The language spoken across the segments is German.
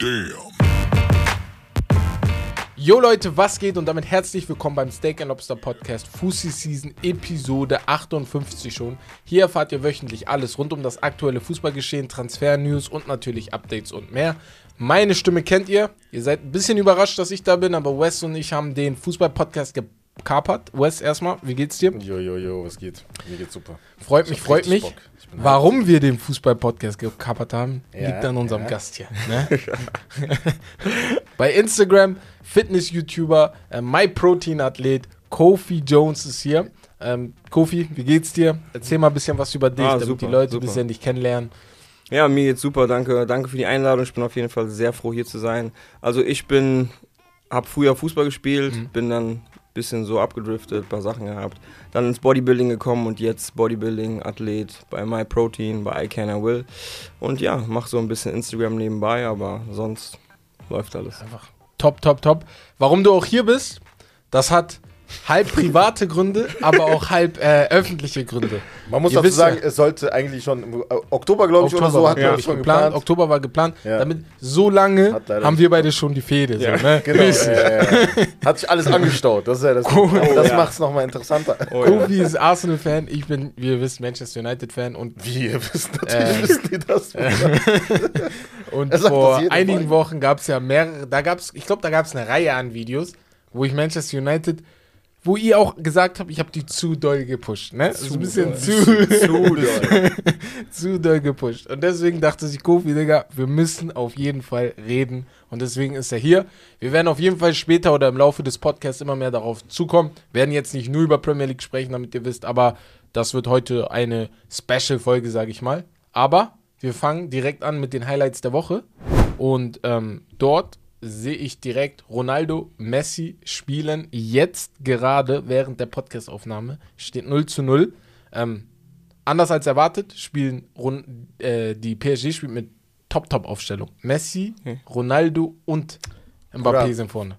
Damn. Jo Leute, was geht und damit herzlich willkommen beim Steak Lobster Podcast Fussi Season Episode 58 schon. Hier erfahrt ihr wöchentlich alles rund um das aktuelle Fußballgeschehen, Transfer-News und natürlich Updates und mehr. Meine Stimme kennt ihr. Ihr seid ein bisschen überrascht, dass ich da bin, aber Wes und ich haben den Fußball-Podcast gekapert. Wes, erstmal, wie geht's dir? Jo, jo, jo, was geht? Mir geht's super. Freut Ich mich, freut mich. Bock. Warum wir den Fußball-Podcast gekapert haben, Ja, liegt an unserem ja. Gast hier. Ne? Bei Instagram, Fitness-YouTuber, äh, MyProtein-Athlet, Kofi Jones ist hier. Ähm, Kofi, wie geht's dir? Erzähl mal ein bisschen was über dich, Ah, damit super, die Leute ein super. bisschen dich kennenlernen. Ja, mir geht's super, danke. Danke für die Einladung. Ich bin auf jeden Fall sehr froh, hier zu sein. Also ich bin, hab früher Fußball gespielt, Mhm. bin dann ein bisschen so abgedriftet, paar Sachen gehabt. Dann ins Bodybuilding gekommen und jetzt Bodybuilding, Athlet bei MyProtein, bei I Can I Will. Und ja, mach so ein bisschen Instagram nebenbei, aber sonst läuft alles. Einfach top, top, top. Warum du auch hier bist, das hat halb private Gründe, aber auch halb äh, öffentliche Gründe. Man muss Ihr dazu sagen, ja- es sollte eigentlich schon im äh, Oktober, glaube ich, oder so, war, hat man ich, schon geplant. geplant. Oktober war geplant. Ja. Damit so lange haben wir beide schon die Fehde. Ja, so, ne? Genau, ja, ja, ja. Hat sich alles angestaut. Das ist ja das. das ja. macht es nochmal interessanter. Oh, ja. Kofi ist Arsenal-Fan, ich bin, wie ihr wisst, Manchester United-Fan und, Wie, ihr wisst natürlich, Äh. wissen die das. und sagt vor das einigen. Wochen gab es ja mehrere, da gab es, ich glaube, da gab es eine Reihe an Videos, wo ich Manchester United, wo ihr auch gesagt habt, ich habe die zu doll gepusht, ne? Zu ein bisschen doll. zu, Zu doll. zu doll gepusht. Und deswegen dachte sich Kofi, Digga, wir müssen auf jeden Fall reden. Und deswegen ist er hier. Wir werden auf jeden Fall später oder im Laufe des Podcasts immer mehr darauf zukommen. Werden jetzt nicht nur über Premier League sprechen, damit ihr wisst, aber das wird heute eine Special-Folge, sage ich mal. Aber wir fangen direkt an mit den Highlights der Woche. Und ähm, dort sehe ich direkt Ronaldo, Messi spielen. Jetzt gerade während der Podcastaufnahme steht 0 zu 0. Ähm, anders als erwartet spielen Ron äh, die PSG spielt mit Top-Top-Aufstellung. Messi, Ronaldo und Mbappé Bruder, sind vorne.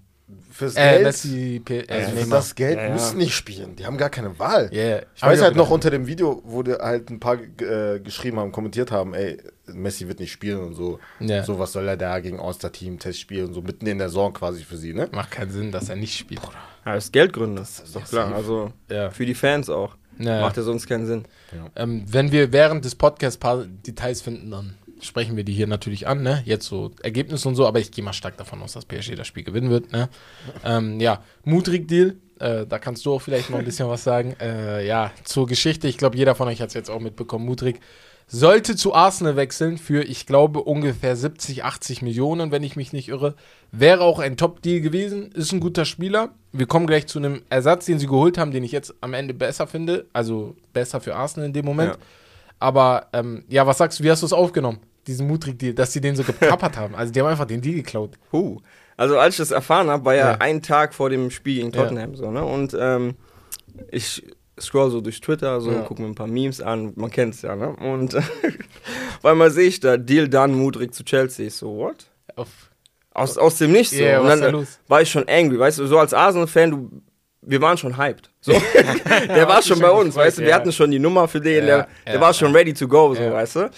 Fürs Äh, Geld, Messi, P äh, also für das Geld Ja, ja. müssen nicht spielen. Die haben gar keine Wahl. Ja. Ich Hab weiß halt noch unter dem Video, wo die halt ein paar äh, geschrieben haben, kommentiert haben, ey, Messi wird nicht spielen und so. Ja. So, was soll er da gegen All-Star-Team Test spielen und so mitten in der Saison quasi für sie, ne? Macht keinen Sinn, dass er nicht spielt. Ja, das ist Geldgründe, ist doch klar. safe. Also Ja. für die Fans auch. Ja. Macht ja sonst keinen Sinn. Ähm, wenn wir während des Podcasts ein paar Details finden, dann sprechen wir die hier natürlich an, ne? Jetzt so Ergebnisse und so, aber ich gehe mal stark davon aus, dass PSG das Spiel gewinnen wird, ne? ähm, ja, Mudrik-Deal, äh, da kannst du auch vielleicht noch ein bisschen was sagen. Äh, ja, zur Geschichte, ich glaube, jeder von euch hat es jetzt auch mitbekommen. Mudrik sollte zu Arsenal wechseln für, ich glaube, ungefähr 70, 80 Millionen, wenn ich mich nicht irre. Wäre auch ein Top-Deal gewesen, ist ein guter Spieler. Wir kommen gleich zu einem Ersatz, den sie geholt haben, den ich jetzt am Ende besser finde. Also besser für Arsenal in dem Moment. Ja. Aber ähm, ja, was sagst du, wie hast du es aufgenommen? Diesen Mutrig-Deal, dass sie den so gekappert haben. Also die haben einfach den Deal geklaut. Huh. Also als ich das erfahren habe, war ja, Ja. ein Tag vor dem Spiel gegen Ja. Tottenham so, ne? Und ähm, ich scroll so durch Twitter, so, Ja. gucke mir ein paar Memes an, man kennt's ja, ne? Und auf einmal sehe ich da, Deal done, Mudrik zu Chelsea. Ich so, what? Auf, Aus, aus dem Nichts so. Ja, Und dann äh, war ich schon angry, weißt du, so als Arsenal-Fan, du, wir waren schon hyped. So. der war schon bei uns, gefreut, weißt du, wir ja. hatten schon die Nummer für den, Ja, der, der ja, war schon ready to go, so, weißt du.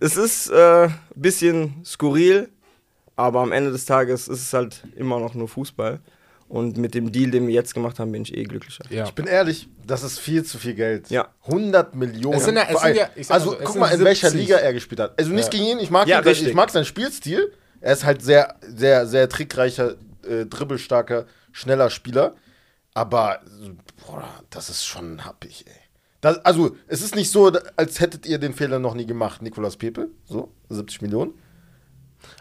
Es ist äh, ein bisschen skurril, aber am Ende des Tages ist es halt immer noch nur Fußball. Und mit dem Deal, den wir jetzt gemacht haben, bin ich eh glücklicher. ja. Ich bin ehrlich, das ist viel zu viel Geld. Ja. 100 Millionen. Es sind ja- es sind ja- also so, es guck sind mal, in welcher 70. Liga er gespielt hat. Also nichts Ja. gegen ihn, ich mag, Ja, ihn, richtig. ich mag seinen Spielstil. Er ist halt sehr, sehr, sehr trickreicher, äh, dribbelstarker, schneller Spieler. Aber, boah, das ist schon happig, ey. Das, also, es ist nicht so, als hättet ihr den Fehler noch nie gemacht, Nikolas Pepe. So, 70 Millionen.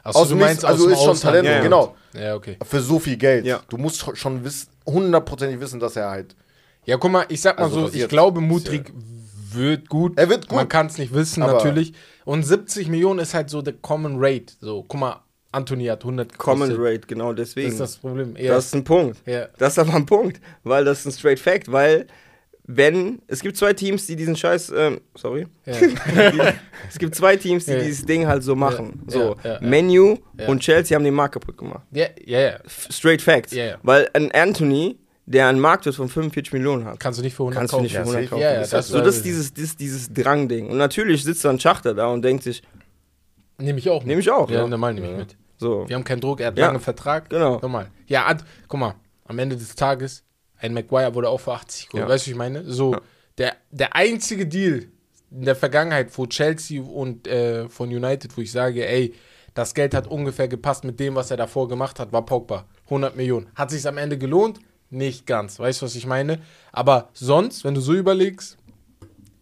Achso, aus dem Nichts, also dem ist schon Ausland. Talent, ja, ja. genau. Ja, okay. Für so viel Geld. Ja. Du musst schon- wissen, hundertprozentig wissen, dass er halt. Ja, guck mal, ich sag mal Also so, ich glaube, Mutrig wird gut. Er wird gut. Man kann es nicht wissen, Aber- natürlich. Und 70 Millionen ist halt so der Common Rate. So, guck mal, Anthony hat 100 Common gekostet. Rate, genau deswegen. Das ist das Problem. Ja. Das ist ein Punkt. Ja. Das ist aber ein Punkt, weil das ist ein straight Fact, weil wenn, es gibt zwei Teams, die diesen Scheiß, ähm, sorry, ja. es gibt zwei Teams, die Ja. dieses Ding halt so machen. Ja, So. Menu und Chelsea haben den Markt kaputt gemacht. ja, ja, ja. Straight Facts. Ja, ja. Weil ein Anthony, der einen Marktwert von 45 Millionen hat, Kannst du nicht für 100 kannst du nicht für kaufen. 100 safe. kaufen. Ja, ja, das, das so, das ist- dieses, dieses, dieses Drangding. Und natürlich sitzt dann Schachter da und denkt sich, Nehme ich auch. Nehme ich auch, Ja, ja. normal nehme ich mit. So. Wir haben keinen Druck, er hat Ja. lange Vertrag. Genau. Nochmal. Ja, guck mal, am Ende des Tages, ein Maguire wurde auch für 80 geholt. Ja. Weißt du, ich meine? So, Ja. der, der einzige Deal in der Vergangenheit, wo Chelsea und äh, von United, wo ich sage, ey, das Geld hat ungefähr gepasst mit dem, was er davor gemacht hat, war Pogba. 100 Millionen. Hat sich am Ende gelohnt? Nicht ganz. Weißt du, was ich meine? Aber sonst, wenn du so überlegst,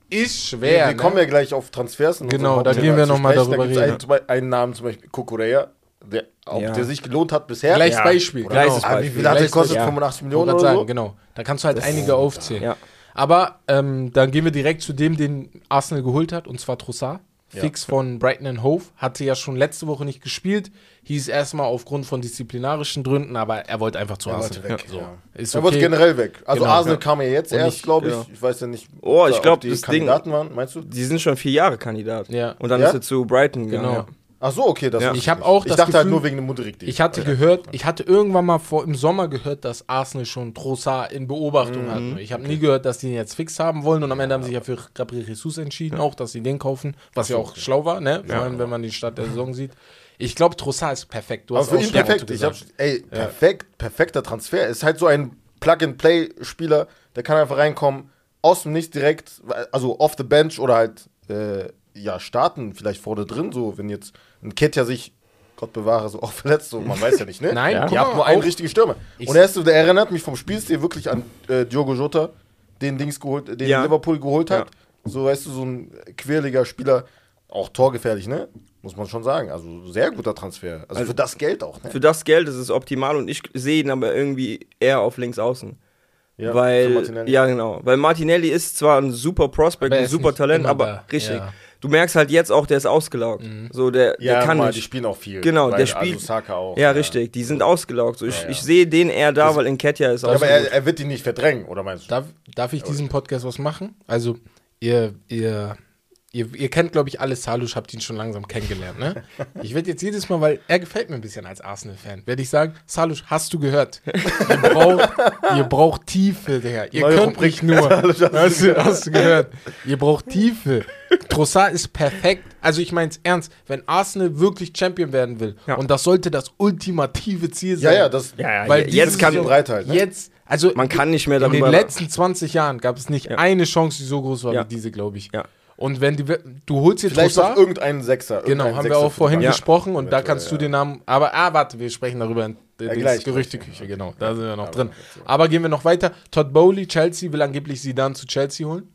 ist schwer. wir wir ne? kommen ja gleich auf Transfers. Genau, da gehen wir zu noch mal sprechen. darüber reden. Einen, einen Namen, zum Beispiel Kukurea, der, auch, Ja. der sich gelohnt hat bisher. Gleiches Ja. Beispiel. Oder Gleiches Ah, wie Beispiel. viel hat der gekostet? Beispiel. 85 Ich Millionen oder gerade so? sagen, genau. Da kannst du halt einige aufzählen. Ja. Aber ähm, dann gehen wir direkt zu dem, den Arsenal geholt hat, und zwar Trossard. Ja. Fix von Brighton and Hove. Hatte ja schon letzte Woche nicht gespielt. Hieß erstmal aufgrund von disziplinarischen Gründen, aber er wollte einfach zu Er Arsenal wollte weg, So. ja. Ist Er wollte generell weg. Also Genau, Arsenal ja. kam ja jetzt Und erst, glaube ich. genau. Ich weiß ja nicht. Oh, ob ich da glaub, auch die das Ding- Kandidaten waren, meinst du? Die sind schon vier Jahre Kandidat. Ja. Und dann Ja? ist er zu Brighton gegangen. Genau. Ja. Ach so, okay. Das Ja. Ich hab nicht. auch Ich dachte halt Gefühl- nur wegen dem Mudrik. Ich hatte gehört, ich hatte irgendwann mal vor im Sommer gehört, dass Arsenal schon Trossard in Beobachtung hatten. Ich habe nie gehört, dass die ihn jetzt fix haben wollen und am Ende haben sie sich ja für Gabriel Jesus entschieden, auch, dass sie den kaufen, was ja auch schlau war, ne? Vor allem, wenn man den Start der Saison sieht. Ich glaube, Trossard ist perfekt. Du Aber hast für auch ihn perfekt. Ich hab, ey, perfekt, perfekter Transfer. Ist halt so ein Plug-and-Play-Spieler, der kann einfach reinkommen, aus dem Nichts direkt, also off the bench oder halt, äh, ja, starten, vielleicht vorne drin, so, wenn jetzt ein Ketja sich, Gott bewahre, so auch verletzt, so, man weiß ja nicht, ne? Nein, ja. guck ihr habt mal, nur einen richtigen Stürmer. Ich- Und er, ist, der erinnert mich vom Spielstil wirklich an äh, Diogo Jota, den Dings geholt, den Ja. Liverpool geholt hat. Ja. So, weißt du, so ein quirliger Spieler, auch torgefährlich, ne? Muss man schon sagen. Also sehr guter Transfer. Also, für das Geld auch, ne? Für das Geld ist es optimal und ich sehe ihn aber irgendwie eher auf links außen. Ja, für weil, Martinelli. ja genau, weil Martinelli ist zwar ein super Prospect, Aber ein super Talent, aber da. richtig. Ja. Du merkst halt jetzt auch, der ist ausgelaugt. So, der, Ja, der kann mal, nicht. die spielen auch viel. Genau, weil, der spielt- Also Saka auch. ja, richtig, die sind ausgelaugt. So, ich, Ja, ja. ich sehe den eher da, weil Nketiah ist Ja, aber ausgelaugt. er, er wird die nicht verdrängen, oder meinst du? Darf, darf ich diesen Podcast was machen? Also, ihr, ihr, ihr, ihr kennt, glaube ich, alle Salusch, habt ihn schon langsam kennengelernt, ne? Ich werde jetzt jedes Mal, weil er gefällt mir ein bisschen als Arsenal-Fan, werde ich sagen, Salusch, hast du gehört? Ihr braucht, ihr braucht Tiefe, Digga. Ihr Neue könnt Rubrik. nicht nur. Hast du, hast du gehört? Ihr braucht Tiefe. Trossard ist perfekt. Also ich meine es ernst, wenn Arsenal wirklich Champion werden will, Ja. und das sollte das ultimative Ziel Ja, sein. ja, das. Ja, ja, Weil jetzt kann die Breitheit, ne? Jetzt, also Man kann nicht mehr in den darüber- letzten 20 Jahren gab es nicht eine Chance, die so groß war Ja. wie diese, glaube ich. Ja. Und wenn die, du holst jetzt Vielleicht Trossard, irgendeinen Sechser. genau, irgendeinen haben wir Sechser auch für vorhin Ja. Gesprochen und da Eventuell, kannst du ja. den Namen, aber ah, warte, wir sprechen darüber in der Ja, gleich, Gerüchteküche, genau, da sind wir noch Ja, drin. Aber gehen wir noch weiter. Todd Bowley, Chelsea will angeblich sie dann zu Chelsea holen.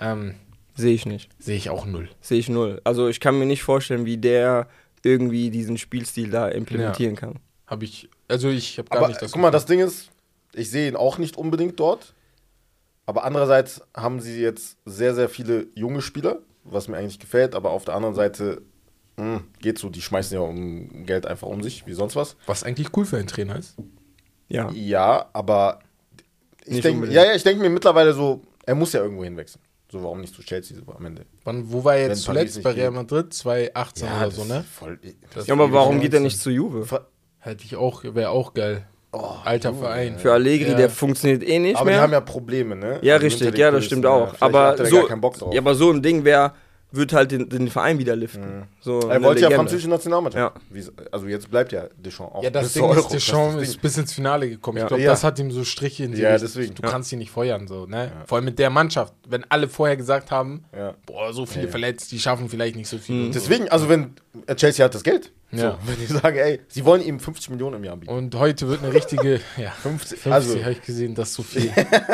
Ähm, Sehe ich nicht. Sehe ich auch null. Sehe ich null. Also ich kann mir nicht vorstellen, wie der irgendwie diesen Spielstil da implementieren kann. Habe ich, also ich habe gar Aber nicht das guck mal, das Ding ist, ich sehe ihn auch nicht unbedingt dort. Aber andererseits haben sie jetzt sehr, sehr viele junge Spieler, was mir eigentlich gefällt. Aber auf der anderen Seite mh, geht so, die schmeißen ja um Geld einfach um sich, wie sonst was. Was eigentlich cool für einen Trainer ist. Ja. Ja, aber ich denke ja, ja, ich denke mir mittlerweile so, er muss ja irgendwo hinwechseln. So, warum nicht zu Chelsea so am Ende? Wann, wo war er jetzt Wenn zuletzt? Bei Real. Madrid? 2018 oder so, ne? Voll, Ja, aber warum Ja, geht er nicht zu Juve? Hätte ich auch, wäre auch geil. Oh, Alter Junge, Verein. Für Allegri, Ja. der funktioniert eh nicht Aber die mehr. haben ja Probleme, ne? ja, Also richtig, ja, das stimmt auch. Aber er so, gar keinen Bock drauf. ja, aber so ein Ding wäre, wird halt den, den Verein wieder liften. So er wollte ja französische Nationalmannschaft. Wie- Also jetzt bleibt ja Deschamps auch. Ja, das bis Ding ist. Deschamps Das ist ist das bis ins Finale gekommen. Ja. Ich glaube, Ja. das hat ihm so Striche in die Ja, deswegen. Du Ja. kannst ihn nicht feuern, so, ne? Vor allem mit der Mannschaft. Wenn alle vorher gesagt haben. Ja. boah, so viele Ja. verletzt, die schaffen vielleicht nicht so viel. und so. Deswegen, also wenn äh, Chelsea hat das Geld. Ja. So, wenn die sagen, ey, sie wollen ihm 50 Millionen im Jahr bieten. Und heute wird eine richtige, ja, 50, 50 also habe ich gesehen, das ist zu viel.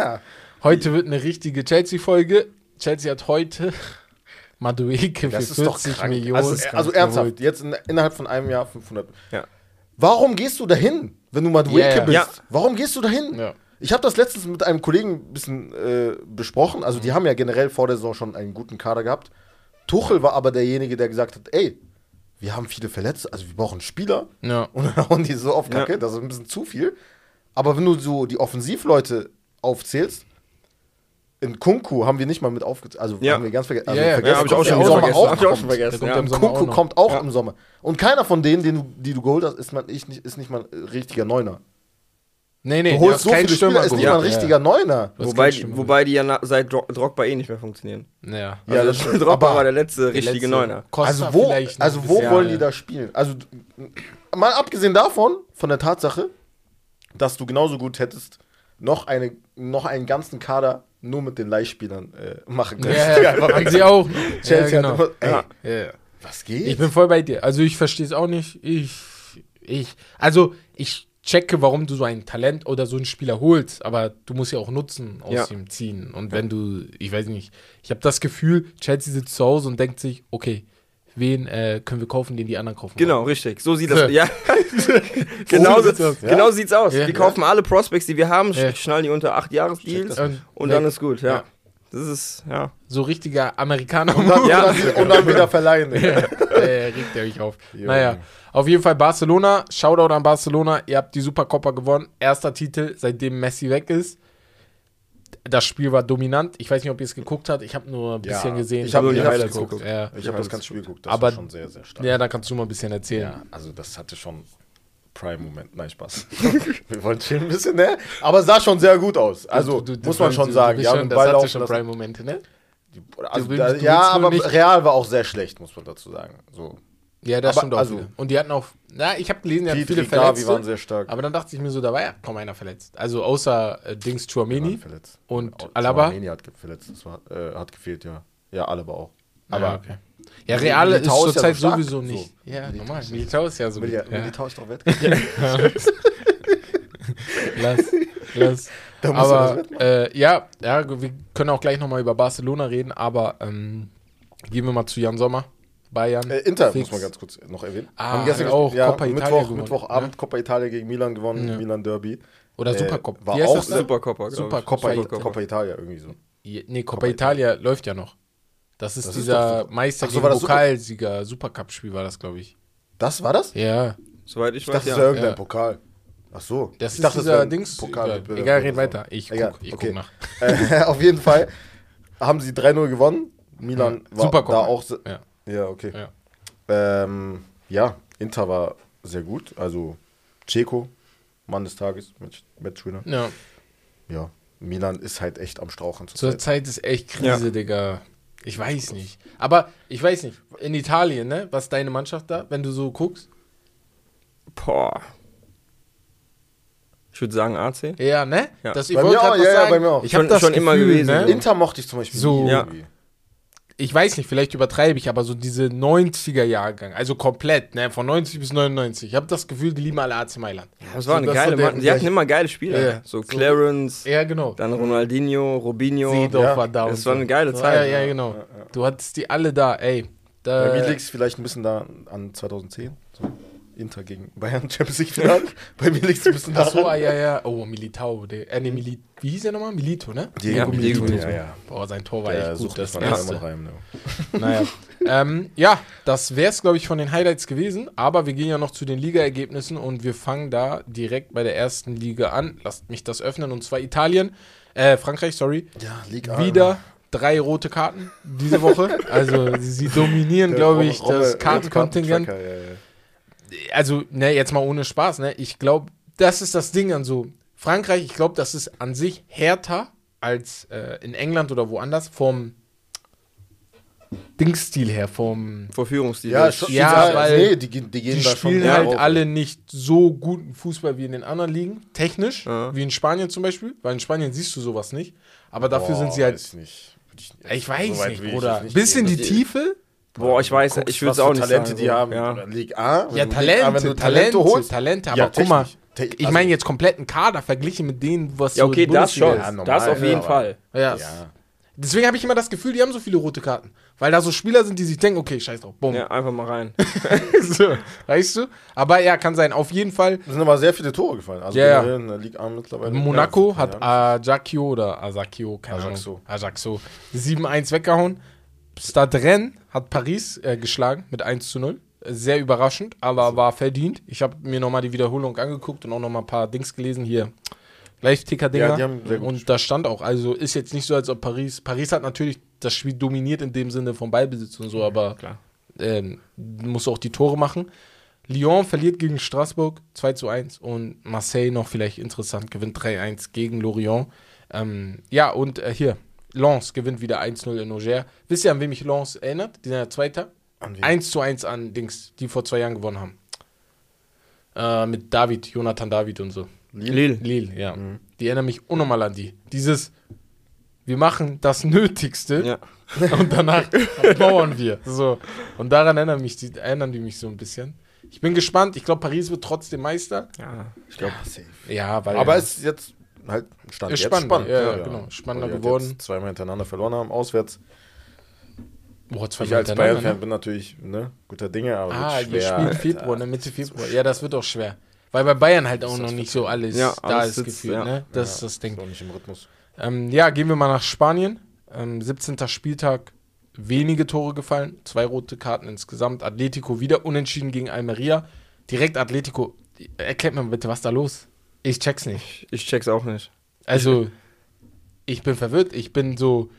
Heute wird eine richtige Chelsea-Folge. Chelsea hat heute Madueke für das ist doch 40 krank. Millionen. Also, äh, also geholt. ernsthaft, jetzt in, innerhalb von einem Jahr 500. Ja. Warum gehst du dahin, wenn du Madueke ja. bist? Ja. Warum gehst du dahin? Ja. Ich habe das letztens mit einem Kollegen ein bisschen äh, besprochen. Also Mhm. die haben ja generell vor der Saison schon einen guten Kader gehabt. Tuchel war aber derjenige, der gesagt hat, ey, wir haben viele Verletzte, also wir brauchen Spieler. Ja. Und dann hauen die so auf Kacke, Ja. das ist ein bisschen zu viel. Aber wenn du so die Offensivleute aufzählst, in Kunku haben wir nicht mal mit aufgezählt. Also Ja. haben wir ganz verge also Ja, ja, vergessen. Ja, hab ich auch schon Sommer vergessen. auch Hab ich auch kommt. schon vergessen. Ja. auch Kunku noch. kommt auch Ja. im Sommer. Und keiner von denen, den du, die du geholt hast, ist, man, ich, nicht, ist nicht mal ein richtiger Neuner. Nee, nee, Du du holst so keinen viele Spieler, ist nicht mal ein richtiger Neuner. Wobei, wobei die ja na, seit Dro Drogba eh nicht mehr funktionieren. Ja. Ja, das Also stimmt. Drogba Aber- war der letzte richtige letzte. Neuner. Costa Also wo, also wo bisschen, wollen ja. die da spielen? Also mal abgesehen davon, von der Tatsache, dass du genauso gut hättest noch, eine, noch einen ganzen Kader nur mit den Leihspielern äh, machen können. Ja, ja, haben sie auch. noch. Ja, Chelsea genau. hat immer, ey, ja. was geht? Ich bin voll bei dir. Also ich verstehe es auch nicht. Ich, ich, also ich checke, warum du so ein Talent oder so einen Spieler holst, aber du musst ja auch Nutzen aus Ja. ihm ziehen. Und wenn du, ich weiß nicht, ich habe das Gefühl, Chelsea sitzt zu Hause und denkt sich, okay, wen äh, können wir kaufen, den die anderen kaufen? Genau, richtig. So sieht So. das. Ja. genau, so, aus. genau sieht's aus. Ja. Wir kaufen alle Prospects, die wir haben, Ja. schnallen die unter 8 Jahres-Deals Und, und weg. dann ist gut, ja. Ja. Das ist, ja. so richtiger Amerikaner. und, dann, Ja. und, dann, und wieder verleihen. äh, regt er euch auf. Jo. Naja, auf jeden Fall Barcelona. Shoutout an Barcelona. Ihr habt die Supercopa gewonnen. Erster Titel, seitdem Messi weg ist. Das Spiel war dominant. Ich weiß nicht, ob ihr es geguckt habt. Ich habe nur ein Ja, bisschen gesehen. ich hab- nur die Highlights geguckt. geguckt. Ja. Ich habe das ganze Spiel geguckt, das Aber- war schon sehr, sehr stark. ja, da kannst du mal ein bisschen erzählen. Ja, also das hatte schon Prime-Moment. Nein, Spaß. Wir wollen chillen ein bisschen, ne? Aber sah schon sehr gut aus. Also Du- du- muss man schon du- sagen. Ja, schon, das hatte schon. Prime-Momente, ne? Also, ja, aber nicht- Real war auch sehr schlecht, muss man dazu sagen. So. Ja, das Aber stimmt auch also-. Und die hatten auch, na, ich habe gelesen, die hatten viele Petri, Gavi Verletzte. waren sehr stark. aber dann dachte ich mir so, da war ja kaum einer verletzt. Also außer äh, Dings Die verletzt. und Alaba? Tchouaméni hat verletzt, das war, äh, hat gefehlt, ja. Ja, Alaba auch. Aber Aber okay. Ja, Real ist ist ja zurzeit so sowieso nicht. So. Ja, Militao normal. Militao ist ja so Militao. Ja. Militao ist doch wett. Lass, lass. Er aber äh, ja, ja, wir können auch gleich nochmal über Barcelona reden, aber ähm, gehen wir mal zu Jan Sommer. Bayern. Äh, Inter Fix. muss man ganz kurz noch erwähnen. Ah, Haben gestern auch ja, Coppa Italia Mittwoch, Mittwochabend ne? Coppa Italia gegen Milan gewonnen, Ja. Milan Derby. Oder äh, Supercop. war auch das glaub ich. Super Coppa, Supercopa. Coppa Italia irgendwie so. Ja, Nee, Coppa Italia läuft ja noch. Das ist Das ist dieser doch- Meister Ach so, gegen das Pokalsieger, Supercup-Spiel war das, glaube ich. Das war das? Ja, Soweit ich Ich weiß, dachte, das ja. wäre irgendein Ja. Pokal. Ach so. das ich ist dachte, das dieser ein Dings. Pokal. egal, Wettbewerb egal red weiter. Ich guck, ich guck nach. Äh, auf jeden Fall haben sie 3-0 gewonnen. Milan Ja. war Supercopa. da auch. Ja. Ja, okay. Ja. Ähm, ja, Inter war sehr gut. Also Ceco, Mann des Tages, Match- Matchwinner. Ja, Ja, Milan ist halt echt am Strauchen zur zurzeit. Zeit ist echt Krise, Digga. Ich weiß nicht. Aber ich weiß nicht. In Italien, ne? Was ist deine Mannschaft da, wenn du so guckst? Boah. Ich würde sagen AC. Ja, ne? Ja. Das, ich Bei mir auch, ja, ja, bei mir auch. Ich habe das schon immer Gefühl, gewesen, Ne? Inter mochte ich zum Beispiel So- nie Ja. Ich weiß nicht, vielleicht übertreibe ich, aber so diese 90er Jahrgang, also komplett, ne, von 90 bis 99. Ich habe das Gefühl, die lieben alle AC Mailand. Das war eine das geile so der- Mann. Sie hatten immer geile Spieler. Ja, ja. So So- Clarence, Ja, genau. dann Ronaldinho, Robinho. Seedorf ja, war da. das war so. eine geile Ja, Zeit. Ja, ja, genau. Du hattest die alle da, ey. Da, Bei mir liegt es vielleicht ein bisschen da an 2010. So. Inter gegen Bayern Champions League Finale. Bei mir liegt es ein bisschen Ach so, ah, ja, ja. Oh, Militao. Der, äh, nee, Mili wie hieß der nochmal? Milito, ne? Diego Ja, Milito, Diego, ja, ja. Boah, sein Tor war Der echt gut. Das erste. rein. Ne? Naja. ähm, ja, das wäre es, glaube ich, von den Highlights gewesen. Aber wir gehen ja noch zu den Ligaergebnissen und wir fangen da direkt bei der ersten Liga an. Lasst mich das öffnen. Und zwar Italien, äh, Frankreich, sorry. Ja, Liga. Wieder drei rote Karten diese Woche. Also sie dominieren, glaube ich, das Kartenkontingent. Ja, ja. Also, ne, jetzt mal ohne Spaß, ne? Ich glaube, das ist das Ding an so. Frankreich, ich glaube, das ist an sich härter als äh, in England oder woanders vom Dingstil her, vom. Verführungsstil. Ja, schon, Ja, ja, weil nee, die, gehen- die gehen Die da schon spielen mehr halt drauf. alle nicht so guten Fußball wie in den anderen Ligen, technisch, Ja. wie in Spanien zum Beispiel, weil in Spanien siehst du sowas nicht. Aber dafür Boah, sind sie halt. weiß nicht. Ich, Ich weiß so nicht, Bruder. Bisschen die. Tiefe. Boah, ich weiß, Guckst, ich würde es auch nicht Talente sagen. die haben. Ja. Oder Ligue A. Ja, Ligue A, Talente, wenn du Talente, holst. Talente, aber Ja, guck mal. Te- Ich also- meine jetzt kompletten Kader verglichen mit denen, was Ja, so okay, die das schon. Ja, normal, das auf jeden Fall. Ja. Ja. Deswegen habe ich immer das Gefühl, die haben so viele rote Karten. Weil da so Spieler sind, die sich denken, okay, scheiß drauf, bumm. Ja, einfach mal rein. so, weißt du? Aber ja, kann sein. Auf jeden Fall. Es sind aber sehr viele Tore gefallen. Also generell in der Ligue A mittlerweile. Monaco Ja, hat ja. Ajaccio oder Ajaccio, keine Ajaccio. Ahnung. Ajaccio 7-1 weggehauen. Stade Rennes hat Paris äh, geschlagen mit 1 zu 0. Sehr überraschend, aber war verdient. Ich habe mir nochmal die Wiederholung angeguckt und auch nochmal ein paar Dings gelesen hier. Live-Ticker-Dinger. Ja, und da stand auch, also ist jetzt nicht so, als ob Paris. Paris hat natürlich das Spiel dominiert in dem Sinne vom Ballbesitz und so, aber ähm, muss auch die Tore machen. Lyon verliert gegen Straßburg 2 zu 1 und Marseille noch vielleicht interessant, gewinnt 3-1 gegen Lorient. Ähm, ja, und äh, hier, Lens gewinnt wieder 1-0 in Auger. Wisst ihr, an wem mich Lens erinnert? Die sind ja Zweiter. An wen? 1 zu 1 an Dings, die vor zwei Jahren gewonnen haben. Äh, mit David, Jonathan David und so. Lille. Lille, ja. Mhm. Die erinnern mich unnormal an die. Dieses, wir machen das Nötigste Ja. und danach mauern wir. So. Und daran erinnern, mich, die, erinnern die mich so ein bisschen. Ich bin gespannt. Ich glaube, Paris wird trotzdem Meister. ja, ich glaube. Ja, safe. Ja, weil. Aber es ist jetzt halt stand Ist jetzt spannend, spannend. ja, ja, genau. Spannender geworden. Jetzt zweimal hintereinander verloren haben, auswärts. Boah, zwei Ich als Bayern-Fan ne? bin natürlich ne, guter Dinge, aber Ah, wird ihr schwer. spielt Februar, ne? Mitte Februar. Ja, das wird auch schwer. Weil bei Bayern halt auch noch nicht so alles Ja, da alles ist sitzt, gefühlt, ja. ne? Das Ja, ist das Ding. Ist auch nicht im Rhythmus. Ähm, ja, gehen wir mal nach Spanien. Ähm, 17. Spieltag, wenige Tore gefallen, zwei rote Karten insgesamt. Atletico wieder unentschieden gegen Almeria. Direkt Atletico. Erklärt mir bitte, was da los? Ich check's nicht. Ich check's auch nicht. Also, ich bin verwirrt. Ich bin so.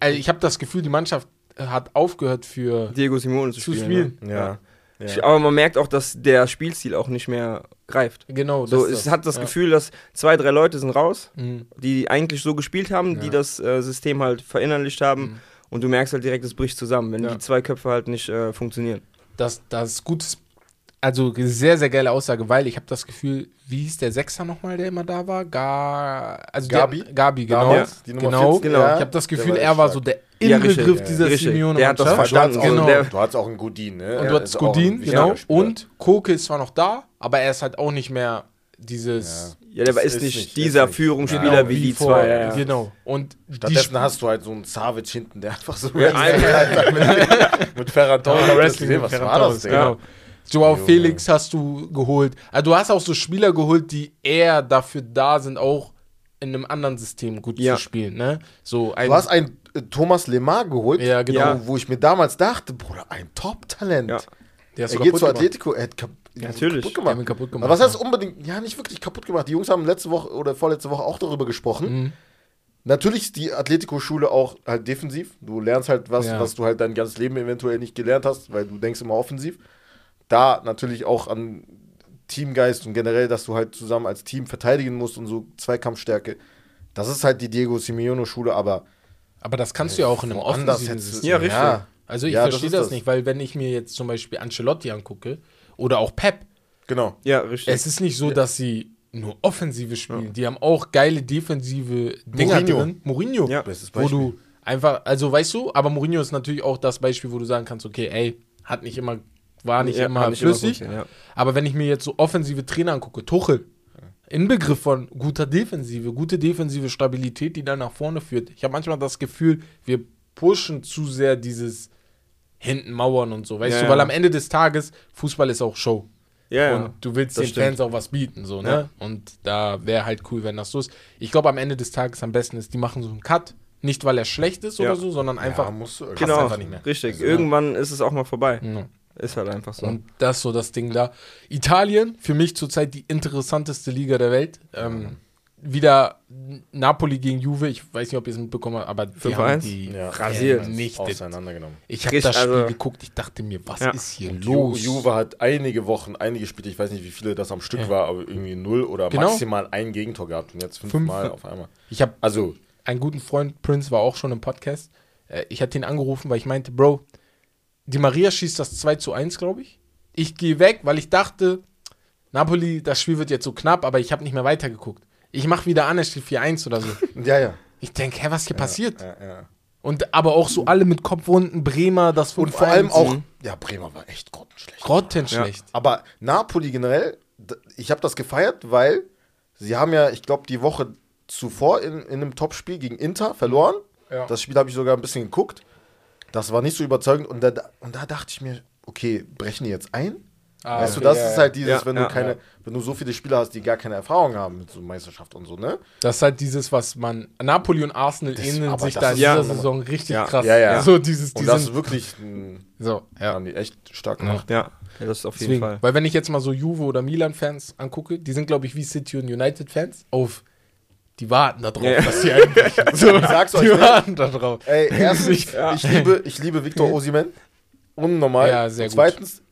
Also ich habe das Gefühl, die Mannschaft hat aufgehört für Diego Simone zu zu spielen. spielen. Ne? Ja. Ja. Aber man merkt auch, dass der Spielstil auch nicht mehr greift. Genau. So, das es hat das ja. Gefühl, dass zwei, drei Leute sind raus, Mhm. die eigentlich so gespielt haben, die das äh, System halt verinnerlicht haben. Mhm. Und du merkst halt direkt, es bricht zusammen, wenn Ja. die zwei Köpfe halt nicht äh, funktionieren. Das, das ist gutes. Also sehr, sehr geile Aussage, weil ich habe das Gefühl, wie hieß der Sechser nochmal, der immer da war? Ga, also Gabi? Der, Gabi, genau. Die Nummer genau. 14, genau. ja, Ich habe das Gefühl, war er war stark. so der Ja, Inbegriff ja. dieser Richtig. Simeone Der hat das verstanden. auch, Genau. der, du hattest auch einen Godin, ne? Und du hattest Godin, genau. Spieler. Und Koke ist zwar noch da, aber er ist halt auch nicht mehr dieses. Ja, der ist, ist nicht nicht- dieser nicht. Führungsspieler Genau, wie die vor- zwei. Ja, ja. Genau. Und die Stattdessen hast du halt so einen Savic hinten, der einfach so Ja, mit, mit Ferran Torres Wrestling gesehen, mit was war das, Digga? genau. Joao Junge. Felix hast du geholt. Also du hast auch so Spieler geholt, die eher dafür da sind, auch in einem anderen System gut Ja. zu spielen. Ne? So ein, Du hast einen äh, Thomas Lemar geholt, Ja, genau. wo, wo ich mir damals dachte, Bruder, ein Top-Talent. Ja. der Er geht zu gemacht. Atletico, er hat kap Natürlich. kaputt gemacht. ihn kaputt gemacht. Aber was heißt ja. unbedingt, ja, nicht wirklich kaputt gemacht. Die Jungs haben letzte Woche oder vorletzte Woche auch darüber gesprochen. Mhm. Natürlich ist die Atletico-Schule auch halt defensiv. Du lernst halt was, Ja. was du halt dein ganzes Leben eventuell nicht gelernt hast, weil du denkst immer offensiv. Da natürlich auch an Teamgeist und generell, dass du halt zusammen als Team verteidigen musst und so Zweikampfstärke. Das ist halt die Diego Simeone-Schule, aber Aber das kannst du ja auch in einem offensiven System. Ja, richtig. Also ich Ja, verstehe das, das. nicht, weil wenn ich mir jetzt zum Beispiel Ancelotti angucke oder auch Pep, Genau. Ja, richtig. es ist nicht so, dass sie nur Offensive spielen. Die haben auch geile defensive Dinger Mourinho. drin. Mourinho. Ja. Bestes Wo Beispiel. du einfach, also weißt du, aber Mourinho ist natürlich auch das Beispiel, wo du sagen kannst, okay, ey, hat nicht immer, war nicht Ja, immer nicht flüssig. funktioniert, ja. aber wenn ich mir jetzt so offensive Trainer angucke, Tuchel, Inbegriff von guter Defensive, gute defensive Stabilität, die dann nach vorne führt. Ich habe manchmal das Gefühl, wir pushen zu sehr dieses hinten Mauern und so, weißt Ja, du, ja. weil am Ende des Tages Fußball ist auch Show. Ja, ja. Und du willst das den stimmt. Fans auch was bieten, so, ne? Und da wäre halt cool, wenn das so ist. Ich glaube, am Ende des Tages am besten ist, die machen so einen Cut. Nicht, weil er schlecht ist Ja. oder so, sondern einfach. ja, musst du passt genau, einfach nicht mehr. richtig. Also, Irgendwann ist es auch mal vorbei. Ja. Ist halt einfach so. Und das ist so das Ding da. Italien, für mich zurzeit die interessanteste Liga der Welt. Ähm, wieder Napoli gegen Juve. Ich weiß nicht, ob ihr es mitbekommen habt, aber die 5-1? haben die Ja, Rasiert. vernichtet. auseinandergenommen. Ich habe das Spiel also- geguckt. Ich dachte mir, was Ja. ist hier Ju los? Juve hat einige Wochen, einige Spiele, ich weiß nicht, wie viele das am Stück Ja. war, aber irgendwie null oder Genau. maximal ein Gegentor gehabt und jetzt Fünf. fünfmal auf einmal. Ich habe Also, einen guten Freund, Prince, war auch schon im Podcast. Äh, Ich hatte ihn angerufen, weil ich meinte, Bro, die Maria schießt das 2 zu 1, glaube ich. Ich gehe weg, weil ich dachte, Napoli, das Spiel wird jetzt so knapp, aber ich habe nicht mehr weitergeguckt. Ich mache wieder an, es steht 4-1 oder so. ja, ja. Ich denke, hä, was hier passiert? ja, ja. Und aber auch so alle mit Kopfwunden, Bremer, das Und vor allem 5-1. auch, ja, Bremer war echt grottenschlecht. grottenschlecht. Aber Napoli generell, ich habe das gefeiert, weil sie haben ja, ich glaube, die Woche zuvor in, in einem Topspiel gegen Inter verloren. Ja. Das Spiel habe ich sogar ein bisschen geguckt. Das war nicht so überzeugend. Und da, und da dachte ich mir, okay, brechen die jetzt ein? Ah, weißt du, okay, das ja, ist halt dieses, Ja, wenn du ja, keine, ja. wenn du so viele Spieler hast, die gar keine Erfahrung haben mit so Meisterschaft und so, ne? Das ist halt dieses, was man. Napoli und Arsenal Das- ähneln sich das da in ist- dieser. Saison richtig Ja. krass. Ja, ja. So dieses, die Und das ist sind, wirklich, so, ja. haben die echt stark gemacht. Ja, ja das ist auf jeden Deswegen, Fall. weil wenn ich jetzt mal so Juve oder Milan-Fans angucke, die sind, glaube ich, wie City und United-Fans auf. Die warten da drauf, Ja. dass die einbrechen. So, Ich sag's euch, die ne? warten da drauf. Ey, erstens, Ja. ich liebe, ich liebe Victor Osimhen. Unnormal. Ja, sehr Und gut. Zweitens,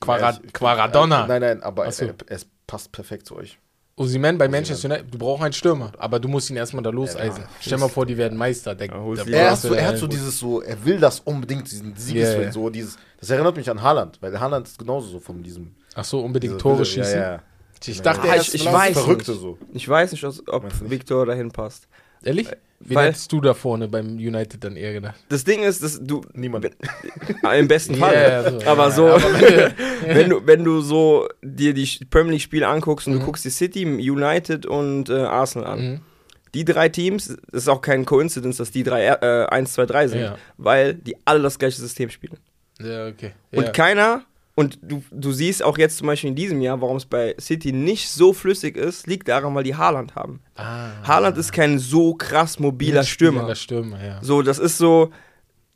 Quara Ja, ich- Quaradonna. Äh, nein, nein, aber so. er, es passt perfekt zu euch. Osimhen bei Manchester United, du brauchst einen Stürmer, aber du musst ihn erstmal da loseisen. Stell mal vor, die werden Meister. Der, holst der. Er hat, so, er hat so dieses so, er will das unbedingt, diesen Siegeswillen, Ja, ja. so dieses, das erinnert mich an Haaland, weil Haaland ist genauso so von diesem Ach so, unbedingt Tore Wille, schießen. Ja, ja. Ich dachte, Ah, er ich- ist ich vielleicht- weiß Verrückte nicht. so. Ich weiß nicht, ob? Victor dahin passt. Ehrlich? Wen Weil- hättest du da vorne beim United dann eher gedacht? Das Ding ist, dass du Niemand. im besten Fall. Ja, ja, so. aber Ja, so, aber wenn wenn du wenn du so dir die Premier League Spiele anguckst und Mhm. du guckst die City, United und äh, Arsenal an. Mhm. Die drei Teams, das ist auch kein Coincidence, dass die drei äh, 1 2 3 sind, Ja. weil die alle das gleiche System spielen. Ja, okay. Und ja. keiner, und du, du siehst auch jetzt zum Beispiel in diesem Jahr, warum es bei City nicht so flüssig ist, liegt daran, weil die Haaland haben. ah, Haaland ist kein so krass mobiler Stürmer. Stürmer, ja. So, das ist so,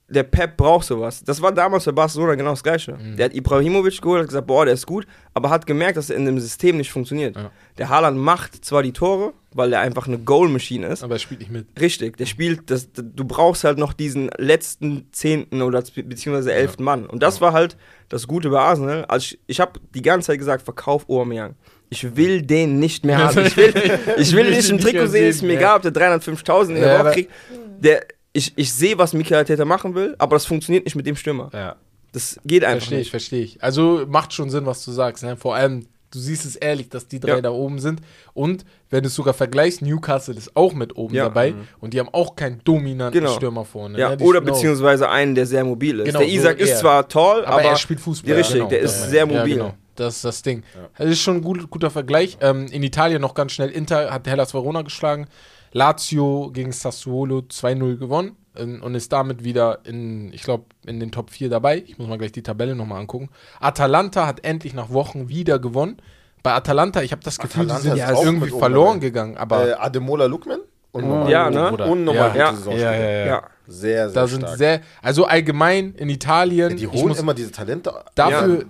der Pep braucht sowas. Das war damals bei Barcelona genau das Gleiche. Mhm. Der hat Ibrahimovic geholt, hat gesagt, boah, der ist gut, aber hat gemerkt, dass er in dem System nicht funktioniert. Ja. Der Haaland macht zwar die Tore, weil er einfach eine Goal-Machine ist. Aber er spielt nicht mit. Richtig, der spielt, das, du brauchst halt noch diesen letzten zehnten oder beziehungsweise elften Mann. Und das war halt das Gute bei Arsenal. Also ich, ich habe die ganze Zeit gesagt, verkauf Aubameyang. Ich will den nicht mehr haben. Ich will, ich will nicht im Trikot sehen, ist mir ja. egal, ob der 305.000 in der Ja, Woche kriegt. Der, ich, ich sehe, was Michael Arteta machen will, aber das funktioniert nicht mit dem Stürmer. Ja. Das geht einfach Verstehe ich, nicht. verstehe ich. Also macht schon Sinn, was du sagst. Ne? Vor allem, du siehst es ehrlich, dass die drei Ja. da oben sind. Und wenn du es sogar vergleichst, Newcastle ist auch mit oben Ja. dabei. Und die haben auch keinen dominanten Genau. Stürmer vorne. Ja, ne? Oder auch- beziehungsweise einen, der sehr mobil ist. Genau, der so Isaac ist zwar toll, Aber, aber, er spielt Fußball. Ja, richtig, der ist sehr mobil. genau. Das ist das Ding. Das ist schon ein gut, guter Vergleich. Ähm, in Italien noch ganz schnell. Inter hat Hellas Verona geschlagen. Lazio gegen Sassuolo 2-0 gewonnen ähm, und ist damit wieder in, ich glaube, in den Top 4 dabei. Ich muss mal gleich die Tabelle nochmal angucken. Atalanta hat endlich nach Wochen wieder gewonnen. Bei Atalanta, ich habe das Gefühl, Atalanta sie sind ist ja auch irgendwie verloren dabei. gegangen. Aber Äh, Ademola Lukman? Unnormal. Ja, ne? Unnormal ja. gute Saison. Ja, ja, ja. ja. Sehr, sehr Da sind stark. sehr, also allgemein in Italien, die ich holen muss immer diese Talente. dafür,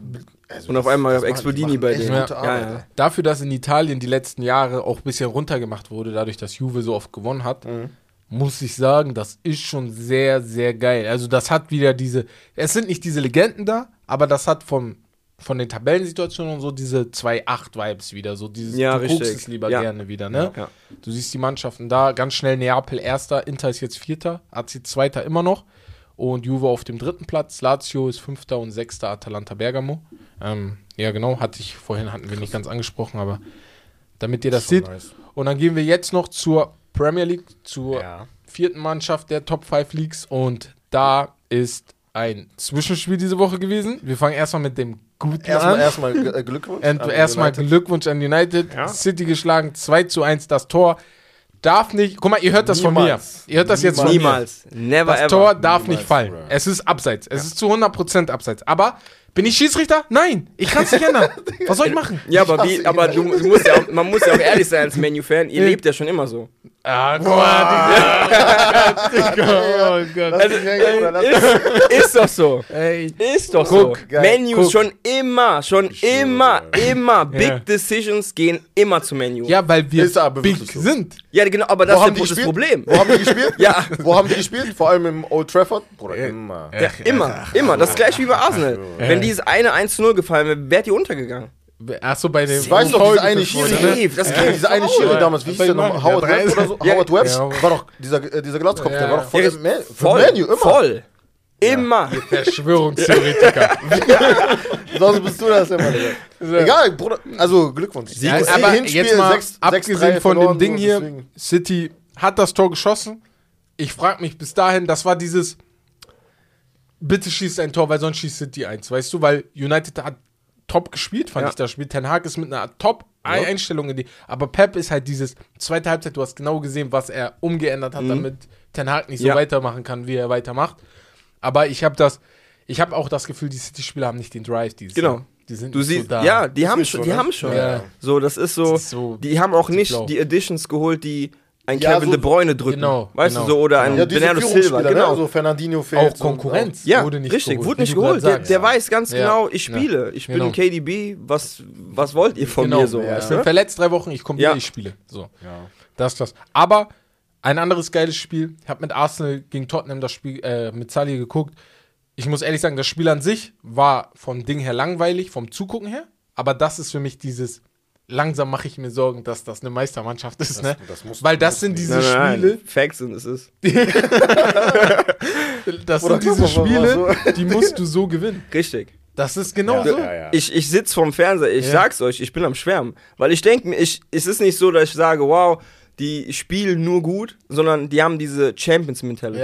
Also Und auf einmal machen bei denen. Ja. Ja. Dafür, dass in Italien die letzten Jahre auch ein bisschen runtergemacht wurde, dadurch, dass Juve so oft gewonnen hat, Mhm. muss ich sagen, das ist schon sehr, sehr geil. Also das hat wieder diese, es sind nicht diese Legenden da, aber das hat vom, von den Tabellensituationen und so diese 2-8-Vibes wieder, so dieses, Ja, du richtig. guckst es lieber Ja. gerne wieder, ne? Ja. Du siehst die Mannschaften da, ganz schnell Neapel erster, Inter ist jetzt vierter, AC zweiter immer noch und Juve auf dem dritten Platz, Lazio ist fünfter und sechster, Atalanta Bergamo. Ähm, ja genau, hatte ich vorhin, hatten wir nicht ganz angesprochen, aber damit ihr das Schon seht. nice. Und dann gehen wir jetzt noch zur Premier League, zur Ja. vierten Mannschaft der Top 5 Leagues und da ist ein Zwischenspiel diese Woche gewesen. Wir fangen erstmal mit dem guten Erstmal, an. erstmal äh, Glückwunsch. Erstmal United. Glückwunsch an United. Ja. City geschlagen, 2 zu 1 das Tor. Darf nicht, guck mal, ihr hört das von Niemals. mir. Ihr hört das jetzt von mir. Niemals. Never Das ever. Tor darf Niemals, nicht fallen. Bruh. Es ist abseits. Es ist zu 100% abseits. Aber bin ich Schiedsrichter? Nein, ich kann es nicht ändern. Was soll ich machen? Ja, aber, wie, aber du, du musst ja auch, man muss ja auch ehrlich sein als Menu-Fan. Ihr lebt ja schon immer so. Ah, guck mal, Digga. Oh Gott. Lass dich- Ist doch so. Ey. Ist doch Guck, so. geil. Menus Guck. schon immer, schon immer, immer. Big Ja. Decisions gehen immer zu Menu. Ja, weil wir Ist aber big wirklich so. sind. Ja, genau, aber das Wo ist der- die das? Problem. Wo haben die gespielt? Ja. Wo haben die gespielt? Vor allem im Old Trafford? Bruder, immer. Ja, immer, immer. Das ist gleich wie bei Arsenal. Wenn dieses eine 1 zu 0 gefallen wäre, wärt ihr untergegangen. Achso, bei dem. Ich weiß noch, dieser eine Schiri, ne? Das Ja, geht dieser eine. Schiri damals, wie hieß der noch? Mann, Howard ja, Webb oder so? Ja, Howard Webb ja. war doch dieser, äh, dieser Glatzkopf, der Ja. war doch voll Ja, im Man- Voll, Manu, immer. voll. Immer. Verschwörungstheoretiker. Sonst bist du das immer. Digga. Egal, Bruder. Also Glückwunsch. Ja, Sieg- aber Hinspiel jetzt mal, 6 abgesehen 6-3 von dem Ding so, hier, deswegen. City hat das Tor geschossen. Ich frage mich bis dahin, das war dieses, bitte schießt ein Tor, weil sonst schießt City eins, weißt du, weil United hat top gespielt, fand Ja. ich das Spiel. Ten Hag ist mit einer Top-Einstellung in die, aber Pep ist halt dieses, zweite Halbzeit, du hast genau gesehen, was er umgeändert hat, damit Ten Hag nicht so Mhm. Ja. weitermachen kann, wie er weitermacht. Aber ich habe das, ich habe auch das Gefühl, die City-Spieler haben nicht den Drive dieses Genau. Jahr. Die sind Du nicht siehst, so da. ja, die haben schon, so, die ne? haben schon. Ja. So, das ist so, Das ist so die haben auch nicht die Additions geholt, die ein Ja, Kevin so- De Bruyne drücken. Genau, weißt genau. du so, oder ein Ja, Bernardo Silva, Führungsspieler, genau. ne? So Fernandinho fehlt. auch Konkurrenz Ja, wurde nicht richtig, geholt. wurde nicht geholt. Der, der weiß ganz Ja. genau, ich Ja. spiele. Ich bin Genau. KDB, was, was wollt ihr von Genau, mir so? ja. ich bin verletzt drei Wochen, ich komme wieder, Ja. ich spiele. So, Ja. das ist das. Aber ein anderes geiles Spiel, ich habe mit Arsenal gegen Tottenham das Spiel äh, mit Sally geguckt. ich muss ehrlich sagen, das Spiel an sich war vom Ding her langweilig, vom Zugucken her. Aber das ist für mich dieses, langsam mache ich mir Sorgen, dass das eine Meistermannschaft ist, ne? das Weil das sind nicht. diese Nein, nein, Spiele, nein. Facts sind es ist. das Oder sind diese Spiele, so. die musst du so gewinnen. Richtig. Das ist genau Ja, so. ja, ja. Ich, ich sitze vorm Fernseher, ich Ja. sag's euch, ich bin am Schwärmen. Weil ich denke mir, ich, es ist nicht so, dass ich sage, wow, die spielen nur gut, sondern die haben diese Champions-Mentality.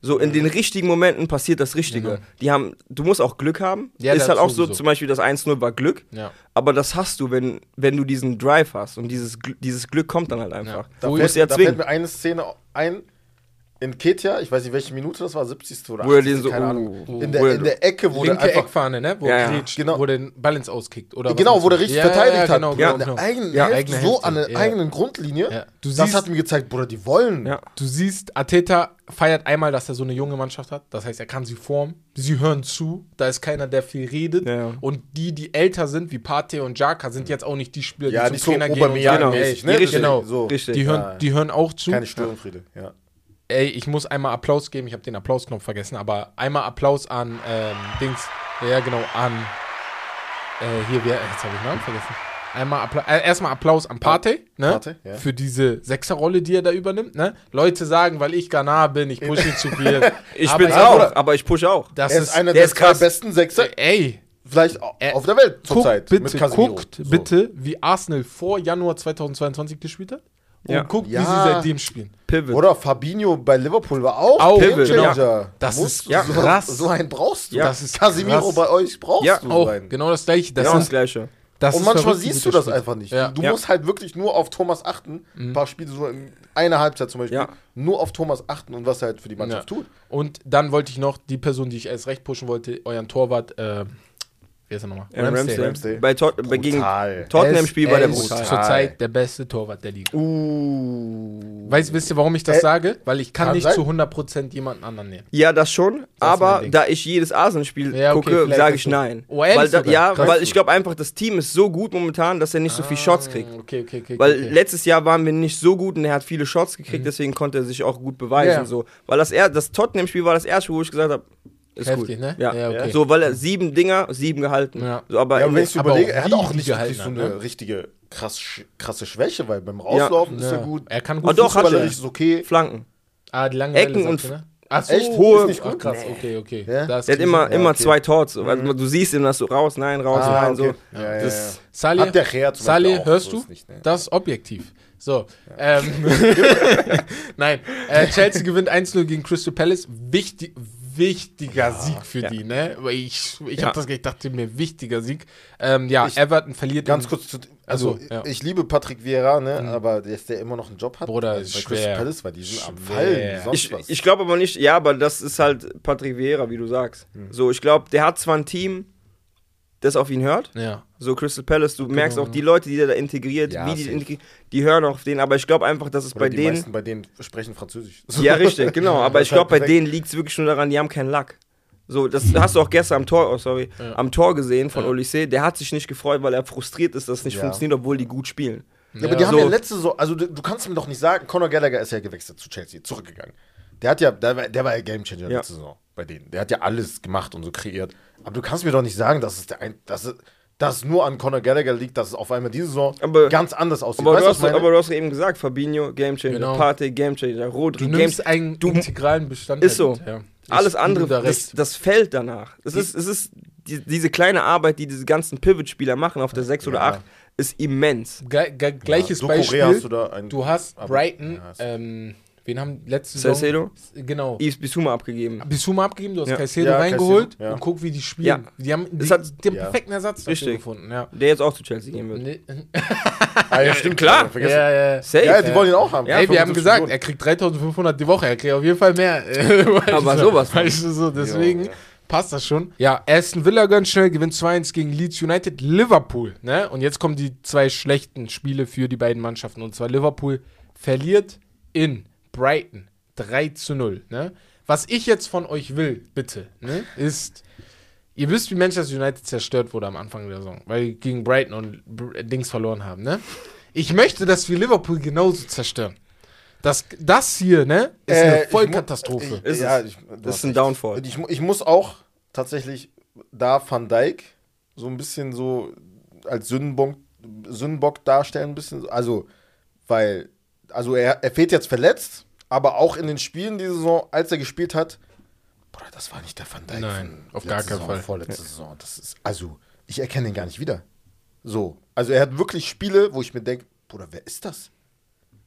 Ja. So in den richtigen Momenten passiert das Richtige. Genau. Die haben, du musst auch Glück haben. Ja, ist halt auch so, sowieso. zum Beispiel das 1-0 war Glück. Ja. Aber das hast du, wenn, wenn du diesen Drive hast. Und dieses, dieses Glück kommt dann halt einfach. Da, Wo fällt, ja da fällt mir eine Szene ein. In Ketia, ich weiß nicht, welche Minute das war, 70. oder Wo er 80. den so- keine uh, Ahnung. in, der, er- in der Ecke, wo der Linke einfach Eckfahne, ne? Wo Ja, er ja. Genau. wo der den Ball ins Auskickt. Oder Genau, wo der richtig Ja, verteidigt ja, hat. Genau, in genau, der genau. eigenen Ja, Hälfte, eigene so an der ja. eigenen Grundlinie. Ja. Du das siehst- hat mir gezeigt, Bruder, die wollen. Ja. Du siehst, Ateta feiert einmal, dass er so eine junge Mannschaft hat. Das heißt, er kann sie formen. Sie hören zu. Da ist keiner, der viel redet. Ja. Und die, die älter sind, wie Pate und Jaka, sind jetzt auch nicht die Spieler, Ja, die nicht zum so Trainer gehen und sagen, ne? richtig. Genau. So. Richtig. Die hören, Ja. die hören auch zu. Keine Störenfriede, ja. Ey, ich muss einmal Applaus geben. Ich habe den Applausknopf vergessen, aber einmal Applaus an ähm, Dings. Ja, genau, an. Äh, hier, wer, jetzt habe ich den Namen vergessen. Einmal Appla äh, erstmal Applaus an Pate, ne? Pate, ja. Für diese Sechserrolle, die er da übernimmt, ne? Leute sagen, weil ich Ghana bin, ich pushe zu viel. Ich Aber bin's ja, auch, aber ich push auch. Das Er ist, ist einer der der besten Sechser, ey, vielleicht au- Äh, auf der Welt zurzeit. mit bitte, guckt So. bitte, wie Arsenal vor Januar 2022 gespielt hat. Und Ja. guckt, wie Ja. sie seitdem spielen. Pivot. Oder Fabinho bei Liverpool war auch, Auch, Gamechanger. genau. Das Du ist musst ja, so, krass. So einen brauchst du. Ja. Das ist Casemiro krass. bei euch brauchst Ja, du Auch sein. genau das gleiche. Das genau das sind, Gleiche. das Und ist manchmal verrückt, wie siehst du das einfach nicht. Ja. Du Ja. musst halt wirklich nur auf Thomas achten. Ein paar Spiele so in einer Halbzeit zum Beispiel. Ja. Nur auf Thomas achten und was er halt für die Mannschaft Ja. tut. Und dann wollte ich noch die Person, die ich erst recht pushen wollte, euren Torwart, äh, wer ist er nochmal? Aaron Ramsey. Ramsey. Bei, Tot bei gegen Brutal. Tottenham-Spiel Er war der ist brutal. zurzeit der beste Torwart der Liga. Uh. Weißt, wisst ihr, warum ich das Äh, sage? Weil ich kann, kann nicht sein. zu 100% jemanden anderen nehmen. Ja, das schon, mein aber da ich jedes Arsenal-Spiel Ja, okay, gucke, sage ich nein. Oh, weil da, ja, Krass. weil ich glaube einfach, das Team ist so gut momentan, dass er nicht so viel Shots kriegt. Okay, okay, okay. Weil okay. letztes Jahr waren wir nicht so gut und er hat viele Shots gekriegt, deswegen konnte er sich auch gut beweisen. Ja. So. Weil das, er das Tottenham-Spiel war das erste, wo ich gesagt habe, ist Heftig, gut. ne? Ja. Ja, okay. So, weil er sieben Dinger, sieben gehalten. Ja. So, aber Ja, im- wenn ich aber überlege, auch er hat auch nicht gehalten so eine ne? richtige krass, krasse Schwäche, weil beim Rauslaufen ist Ja. er gut. Er kann Ah, gut doch, hat er. Ist okay. Flanken. Ah, die lange Ecken und ne? Ach so, Echt? Hohe- Ist nicht Ach, krass, okay, okay. Ja? Das Der hat immer, krise. immer okay. zwei Torts. so. Also, du siehst ihn, dass du raus, nein, raus, Ah, nein. okay. So. Ja, ja, Das- ja. Salih, Hat der hörst so du? nicht, ne? Das ist objektiv. So, ähm, nein, äh, Chelsea gewinnt 1-0 gegen Crystal Palace. Wichtig, wichtiger Sieg für ja. die, ne? Aber Ich, ich Ja. habe das ich dachte mir, wichtiger Sieg. Ähm, ja, Ich- Everton verliert Ganz kurz, zu, also Also, ja. ich liebe Patrick Vieira, ne, aber dass der immer noch einen Job hat. Bruder, also ist bei Crystal schwer. Palace, weil die sind am. Fallen, Ich, ich glaube aber nicht, ja, aber das ist halt Patrick Vieira, wie du sagst. Hm. So, ich glaube, der hat zwar ein Team, das auf ihn hört. Ja. So Crystal Palace, du merkst auch die Leute, die der da integriert, Ja, wie die die hören auf den, aber ich glaube einfach, dass es Oder bei die denen. meisten bei denen sprechen Französisch. Ja, richtig, genau. Aber ich halt glaube, bei denen liegt es wirklich nur daran, die haben keinen Lack. So, das hast du auch gestern am Tor, oh, sorry, Ja. am Tor gesehen von Ja. Olysee. Der hat sich nicht gefreut, weil er frustriert ist, dass es nicht Ja. funktioniert, obwohl die gut spielen. Ja, aber die haben So. ja letzte so, also du, du kannst mir doch nicht sagen, Conor Gallagher ist ja gewechselt zu Chelsea, zurückgegangen. Der hat ja, der, war- der war ja Gamechanger Ja. letzte Saison bei denen. Der hat ja alles gemacht und so kreiert. Aber du kannst mir doch nicht sagen, dass es der ein, dass es, dass nur an Conor Gallagher liegt, dass es auf einmal diese Saison Aber- ganz anders aussieht. Aber, weißt du was hast, aber du hast eben gesagt, Fabinho, Gamechanger, Genau. Partey, Gamechanger, Rodri, Du Game nimmst einen du- integralen Bestandteil. Ist so. mit, ja. Alles andere, da das, das fällt danach. Es ist, es ist die, diese kleine Arbeit, die diese ganzen Pivot-Spieler machen auf der 6 oder Ja. 8, ist immens. Ge gleiches Ja, Beispiel. Hast du du hast Brighton, ähm, wen haben letzte Saison? Genau. Yves Bissouma abgegeben. Bissouma abgegeben, du hast Ja. Caicedo Ja, reingeholt Caicedo, ja. und guck, wie die spielen. Ja. Die haben, die, hat- ja. perfekten Ersatz dafür Richtig. gefunden. Ja. Der jetzt auch zu Chelsea gehen wird. Nee. Ah, ja, stimmt, klar. ja. Ja, ja. Safe. Ja, die wollen ihn auch haben. Ja, Ey, wir haben 75 gesagt, Millionen. er kriegt 3500 die Woche, er kriegt auf jeden Fall mehr. Aber sowas. Weißt du, so, deswegen Ja, ja. passt das schon. Ja, Aston Villa ganz schnell, gewinnt 2-1 gegen Leeds United, Liverpool. Ne? Und jetzt kommen die zwei schlechten Spiele für die beiden Mannschaften. Und zwar Liverpool verliert in Brighton 3 zu 0. Ne? Was ich jetzt von euch will, bitte, ne, ist, ihr wisst, wie Manchester United zerstört wurde am Anfang der Saison, weil die gegen Brighton und Br Dings verloren haben. Ne? Ich möchte, dass wir Liverpool genauso zerstören. Das, das hier, ne, ist Äh, eine ich Vollkatastrophe. Ich, Ist ja, ich, Das ist ein. Downfall. Ich, ich muss auch tatsächlich da Van Dijk so ein bisschen so als Sündenbock, Sündenbock darstellen, ein bisschen. Also, weil, also er, er fehlt jetzt verletzt, aber auch in den Spielen diese Saison, als er gespielt hat, boah, das war nicht der Van Dijk. Nein, auf gar keinen Saison, Fall. Vorletzte Saison. Das ist, also, ich erkenne ihn gar nicht wieder. So. Also, er hat wirklich Spiele, wo ich mir denke, Bruder, wer ist das?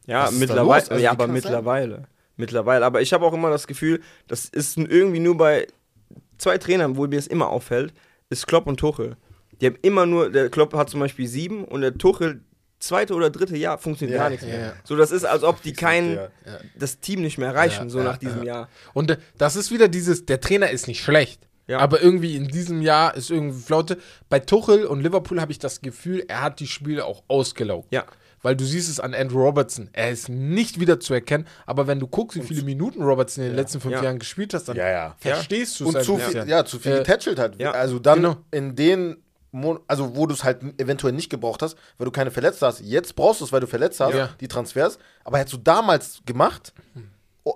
Ja, ist da mittlerweile. los? Also, ja, aber das sein? mittlerweile. Mittlerweile. Aber ich habe auch immer das Gefühl, das ist irgendwie nur bei zwei Trainern, wo mir das immer auffällt, ist Klopp und Tuchel. Die haben immer nur, der Klopp hat zum Beispiel sieben und der Tuchel zweite oder dritte Jahr funktioniert Ja, gar nichts ja, mehr. ja. So, das ist, als ob die Ich kein, das Team nicht mehr erreichen, Ja, so ja, nach diesem ja. Jahr. Und äh, das ist wieder dieses, der Trainer ist nicht schlecht. Ja. Aber irgendwie in diesem Jahr ist irgendwie Flaute. Bei Tuchel und Liverpool habe ich das Gefühl, er hat die Spiele auch ausgelaugt. Ja. Weil du siehst es an Andrew Robertson. Er ist nicht wieder zu erkennen, aber wenn du guckst, wie viele Minuten Robertson in den letzten fünf Ja. Jahren gespielt hast, dann Ja, ja. verstehst du es Und halt zu viel, ja, zu viel Äh, getätschelt hat. ja. Also dann Genau. in den, also wo du es halt eventuell nicht gebraucht hast, weil du keine Verletzte hast. Jetzt brauchst du es, weil du verletzt hast, Ja. die Transfers. Aber hättest du damals gemacht, o-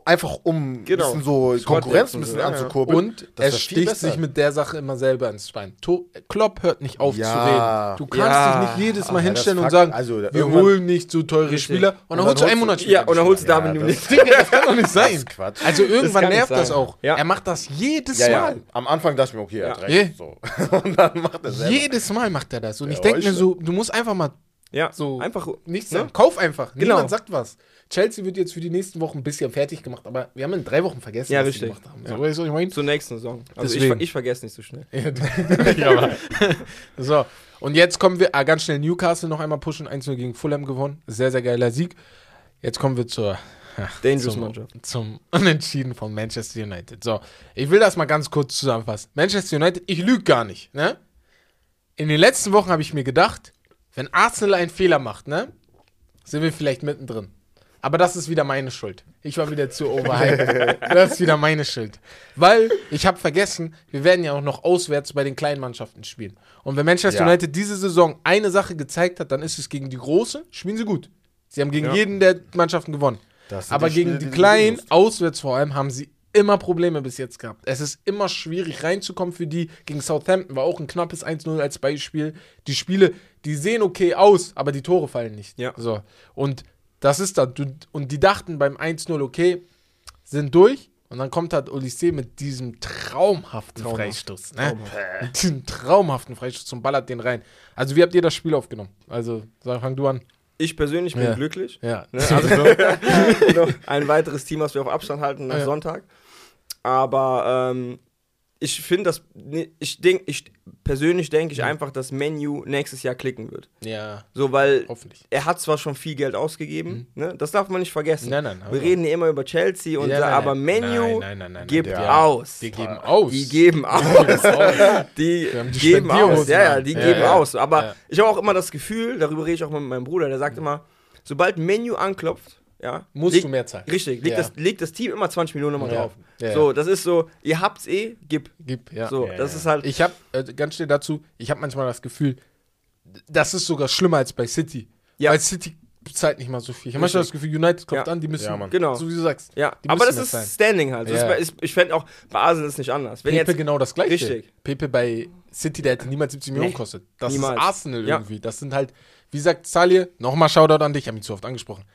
einfach um Genau. ein bisschen so Squad Konkurrenz ein bisschen ja, ja. anzukurbeln. Und Das er sticht sich mit der Sache immer selber ins Bein. To Klopp hört nicht auf Ja. zu reden. Du kannst Ja. dich nicht jedes Mal Ach, ja, hinstellen das und sagen, also, wir holen nicht so teure Richtig. Spieler. Und dann dann holst du einen Monat Ja, und dann holst du Ja, David das-. Digga, das kann doch nicht sein. ist Quatsch. Also irgendwann nervt das sein. auch. Ja. Er macht das jedes ja, ja. Mal. Am Anfang dachte ich mir, okay, er hat Ja. recht. So. Und dann macht er selber. Jedes Mal macht er das. Und ich Ja, denke mir so, du musst einfach mal Ja, so einfach nichts ne? Kauf einfach. Genau. Niemand sagt was. Chelsea wird jetzt für die nächsten Wochen ein bisschen fertig gemacht, aber wir haben in drei Wochen vergessen, Ja, was richtig. gemacht haben. Ja. So, weißt du, ich meine? zur nächsten Saison. Also ich, ich vergesse nicht so schnell. Ja, aber- so, und jetzt kommen wir, ah, ganz schnell Newcastle noch einmal pushen, 1-0 gegen Fulham gewonnen. Sehr, sehr geiler Sieg. Jetzt kommen wir zur, ja, Dangerous zum, Mannschaft. zum Unentschieden von Manchester United. So, ich will das mal ganz kurz zusammenfassen. Manchester United, ich lüge gar nicht, ne? In den letzten Wochen habe ich mir gedacht, wenn Arsenal einen Fehler macht, ne? Sind wir vielleicht mittendrin. Aber das ist wieder meine Schuld. Ich war wieder zu overhyped. das ist wieder meine Schuld. Weil ich habe vergessen, wir werden ja auch noch auswärts bei den kleinen Mannschaften spielen. Und wenn Manchester Ja. United diese Saison eine Sache gezeigt hat, dann ist es gegen die Großen, spielen sie gut. Sie haben gegen Ja. jeden der Mannschaften gewonnen. Aber die gegen Spiele, die die Kleinen, auswärts vor allem, haben sie immer Probleme bis jetzt gehabt. Es ist immer schwierig reinzukommen für die. Gegen Southampton war auch ein knappes 1-0 als Beispiel. Die Spiele, die sehen okay aus, aber die Tore fallen nicht. Ja. So. Und das ist dann. Und die dachten beim 1-0, okay, sind durch. Und dann kommt halt Odyssee mit diesem traumhaften Traumhaft. Freistoß. Ne? Mit diesem traumhaften Freistoß und ballert den rein. Also, wie habt ihr das Spiel aufgenommen? Also, sag, fang du an. Ich persönlich bin Ja. glücklich. Ja. Ne? Also ein weiteres Team, was wir auf Abstand halten nach Ja. Sonntag. Aber ähm, ich finde das, ich denke, ich persönlich denke ich einfach, dass Menu nächstes Jahr klicken wird. ja, So, weil er hat zwar schon viel Geld ausgegeben, ne? das darf man nicht vergessen. Mhm. Nein, nein, Wir reden hier immer über Chelsea und Ja, nein, aber. Menu gibt ja. aus. Die geben aus. Die geben aus. die, die geben aus. Ja, ja, die Ja, geben ja. aus. Aber Ja. ich habe auch immer das Gefühl, darüber rede ich auch mit meinem Bruder, der sagt immer, sobald Menu anklopft, ja, Musst liegt- du mehr zahlen. Richtig, legt, Ja. das, legt das Team immer 20 Millionen nochmal Ja. drauf. Ja, So, das ist so, ihr habt's eh, gib. Gib, ja. So, Ja, das ja. ist halt. Ich habe äh, ganz schnell dazu, ich habe manchmal das Gefühl, das ist sogar schlimmer als bei City. Ja. Weil City zahlt nicht mal so viel. Ich habe manchmal das Gefühl, United kommt Ja. an, die müssen, Ja, Mann. Genau. so wie du sagst. ja, die aber das ist das Standing halt. Das Ja. ist, bei- ist, ich fände auch, bei Arsenal ist es nicht anders. Wenn Pepe jetzt, genau das gleiche. Richtig. Pepe bei City, der hätte niemals 70 Millionen Nee, gekostet. Das niemals. ist Arsenal Ja. irgendwie. Das sind halt, wie sagt Salih, nochmal Shoutout an dich, ich habe ihn zu oft angesprochen.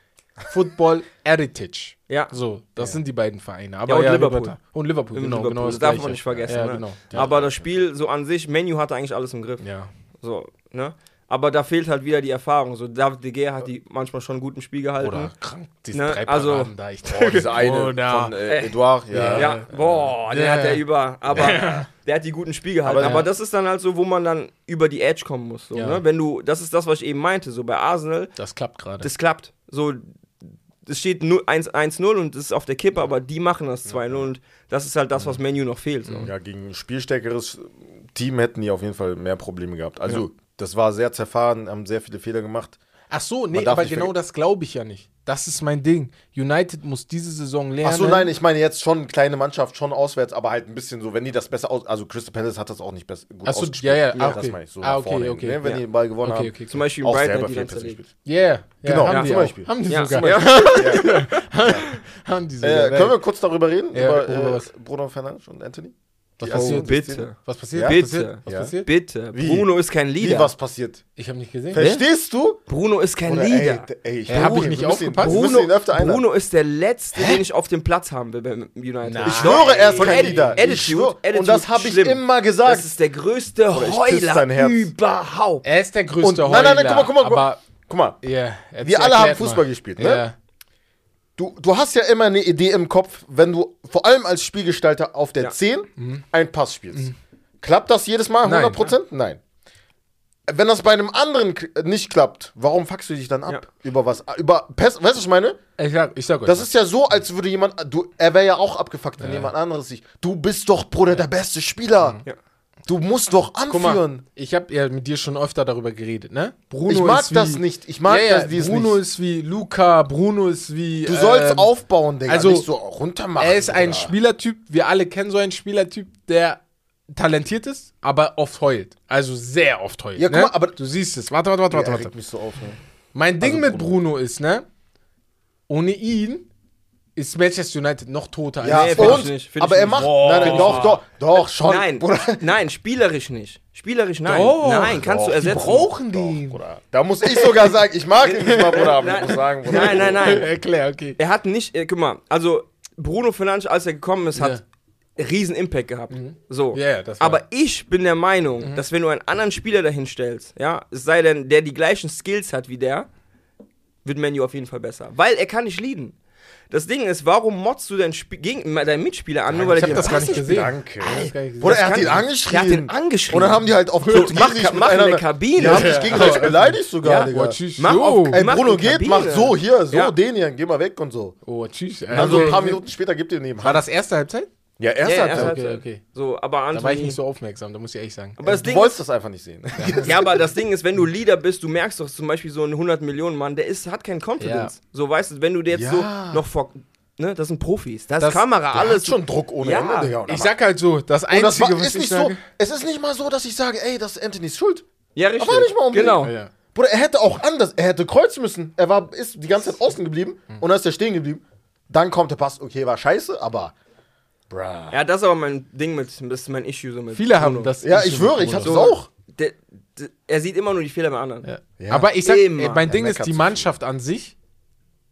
Football Heritage. ja, So, das sind die beiden Vereine. Aber Ja, und ja, Liverpool. Und Liverpool, genau, Liverpool. genau Das das darf man nicht vergessen, Ja, ne? genau. aber das Spiel so an sich, Menu hatte eigentlich alles im Griff. Ja. So, ne? Aber da fehlt halt wieder die Erfahrung. So, David de Gea hat die manchmal schon gut im Spiel gehalten. Oder krank, diese Ne, drei also- Paraden da. Ich Oh, diese eine Oder- von äh, Edouard, ja. Ja, boah, der Ja. hat der über, aber der hat die guten Spiel gehalten. Aber- Aber, Ja. das ist dann halt so, wo man dann über die Edge kommen muss. So, Ja. ne? Wenn du, das ist das, was ich eben meinte, so bei Arsenal, Das klappt gerade. das klappt. So, es steht nu- 1 1-0 und es ist auf der Kippe, aber die machen das 2-0 und das ist halt das, was Menu noch fehlt. So. Ja, gegen ein spielstärkeres Team hätten die auf jeden Fall mehr Probleme gehabt. Also, das war sehr zerfahren, haben sehr viele Fehler gemacht. Ach so, nee, aber genau das glaube ich ja nicht. Das ist mein Ding. United muss diese Saison lernen. Ach so, nein, ich meine jetzt schon kleine Mannschaft, schon auswärts, aber halt ein bisschen so, wenn die das besser aus. Also, Crystal Palace hat das auch nicht besser, gut Ach so, ausgespielt. ja, ja, ah, Das okay. meine ich, so Ah, okay, vorne hin, okay. Ne, wenn Ja. die den Ball gewonnen Okay, haben. okay, Zum Beispiel Auch Brighton selber hat die viel zerlegt. gespielt. Yeah, ja, Genau, haben ja, die zum auch. Beispiel. Haben die Ja, sogar. zum haben die sogar. Äh, können wir kurz darüber reden? Ja, über über äh? Bruno Fernandes und Anthony? Was Die passiert? Augen- Bitte. Was passiert? Ja? Was Bitte. passiert? Was Ja. passiert? Bitte. Wie? Bruno ist kein Wie Leader. was passiert? Ich habe nicht gesehen. Verstehst du? Bruno ist kein Oder, Leader. Ey, ey, ich Ey, hab wir ich nicht ihn- aufgepasst? Bruno. Bruno ist der Letzte, den ich auf dem Platz haben will beim United. Nein. Ich schwöre, er ist Von kein Atti- Leader. Attitude. Attitude Und das habe ich immer gesagt. Das ist der größte Oder Heuler überhaupt. Er ist der größte Und- Heuler. nein, nein, nein, guck mal, guck mal, guck mal. Aber, Guck mal, jetzt wir alle haben Fußball mal. gespielt, ne? Ja. Du, du hast ja immer eine Idee im Kopf, wenn du vor allem als Spielgestalter auf der Ja. 10 einen Pass spielst. Klappt das jedes Mal Nein. 100%? Nein. Wenn das bei einem anderen k- nicht klappt, warum fuckst du dich dann ab? Ja. Über was? Über Pass, weißt du, was ich meine? Ich sag, ich sag euch. Das was. ist ja so, als würde jemand, du, er wäre ja auch abgefuckt, wenn jemand anderes sich, du bist doch, Bruder, der beste Spieler. Ja. Du musst doch Guck mal, anführen. ich habe ja mit dir schon öfter darüber geredet, ne? Bruno Ich mag ist wie, das nicht. Ich mag ja, ja, das Bruno nicht. ist wie Luca, Bruno ist wie. Du sollst ähm, aufbauen, Digga, also, nicht so runtermachen. Er ist ein. Spielertyp, wir alle kennen so einen Spielertyp, der talentiert ist, aber oft heult. Also sehr oft heult. Ja, guck ne? mal, aber- du siehst es. Warte, warte, warte, Ja, warte. warte. mich so auf, ne? Mein Ding Also mit Bruno ist, ne? Ohne ihn ist Manchester United noch toter Ja, Nee, als find und, ich nicht, find aber ich er nicht. macht, Boah. nein, nein, doch, ich doch, doch, schon. Nein, Bruder. nein, spielerisch nicht. Spielerisch nein. Doch, nein, kannst du doch, die ersetzen. brauchen den. Bruder. Da muss ich sogar sagen, ich mag ihn nicht mal, Bruder, aber ich Nein. muss sagen, Bruder. Nein, nein, nein. Erklär, okay. Er hat nicht, äh, guck mal, also Bruno Fernandes, als er gekommen ist, hat riesen Impact gehabt. So. Ja, ja, das war- Aber ich bin der Meinung, dass wenn du einen anderen Spieler dahin stellst, ja, es sei denn, der die gleichen Skills hat wie der, wird Menu auf jeden Fall besser. Weil er kann nicht leaden. Das Ding ist, warum motzt du deinen, Sp gegen, deinen Mitspieler an, nur weil ich er dir das gar nicht gesehen. Danke. Das gar nicht gesehen. Bruder, er hat ihn angeschrien. Er hat ihn angeschrien. Und dann haben die halt auf So, mach- mach in der Kabine. Die haben sich Ja. gegenseitig beleidigt sogar, Ja, Digga. Oh, tschüss. Mach so. auf- Ey, Bruno geht, macht so, hier, so, Ja. den hier, geh mal weg und so. Oh, tschüss. Dann so ein Also, paar Minuten später gibt ihr neben war das erste Halbzeit? Ja, erst Ja, er. Okay, Halbzeit. okay. So, aber Anthony, Da war ich nicht so aufmerksam, da muss ich ehrlich sagen. Aber das Du Ding wolltest ist, das einfach nicht sehen. ja, aber das Ding ist, wenn du Leader bist, du merkst doch zum Beispiel so einen 100 Millionen Mann, der ist, hat keinen Confidence. Ja. So, weißt du, wenn du dir jetzt Ja. so noch vor, ne, das sind Profis, das, Das- ist Kamera, Der alles. hat schon Druck ohne Ja. Ende, Digga. Ich sag halt so, das Einzige, das war, was ist ich nicht sage... so, es ist nicht mal so, dass ich sage, ey, das ist Anthony's Schuld. ja, richtig. Aber nicht mal unbedingt. Genau. Ja, ja. Bruder, er hätte auch anders, er hätte kreuzen müssen. Er war, ist die ganze Zeit außen geblieben und dann ist er stehen geblieben. Dann kommt der Pass, okay, war scheiße, aber. Bruh. Ja, das ist aber mein Ding mit, das ist mein Issue so mit. Viele Bruno. haben das... Ja, ich schwöre, ich hab's auch. Der, der, er sieht immer nur die Fehler bei anderen. Ja. Ja. Aber ich sag, Immer. mein Ding ist, die Mannschaft an sich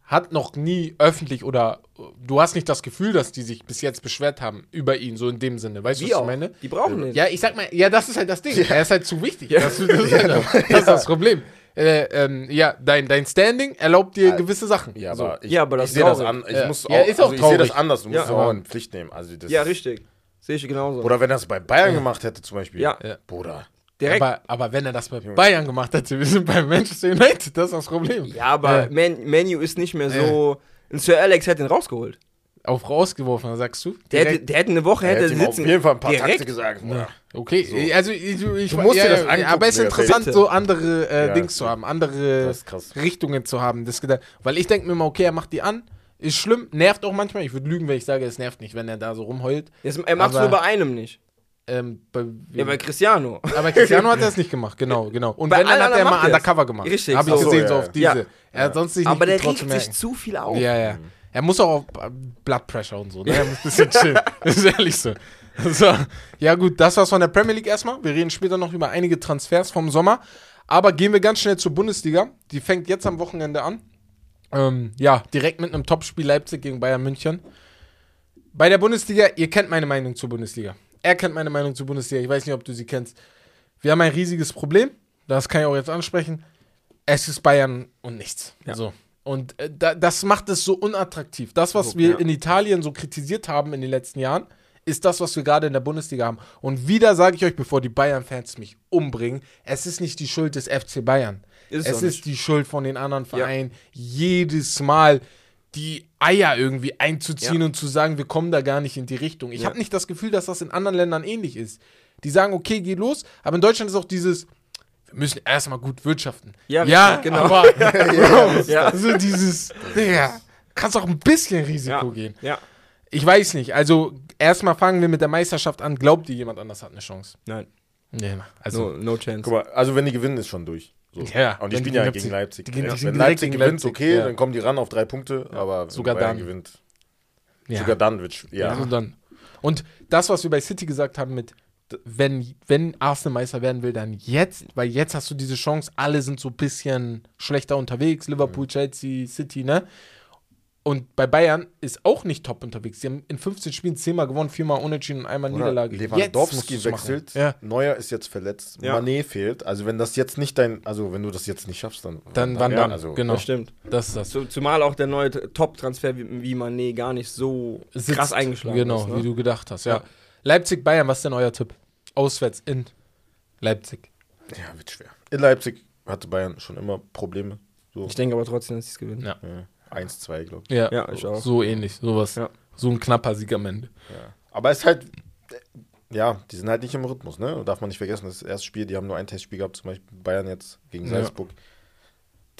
hat noch nie öffentlich oder du hast nicht das Gefühl, dass die sich bis jetzt beschwert haben über ihn, so in dem Sinne. Weißt du, was auch. ich meine? Die brauchen den. Ja, ich sag mal, ja, das ist halt das Ding. Er ist halt zu wichtig. Das, das, ist, halt das, das ist das Problem. Äh, ähm, ja, dein, dein Standing erlaubt dir gewisse Sachen. Ja, so. aber ich, Ja, aber das ich ist sehe das an. Ich Ja. muss auch, Ja, ist auch also ich sehe das anders. Du musst Ja. es auch in Pflicht nehmen. Also das Ja, richtig. Sehe ich genauso. Oder wenn er es bei Bayern gemacht hätte, zum Beispiel. Ja. Ja. Bruder. Direkt. Aber, aber wenn er das bei Bayern gemacht hätte, wir sind bei Manchester United, das ist das Problem. ja, aber Ja. Man, Manu ist nicht mehr so. Ein Sir Alex hätte ihn rausgeholt. Auf rausgeworfen, sagst du? Der hätte, der hätte eine Woche Er hätte hätte ihm auf sitzen. jeden Fall ein paar direkt. Takte gesagt. Bruder. Okay, also ich, ich, Du musst dir das angucken, Aber es ist interessant, bitte. so andere äh, Ja. Dings zu haben, andere Das. Richtungen zu haben. Das, weil ich denke mir immer, okay, er macht die an, ist schlimm, nervt auch manchmal. Ich würde lügen, wenn ich sage, es nervt nicht, wenn er da so rumheult. Jetzt, er macht es nur bei einem nicht. Ähm, bei, Ja, bei Cristiano. aber Cristiano hat er es nicht gemacht, genau, genau. Und Bei wenn, dann allen hat er mal undercover gemacht. Richtig, Habe ich so. gesehen, So, so ja, auf ja. diese. Ja. Er hat sonst sich Aber der nicht regt zu sich zu viel auf. Ja, ja. Er muss auch auf äh, Blood Pressure und so, ne? Er muss ein bisschen chillen. Das ist ehrlich so. so. Ja, gut, das war's von der Premier League erstmal. Wir reden später noch über einige Transfers vom Sommer. Aber gehen wir ganz schnell zur Bundesliga. Die fängt jetzt am Wochenende an. Ähm, ja, direkt mit einem Topspiel Leipzig gegen Bayern München. Bei der Bundesliga, ihr kennt meine Meinung zur Bundesliga. Er kennt meine Meinung zur Bundesliga. Ich weiß nicht, ob du sie kennst. Wir haben ein riesiges Problem. Das kann ich auch jetzt ansprechen. Es ist Bayern und nichts. Ja. So. Und äh, da, das macht es so unattraktiv. Das, was wir ja. in Italien so kritisiert haben in den letzten Jahren, ist das, was wir gerade in der Bundesliga haben. Und wieder sage ich euch, bevor die Bayern-Fans mich umbringen, es ist nicht die Schuld des FC Bayern. Ist es ist die Schuld von den anderen Vereinen, jedes Mal die Eier irgendwie einzuziehen Ja. und zu sagen, wir kommen da gar nicht in die Richtung. Ich Ja. habe nicht das Gefühl, dass das in anderen Ländern ähnlich ist. Die sagen, okay, geh los, aber in Deutschland ist auch dieses, wir müssen erstmal gut wirtschaften. Ja, ja genau. aber Bro, Ja. so dieses, Digga, kannst auch ein bisschen Risiko Ja. gehen. ja. Ich weiß nicht, also erstmal fangen wir mit der Meisterschaft an. Glaubt ihr, jemand anders hat eine Chance? Nein. Nee, also, No, no chance. Guck mal, also wenn die gewinnen, ist schon durch. So. Ja, Und die spielen die ja gegen Leipzig. die gehen- die ja. Wenn Leipzig gegen gewinnt, Leipzig, okay, ja. dann kommen die ran auf drei Punkte, aber wenn Sogar Bayern dann. gewinnt, ja. sogar dann wird ja. Also dann. Und das, was wir bei City gesagt haben mit, wenn, wenn Arsenal Meister werden will, dann jetzt, weil jetzt hast du diese Chance, alle sind so ein bisschen schlechter unterwegs, Liverpool, Chelsea, City, ne? Und bei Bayern ist auch nicht top unterwegs. Sie haben in 15 Spielen 10 Mal gewonnen, 4 Mal unentschieden und einmal Oder Niederlage. Lewandowski wechselt. Ja. Neuer ist jetzt verletzt, Ja. Mané fehlt. Also wenn das jetzt nicht dein, also wenn du das jetzt nicht schaffst, dann Dann wann dann? Also, genau. Das stimmt. Das ist das. Zu, zumal auch der neue Top-Transfer wie, wie Mané gar nicht so Sitzt. krass eingeschlagen Genau, ist. Ne? wie du gedacht hast, ja. Ja. Leipzig-Bayern, was ist denn euer Tipp? Auswärts in Leipzig. Ja, wird schwer. In Leipzig hatte Bayern schon immer Probleme. So Ich denke aber trotzdem, dass sie es gewinnen. Ja. ja, 1-2, glaube ich. Ja, Ja, ich auch. so ähnlich, sowas. Ja. So ein knapper Sieg am Ende. Ja. Aber es ist halt, äh, ja, die sind halt nicht im Rhythmus, ne? Darf man nicht vergessen, das erste Spiel, die haben nur ein Testspiel gehabt, zum Beispiel Bayern jetzt gegen Ja.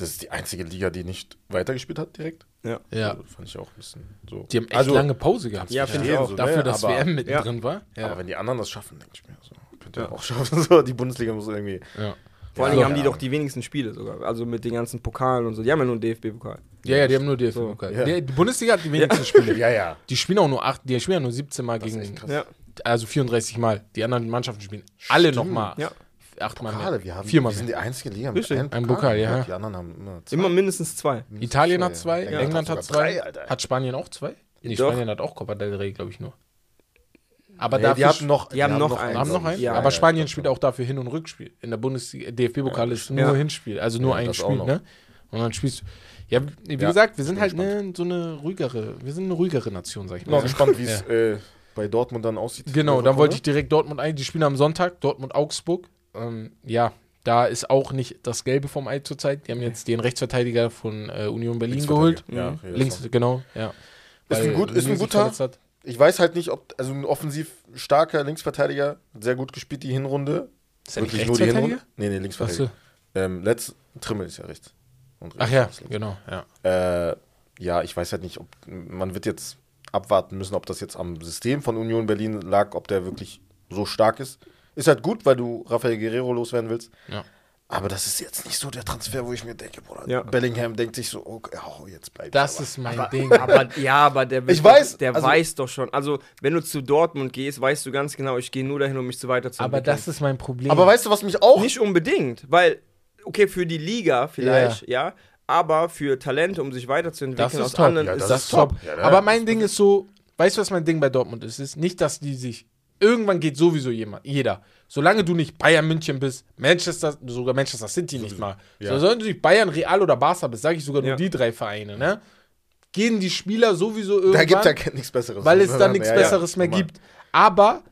Das ist die einzige Liga, die nicht weitergespielt hat direkt. Ja. Ja. Also, fand ich auch ein bisschen so. Die haben echt also, lange Pause gehabt. Ja, finde ich auch. so, Dafür, ne? dass aber, WM mittendrin war. Ja. Aber wenn die anderen das schaffen, denke ich mir so. Könnt ihr Ja. auch schaffen. So, die Bundesliga muss irgendwie. ja. Vor Ja, allem haben ja. die doch die wenigsten Spiele sogar. Also mit den ganzen Pokalen und so. Die haben ja nur einen DFB-Pokal. ja, ja, die haben nur DFB. So, ja. Die, Bundesliga hat die wenigsten Spiele. Ja, ja. Die spielen auch nur acht, die spielen ja nur 17 Mal Das gegen. Ja. also 34 Mal. Die anderen Mannschaften spielen alle nochmal Ja. Achtmal mehr. Pokale, wir haben Viermal wir sind mehr. die einzige Liga Richtig. einem Ein Pokal, ja. Die anderen haben immer zwei. Immer mindestens zwei. Italien hat zwei, Ja. England hat zwei. drei, hat Spanien auch zwei? Nee, Doch. Spanien hat auch Copa del Rey, glaube ich nur. Aber Nee, dafür die hatten noch, die haben noch Wir eins. haben noch ich. einen, Ja, aber Spanien ich spielt auch dafür Hin- und Rückspiel. In der Bundesliga, DFB-Pokal ist nur Ja. Hinspiel, also nur Ja, ein Spiel, ne? Und dann spielst du. Ja, wie Ja, gesagt, wir sind bin halt ne, so eine ruhigere, wir sind eine ruhigere Nation, sag ich Bin mal mal. gespannt, wie es äh, bei Dortmund dann aussieht. Genau, Äh, dann wollte ich direkt Dortmund ein. Die spielen am Sonntag, Dortmund-Augsburg. Ähm, ja, da ist auch nicht das Gelbe vom Ei zurzeit. Die haben jetzt den Rechtsverteidiger von äh, Union Berlin geholt. Ja, Mhm. Links, genau, ja. Ist ein gut- ist ein guter-. Ich weiß halt nicht, ob, also ein offensiv starker Linksverteidiger, sehr gut gespielt die Hinrunde. Ist er Wirklich nur die Hinrunde? Nee, nee, Linksverteidiger. Achso. Ähm, letzt, Trimmel ist ja rechts. Und Ach ja, rechts genau, ja. Äh, ja, ich weiß halt nicht, ob man wird jetzt abwarten müssen, ob das jetzt am System von Union Berlin lag, ob der wirklich so stark ist. Ist halt gut, weil du Rafael Guerrero loswerden willst. Ja. Aber das ist jetzt nicht so der Transfer, wo ich mir denke, Bruder, Ja. Bellingham denkt sich so, okay, oh, jetzt bleib Das aber. ist mein Aber, Ding. aber ja, aber der, Ich weiß, der also- weiß doch schon. Also, wenn du zu Dortmund gehst, weißt du ganz genau, ich gehe nur dahin, um mich zu Aber weiterzuentwickeln. das ist mein Problem. Aber weißt du, was mich auch. Nicht unbedingt, weil, okay, für die Liga vielleicht, ja, aber für Talente, um sich weiterzuentwickeln, das ist aus top. anderen Ja, ist das das ist ist top. top. Ja, Aber das mein Ding ist so, weißt du, was mein Ding bei Dortmund ist? Es ist nicht, dass die sich. Irgendwann geht sowieso jemand, jeder. Solange du nicht Bayern München bist, Manchester, sogar Manchester City nicht mal. Ja. So, solange du nicht Bayern, Real oder Barca bist, sage ich sogar nur Ja. die drei Vereine, ne? Gehen die Spieler sowieso irgendwann. da gibt es ja nichts Besseres. weil es dann nichts Ja, ja, Besseres mehr normal. gibt. Aber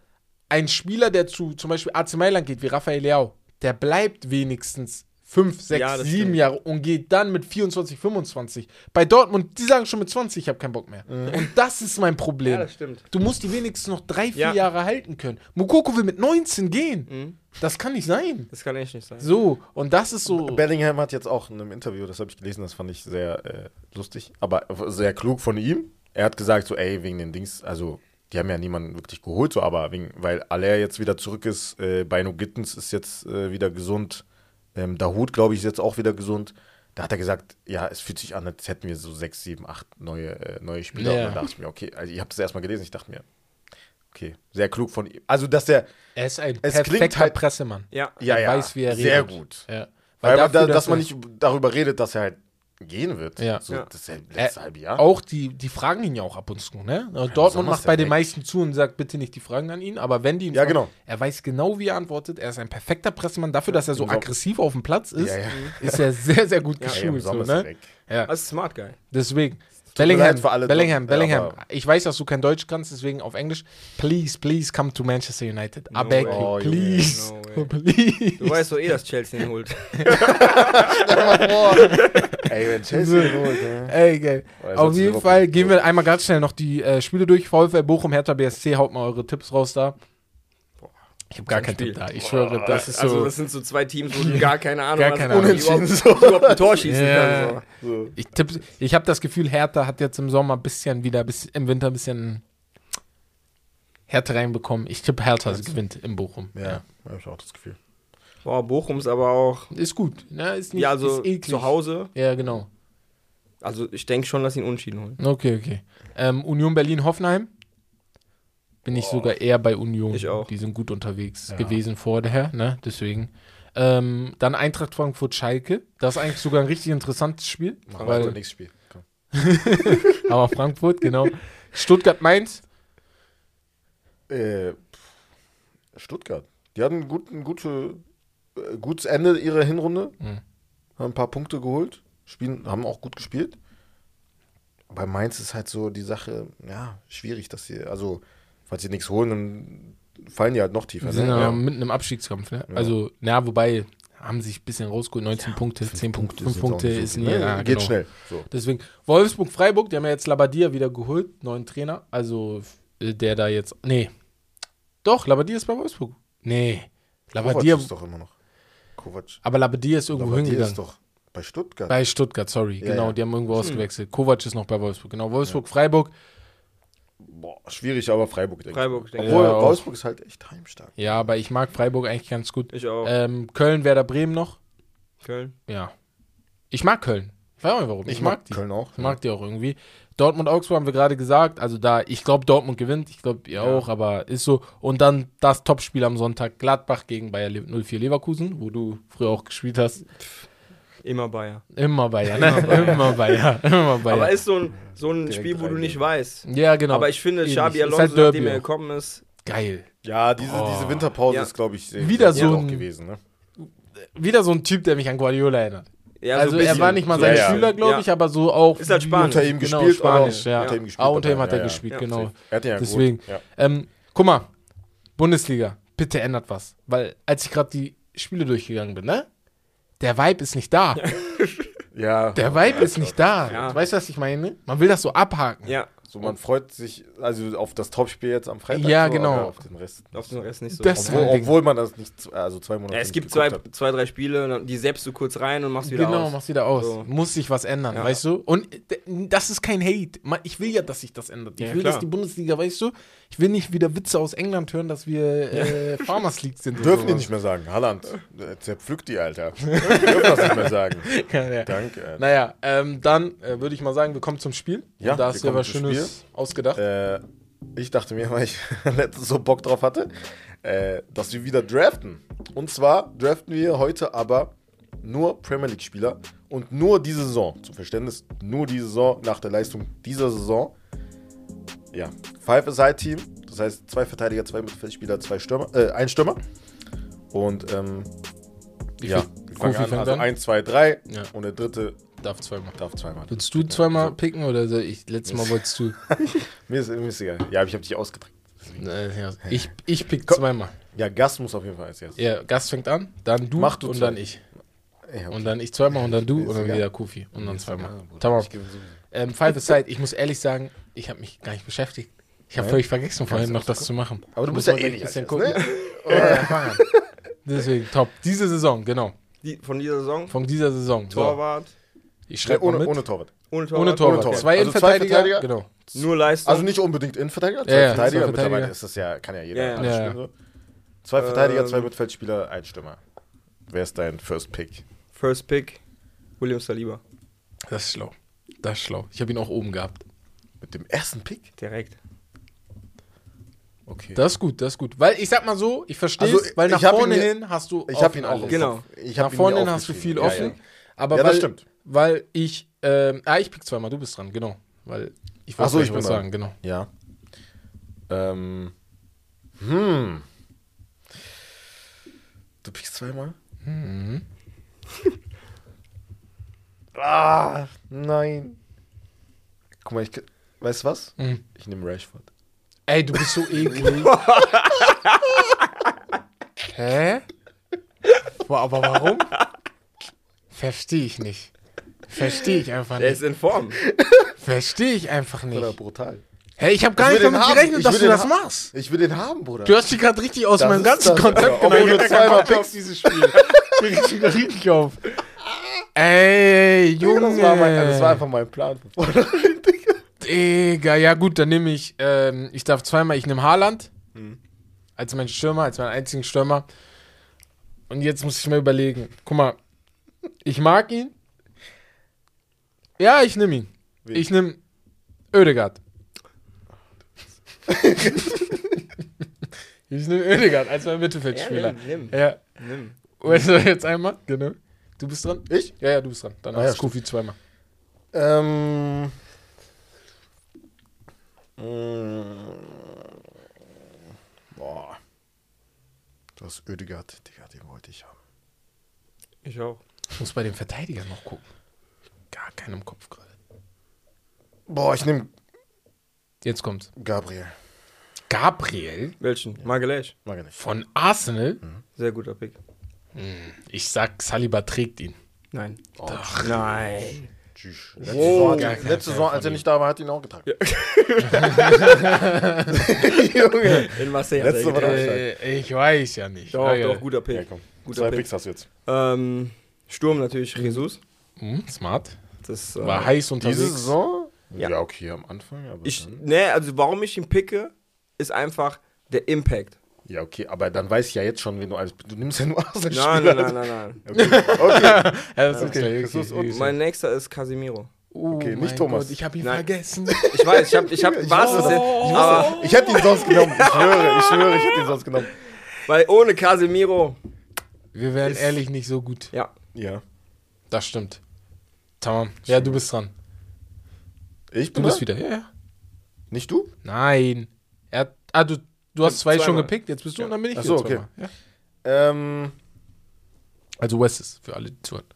ein Spieler, der zu zum Beispiel AC Mailand geht, wie Rafael Leao, der bleibt wenigstens fünf, sechs, Ja, das sieben stimmt. Jahre und geht dann mit 24, 25. Bei Dortmund, die sagen schon mit 20, ich habe keinen Bock mehr. Und das ist mein Problem. Ja, das stimmt. Du musst die wenigstens noch drei, vier Ja. Jahre halten können. Mukoko will mit 19 gehen. Mhm. Das kann nicht sein. Das kann echt nicht sein. So, und das ist so. Bellingham hat jetzt auch in einem Interview, das habe ich gelesen, das fand ich sehr äh, lustig, aber sehr klug von ihm. Er hat gesagt, so, ey, wegen den Dings, also, die haben ja niemanden wirklich geholt, so, aber wegen, weil Aller jetzt wieder zurück ist, äh, Beino Gittens ist jetzt äh, wieder gesund, ähm, Dahut, glaube ich, ist jetzt auch wieder gesund. Da hat er gesagt, ja, es fühlt sich an, als hätten wir so sechs, sieben, acht neue, äh, neue Spieler. Ja. Und dann dachte ich mir, okay, also ich habe das erstmal gelesen, ich dachte mir, okay, sehr klug von ihm. Also, dass der, er ist ein Es klingt perfekter halt- Pressemann. Ja. ja, Er ja, weiß, wie er sehr redet. gut. Ja. Weil, dafür, da, dass man er- nicht darüber redet, dass er halt gehen wird. Ja. So, Ja. Das ist ja Äh, letzte halbe Jahr. Auch die, die fragen ihn ja auch ab und zu, ne? Dortmund Sommer macht bei den weg. meisten zu und sagt bitte nicht die Fragen an ihn, aber wenn die ihn Ja, fragen, genau. er weiß genau, wie er antwortet. Er ist ein perfekter Pressemann. Dafür, dass er so aggressiv auf dem Platz ist, Ja, ja. ist er sehr, sehr gut Ja, geschult. so, ne? Ja, Das ist smart, geil. deswegen. Bellingham, leid für alle Bellingham, Dort- ja, Bellingham. ich weiß, dass du kein Deutsch kannst, deswegen auf Englisch. Please, please come to Manchester United. I No beg way. you, Oh, please. no way. please. Du weißt doch eh, dass Chelsea ihn holt. Ey, wenn Chelsea holt, ne? Ey, geil. Oder Auf jeden. Fall gehen wir einmal ganz schnell noch die äh, Spiele durch. VfL Bochum, Hertha BSC, haut mal eure Tipps raus da. Ich habe gar ein keinen Spiel. Tipp da. Ich schwöre, das ist also, so. das sind so zwei Teams, wo du gar keine Ahnung Gar hast, keine ob Ahnung. überhaupt, Unentschieden, so. überhaupt ein Tor schießen Ja. kann. So. Ich, tipp, ich habe das Gefühl, Hertha hat jetzt im Sommer ein bisschen wieder, bis, im Winter ein bisschen Härte reinbekommen. Ich tippe, Hertha gewinnt im Bochum. Ja, hab ich auch das Gefühl. Boah, Bochum ist aber auch, Ist gut. Ne? Ist nicht, ja, also ist eklig. zu Hause. Ja, genau. Also, ich denke schon, dass sie ihn unschieden holen. Okay, okay. Ähm, Union Berlin, Hoffenheim. bin ich sogar eher bei Union. Ich auch. Die sind gut unterwegs Ja. gewesen vorher, ne? Deswegen. Ähm, dann Eintracht Frankfurt Schalke. Das ist eigentlich sogar ein richtig interessantes Spiel. Machen wir weil, das nächste Spiel. Komm. aber Frankfurt, genau. Stuttgart Mainz. Äh, Stuttgart. Die hatten ein, gut, ein gute, gutes Ende ihrer Hinrunde. Mhm. Haben ein paar Punkte geholt. Spielen, haben auch gut gespielt. Bei Mainz ist halt so die Sache, ja, schwierig, dass sie, also, falls sie nichts holen, dann fallen die halt noch tiefer. Wir sind ne? Ja. mitten im Abstiegskampf, ne? Ja. Also, na, wobei, haben sich ein bisschen rausgeholt, 19 Punkte, 10 Punkte, 5 sind auch Punkte ist nie, ne? ja, Geht genau. schnell. So. Deswegen, Wolfsburg, Freiburg, die haben ja jetzt Labadia wieder geholt, neuen Trainer. Also, äh, der da jetzt, nee. Doch, Labadia ist bei Wolfsburg. Nee. Labadia, ist doch immer noch. Kovac. aber Labadia ist irgendwo Labadia hingegangen. ist doch bei Stuttgart. Bei Stuttgart, sorry. Ja, genau, ja. die haben irgendwo ausgewechselt. Kovac ist noch bei Wolfsburg. Genau, Wolfsburg, Freiburg. Boah, schwierig, aber Freiburg, denke Freiburg, ich. denke ich. Obwohl, Ja. Wolfsburg ist halt echt heimstark. Ja, aber ich mag Freiburg eigentlich ganz gut. Ich auch. Ähm, Köln, Werder Bremen noch. Köln. Ja. Ich mag Köln. Ich weiß auch nicht warum. Ich, mag die. Köln auch. Ich mag die auch irgendwie. Dortmund, Augsburg haben wir gerade gesagt. Also da, ich glaube, Dortmund gewinnt. Ich glaube, ihr Ja. auch, aber ist so. Und dann das Topspiel am Sonntag: Gladbach gegen Bayer Le 04 Leverkusen, wo du früher auch gespielt hast. Immer Bayer. Immer Bayer, ne? Immer Bayer. Immer Bayer. Aber ist so ein, so ein Direkt Spiel, wo du nicht weißt. ja, genau. Aber ich finde. Xabi Ist Alonso, halt Derby nachdem er gekommen ist, Geil. Ja, diese, Oh. diese Winterpause Ja. ist, glaube ich, sehr, Wieder sehr so auch ein- gewesen. Ne? Wieder so ein Typ, der mich an Guardiola erinnert. Ja, so also ein er war nicht mal So, sein Ja. Schüler, glaube Ja. ich, aber so auch. Ist halt Spanisch. Unter ihm Genau, gespielt, Spanisch, aber ja. unter ihm gespielt. Ah, unter ihm hat er gespielt, genau. Er hat ja Deswegen. geholt. Ähm, guck mal, Bundesliga, bitte ändert was. Weil als ich gerade die Spiele durchgegangen bin, ne? Der Vibe ist nicht da. Ja. Der Vibe ist nicht da. Ja. Weißt du, was ich meine? Man will das so abhaken. Ja, So, man freut sich also auf das Topspiel jetzt am Freitag. Ja, so, genau. aber Auf den Rest. auf den Rest nicht so. Das- Obwohl, obwohl man das nicht, also zwei Monate ja, es gibt zwei, hat. zwei, drei Spiele, die selbst du kurz rein und machst wieder Genau, aus. machst wieder aus. So. Muss sich was ändern, Ja. weißt du? Und d- das ist kein Hate. Ich will ja, dass sich das ändert. Ich Ja, will, klar. dass die Bundesliga, weißt du? Ich will nicht wieder Witze aus England hören, dass wir äh, Farmers League sind. Dürfen die nicht mehr sagen. Halland, äh, zerpflückt die, Alter. Dürfen das nicht mehr sagen. Ja. Danke. Alter. Naja, ähm, dann äh, würde ich mal sagen, wir kommen zum Spiel. Ja, Und da hast du ja was Schönes ausgedacht. Äh, ich dachte mir, weil ich letztens so Bock drauf hatte, äh, dass wir wieder draften. Und zwar draften wir heute aber nur Premier League-Spieler und nur diese Saison. Zum Verständnis, nur diese Saison nach der Leistung dieser Saison. Ja, Five-A-Side-Team. Das heißt, zwei Verteidiger, zwei Mittelfeldspieler, zwei Stürmer, äh, ein Stürmer. Und ähm, Wie ja, wir fangen an. fängt Also an? 1, 2, 3 Ja. und der dritte Darf zweimal. darf zweimal. Willst du zweimal picken oder soll ich? Letztes Mal wolltest du. Mir ist, mir ist egal. Ja, aber ich habe dich ausgedrückt. Äh. Ich, ich pick Komm. zweimal. Ja, Gast muss auf jeden Fall als erstes. Ja, Gast fängt an, dann du, du und zwei. dann ich. Ja, okay. Und dann ich zweimal und dann du und dann wieder Kofi und dann zweimal. Tamam. Ich. Ähm, Five Aside, ich muss ehrlich sagen, ich habe mich gar nicht beschäftigt. Ich habe völlig vergessen, vorhin noch das zu machen. Aber du Muss bist ja eh ein nicht bisschen als gucken. ne? Ja. Deswegen, top. Diese Saison, genau. Die, von dieser Saison. Von dieser Saison. So, Torwart. ich Nee, schreibe ohne, ohne, Torwart. Ohne Torwart. ohne Torwart. Torwart. Zwei Also zwei Innenverteidiger. Verteidiger? Genau. Nur Leistung. Also nicht unbedingt Innenverteidiger, zwei Ja, Verteidiger. zwei Verteidiger. Mittlerweile ist das ja, kann ja jeder Ja, ja. So. Zwei Verteidiger, zwei Ähm. Mittelfeldspieler, ein Stürmer. Wer ist dein First Pick? First Pick. William Saliba. Das ist schlau. Das ist schlau. Ich habe ihn auch oben gehabt. Mit dem ersten Pick? Direkt. Okay. Das ist gut, das ist gut. Weil ich sag mal so, ich verstehe Also, es, weil nach ihn vorne mir- hin hast du ich habe ihn offen auch. alles. Genau. Ich Nach ihn vorne hin hast du viel offen. Ja, Aber Ja, weil, das stimmt. Weil ich, ähm, ah, ich pick zweimal, du bist dran, genau. Weil ich Ach wollte so, ich was dran. sagen, genau. Ja. ja. Ähm. Hm. Du pickst zweimal? Mhm. Ah, nein. Guck mal, ich. Weißt du was? Mhm. Ich nehme Rashford. Ey, du bist so eklig. Hä? Boah, aber warum? Verstehe ich nicht. Verstehe ich einfach Der nicht. ist in Form. Verstehe ich einfach Oder nicht. brutal. Hey, ich habe gar Ich nicht damit haben. gerechnet, Ich dass du das machst. Ich will den haben, Bruder. Du hast dich gerade richtig aus Das meinem ganzen das. Konzept Obwohl genommen. du zweimal pickst. dieses Spiel. Ich mich richtig auf. Ey, Junge. das, war mein, das war einfach mein Plan. Digga, ja gut, dann nehme ich, ähm, ich darf zweimal, ich nehme Haaland als mein Stürmer, als meinen einzigen Stürmer. Und jetzt muss ich mir überlegen, guck mal, ich mag ihn. Ja, ich nehme ihn. Wen? Ich nehme Oedegaard. Ich nehme Oedegaard als mein Mittelfeldspieler. nimm, nimm. Ja. nimm. Also jetzt einmal, genau. Du bist dran? Ich? Ja, ja, du bist dran. Dann Ah, ja, hast Kofi zweimal. Ähm. Mm, Boah. Du hast Ödegard, Digga, den wollte ich haben. Ich auch. Ich muss bei den Verteidigern noch gucken. Gar keinen im Kopf gerade. Boah, ich nehme Jetzt kommt's. Gabriel. Gabriel Welchen? Magelesch. Mag ich nicht. von Arsenal. Sehr guter Pick. Ich sag, Saliba trägt ihn. Nein. Doch. Nein. Tschüss. Letzte Oh, Saison, hat letzte Saison als er nicht da war, hat ihn auch getragen. Junge. In Marseille. Letzte hat er getragen. Äh, ich weiß ja nicht. Doch, Ja, ja. doch, guter Pick. Ja, komm. Guter Zwei Pick. Picks hast du jetzt. Ähm, Sturm natürlich Jesus. Hm, smart. Das äh, War heiß unterwegs. Diese Saison? Ja. Ja, okay, am Anfang. Aber Ich, dann, ne, also warum ich ihn picke, ist einfach der Impact. Ja, okay, aber dann weiß ich ja jetzt schon, wen du alles. Du nimmst ja nur Nein, Arsenal-Spieler. nein, nein, nein, nein. Okay, okay. Ja, das ist Okay, okay. Jesus okay, und- Mein nächster ist Casemiro. Oh Okay, nicht mein Thomas. Gott, ich habe ihn Nein. vergessen. Ich weiß, ich hab, ich hab, Ich das. denn? Ich, Aber, ich hätte ihn sonst genommen. Ich schwöre, ich schwöre, ich hätte ihn sonst genommen. weil ohne Casemiro, Wir wären ehrlich nicht so gut. ja. Ja. Das stimmt. Tamam. Ja, du bist dran. Ich Du bin bist wieder. Ja, ja. Nicht du? Nein. Er ah, du, du hast zwei schon Zweimal. gepickt, jetzt bist du und dann bin ich Ach wieder so, okay. Ja. Ähm, Also Wes ist für alle, die zuhören.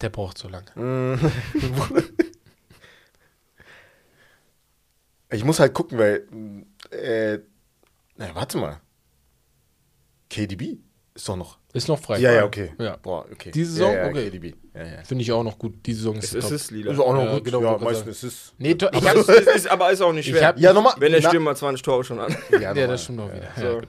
Der braucht so lange. mh. ich muss halt gucken, weil. Äh, na, warte mal. KDB ist doch noch. Ist noch frei. Ja, ja, okay. Ja. Boah, okay. Diese Saison? Ja, ja, Okay. KDB. Ja, ja. Finde ich auch noch gut. Die Saison ist Es top. ist es, Lila. Ist auch noch Ja, gut. genau, ja, meistens ist es. Nee, to- ich es ist, aber ist auch nicht Ich schwer. hab- Ja, nochmal. Wenn der Stürmer 20 Tore schon an. Ja, das stimmt auch wieder. Ja, so. gut.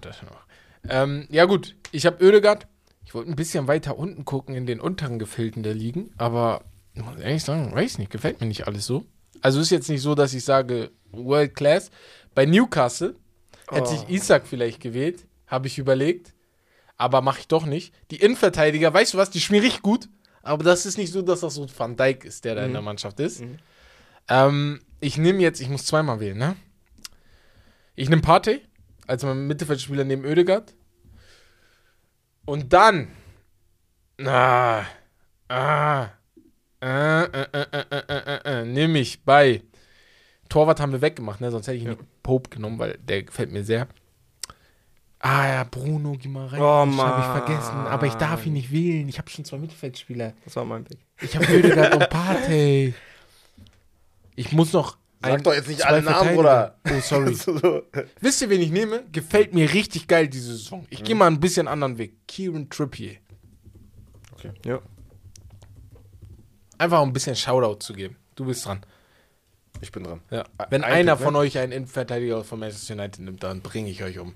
Ähm, ja, gut. Ich habe Oedegaard. Ich wollte ein bisschen weiter unten gucken in den unteren Gefilden der Ligen, aber ich muss ehrlich sagen, weiß nicht, gefällt mir nicht alles so. Also ist jetzt nicht so, dass ich sage World Class. Bei Newcastle hätte Oh. ich Isaac vielleicht gewählt, habe ich überlegt, aber mache ich doch nicht. Die Innenverteidiger, weißt du was, die spielen richtig gut, aber das ist nicht so, dass das so Van Dijk ist, der da in der Mannschaft ist. Mhm. Ähm, ich nehme jetzt, ich muss zweimal wählen, ne? Ich nehme Partey als mein Mittelfeldspieler neben Oedegaard. Und dann. Ah. Ah. Äh, äh, äh, äh, äh, äh, äh, nehme ich bei. Torwart haben wir weggemacht, ne? Sonst hätte ich nicht Pope genommen, weil der gefällt mir sehr. Ah ja, Bruno Guimaraes Oh, habe ich Mann. vergessen. Aber ich darf ihn nicht wählen. Ich habe schon zwei Mittelfeldspieler. Das war mein Pick. Ich habe Oedegaard und Partey. Ich muss noch. Sag doch jetzt nicht alle Namen, Bruder. Oh, sorry. So. Wisst ihr, wen ich nehme? Gefällt mir richtig geil diese Saison. Ich gehe mal einen bisschen anderen Weg. Kieran Trippier. Ja. Einfach um ein bisschen Shoutout zu geben. Du bist dran. Ich bin dran. Ja. Ein Wenn Pick, einer ne? von euch einen Innenverteidiger von Manchester United nimmt, dann bringe ich euch um.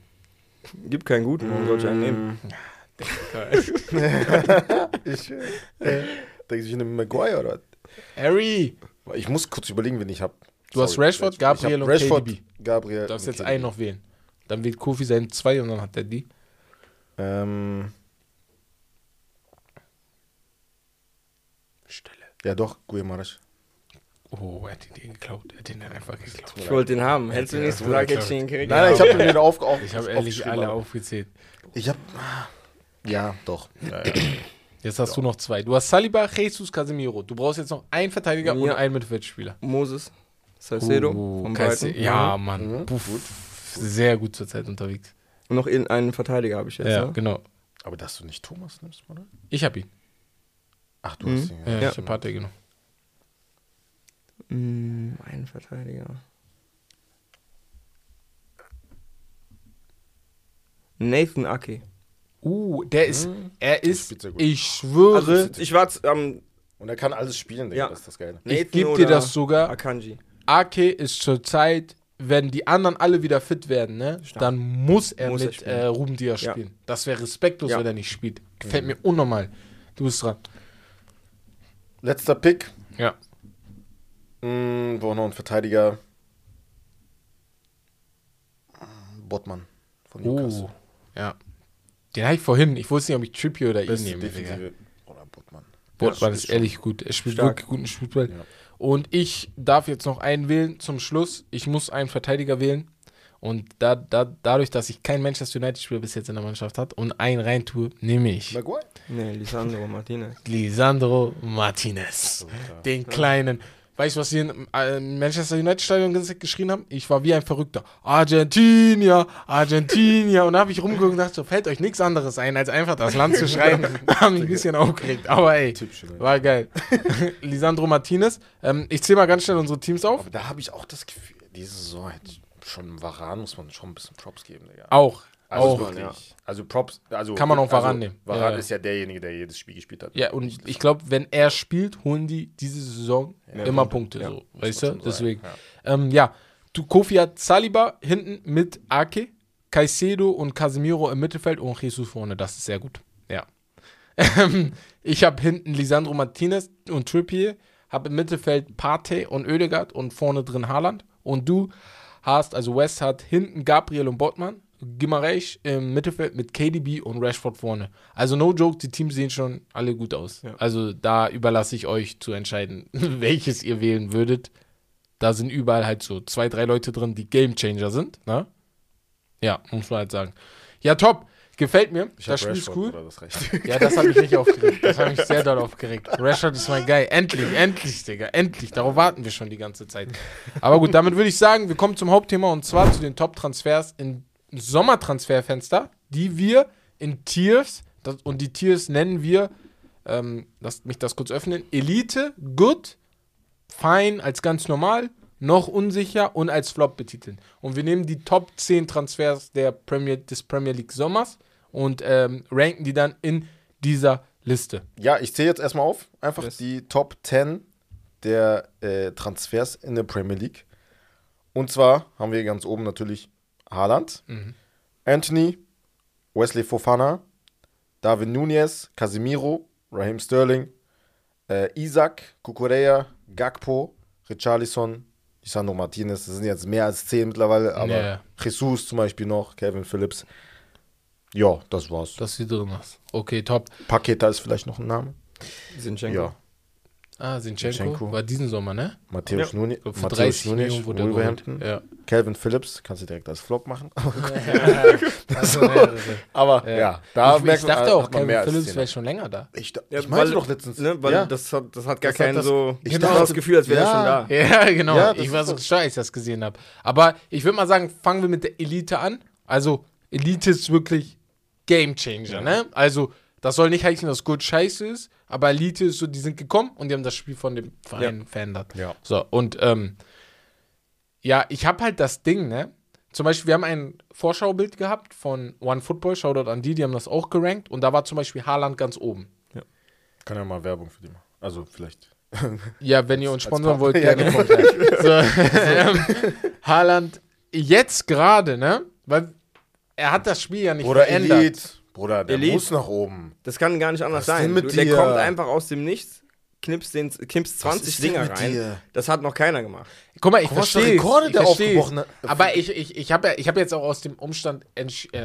Gibt keinen guten, warum soll ich einen nehmen? Ich, äh, denke ich, nehme Maguire oder Harry? Ich muss kurz überlegen, wen ich habe. Du hast Rashford, Gabriel und Rashford, KDB. Gabriel. du darfst jetzt KDB. einen noch wählen. Dann wählt Kofi seinen zwei und dann hat er die. Ähm, Stille. ja, doch, Guimaraes. Oh, er hat dir geklaut. Er hat dann einfach geklaut. Ich wollte den haben. Hättest du nichts Ja, gesagt, hätte ich ihn gekriegt. Nein, nein, ich habe den auf, auf, Ich habe ehrlich alle aufgezählt. Ich habe. Ja, doch. Ja, ja. Jetzt hast du noch zwei. Du hast Saliba, Jesus, Casemiro. Du brauchst jetzt noch einen Verteidiger und einen Mittelfeldspieler. Moses. Salcedo. Oh, von Kaiser-. Ja, Mhm. Mann. Mhm, gut. Sehr gut zurzeit unterwegs. Und noch in- einen Verteidiger habe ich jetzt. ja, ne? genau. Aber dass du nicht Thomas nimmst, oder? Ich hab ihn. Ach, du Mhm. hast ihn. Ja, Ja. ich hab Partey genommen. Mm, einen Verteidiger. Nathan Ake. Uh, der ist, Mhm. er ist, ich schwöre, Also, ich war am Und er kann alles spielen, Digga. Ja. Das ist das Geile. ich Nathan gebe dir das sogar. Akanji. Ake ist zurzeit, wenn die anderen alle wieder fit werden, ne, Stark. dann muss er Muss er mit spielen. äh, Ruben Diaz Ja. spielen. Das wäre respektlos, Ja. wenn er nicht spielt. Gefällt mir unnormal. Du bist dran. Letzter Pick. Ja. Mm, wo noch ein Verteidiger. Bottmann von Newcastle. Oh, ja. Den habe ich vorhin. Ich wusste nicht, ob ich Trippier oder ihn Beste nehme. Oder Bottmann. Botman Ja, ist ehrlich gut. Er spielt Stark. wirklich guten Fußball. Ja. Und ich darf jetzt noch einen wählen zum Schluss. Ich muss einen Verteidiger wählen. Und da, da, dadurch, dass ich kein Manchester United-Spieler bis jetzt in der Mannschaft hat und einen reintue, nehme ich Maguire? Nee, Lisandro Martinez. Lisandro Martinez. Den kleinen. Weißt du, was sie im äh, Manchester ganze Zeit geschrien haben? Ich war wie ein Verrückter. Argentinier, Argentinier. Und da habe ich rumgeguckt und dachte, so, fällt euch nichts anderes ein, als einfach das Land zu schreien. haben mich ein bisschen aufgeregt. Aber ey, war geil. Lisandro Martinez. Ähm, ich zähle mal ganz schnell unsere Teams auf. Aber da habe ich auch das Gefühl, diese Saison hat schon Varan muss man schon ein bisschen Props geben, Digga. Auch. Also auch. wirklich. Also Props, also Kann man auch Varane also, nehmen. Varane Ja, ja. ist ja derjenige, der jedes Spiel gespielt hat. Ja, und ich glaube, wenn er spielt, holen die diese Saison immer Punkte. so, weißt du? man Deswegen. ja. Ähm, ja, du, Kofi hat Saliba hinten mit Ake, Caicedo und Casemiro im Mittelfeld und Jesus vorne. Das ist sehr gut. Ja. Ähm, ich habe hinten Lisandro Martinez und Trippier, habe im Mittelfeld Partey und Oedegaard und vorne drin Haaland. Und du hast, also West hat hinten Gabriel und Bottmann, Gimareich im Mittelfeld mit KDB und Rashford vorne. Also no joke, die Teams sehen schon alle gut aus. Also da überlasse ich euch zu entscheiden, welches ihr wählen würdet. Da sind überall halt so zwei, drei Leute drin, die Gamechanger sind. Ne? Ja, muss man halt sagen. Ja, top. Gefällt mir. Ich das Spiel ist Rashford, cool. Bruder, das. Ja, das hat mich nicht aufgeregt. Das hat mich sehr doll aufgeregt. Rashford ist mein Guy. Endlich, endlich, Digga. Endlich. Darauf warten wir schon die ganze Zeit. Aber gut, damit würde ich sagen, wir kommen zum Hauptthema und zwar zu den Top-Transfers im Sommertransferfenster, die wir in Tiers, das, und die Tiers nennen wir, ähm, lasst mich das kurz öffnen, Elite, Good, Fein als ganz normal, noch unsicher und als Flop betiteln. Und wir nehmen die Top 10 Transfers der Premier, des Premier League Sommers und ähm, ranken die dann in dieser Liste. Ja, ich zähle jetzt erstmal auf. Einfach Yes. die Top 10 der äh, Transfers in der Premier League. Und zwar haben wir ganz oben natürlich Haaland, Anthony, Wesley Fofana, David Nunez, Casemiro, Raheem Sterling, äh, Isaac, Kukureya, Gakpo, Richarlison, Lisandro Martinez. Das sind jetzt mehr als 10 mittlerweile, aber Ja. Jesus zum Beispiel noch, Kevin Phillips. Ja, das war's. Dass du drin hast. Okay, top. Paketa ist vielleicht noch ein Name. Zinchenko. Ja. Ah, Sinchenko, Zinchenko. war diesen Sommer, ne? Matthäus Ja. Glaub, Für Matthäus 30 Nunez, Millionen wurde geholt. Wolverhampton. Ja. Calvin Phillips, kannst du direkt als Flop machen. Also mehrere. Aber Ja. ja, da ich, merkt ich man, dachte auch, man Kevin mehr als Phillips wäre schon länger da. Ich, Ja, ich meinte weil- doch letztens. Ne, weil ja. das, hat, das hat gar Das keinen das- so. ich dachte- dachte, das Gefühl, als wäre er Ja. schon da. Ja, genau. Ja, ich war so scheiße, als ich das gesehen habe. Aber ich würde mal sagen, fangen wir mit der Elite an. Also, Elite ist wirklich Game Changer, ne? Also, das soll nicht heißen, dass Good scheiße ist, aber Elite ist so, die sind gekommen und die haben das Spiel von dem Verein verändert. Ja. So, und ähm, ja, ich habe halt das Ding, ne? Zum Beispiel, wir haben ein Vorschaubild gehabt von One Football, Shoutout an die, die haben das auch gerankt und da war zum Beispiel Haaland ganz oben. Kann ja mal Werbung für die machen. Also vielleicht. Ja, wenn ihr uns sponsern wollt, gerne Kontakt. So, ähm, Haaland jetzt gerade, ne? Weil er hat das Spiel ja nicht Bruder verändert. Elite. Bruder, der Elite. muss nach oben. Das kann gar nicht anders Was ist denn sein. mit Du, der dir? kommt einfach aus dem Nichts, knipst, den, knipst Was 20 ist denn Dinger rein. dir? Das hat noch keiner gemacht. Guck mal, ich verstehe. Rekorde ich der aufgebrochen hat. Aber ich, ich, ich habe ja, ich hab jetzt auch aus dem Umstand äh,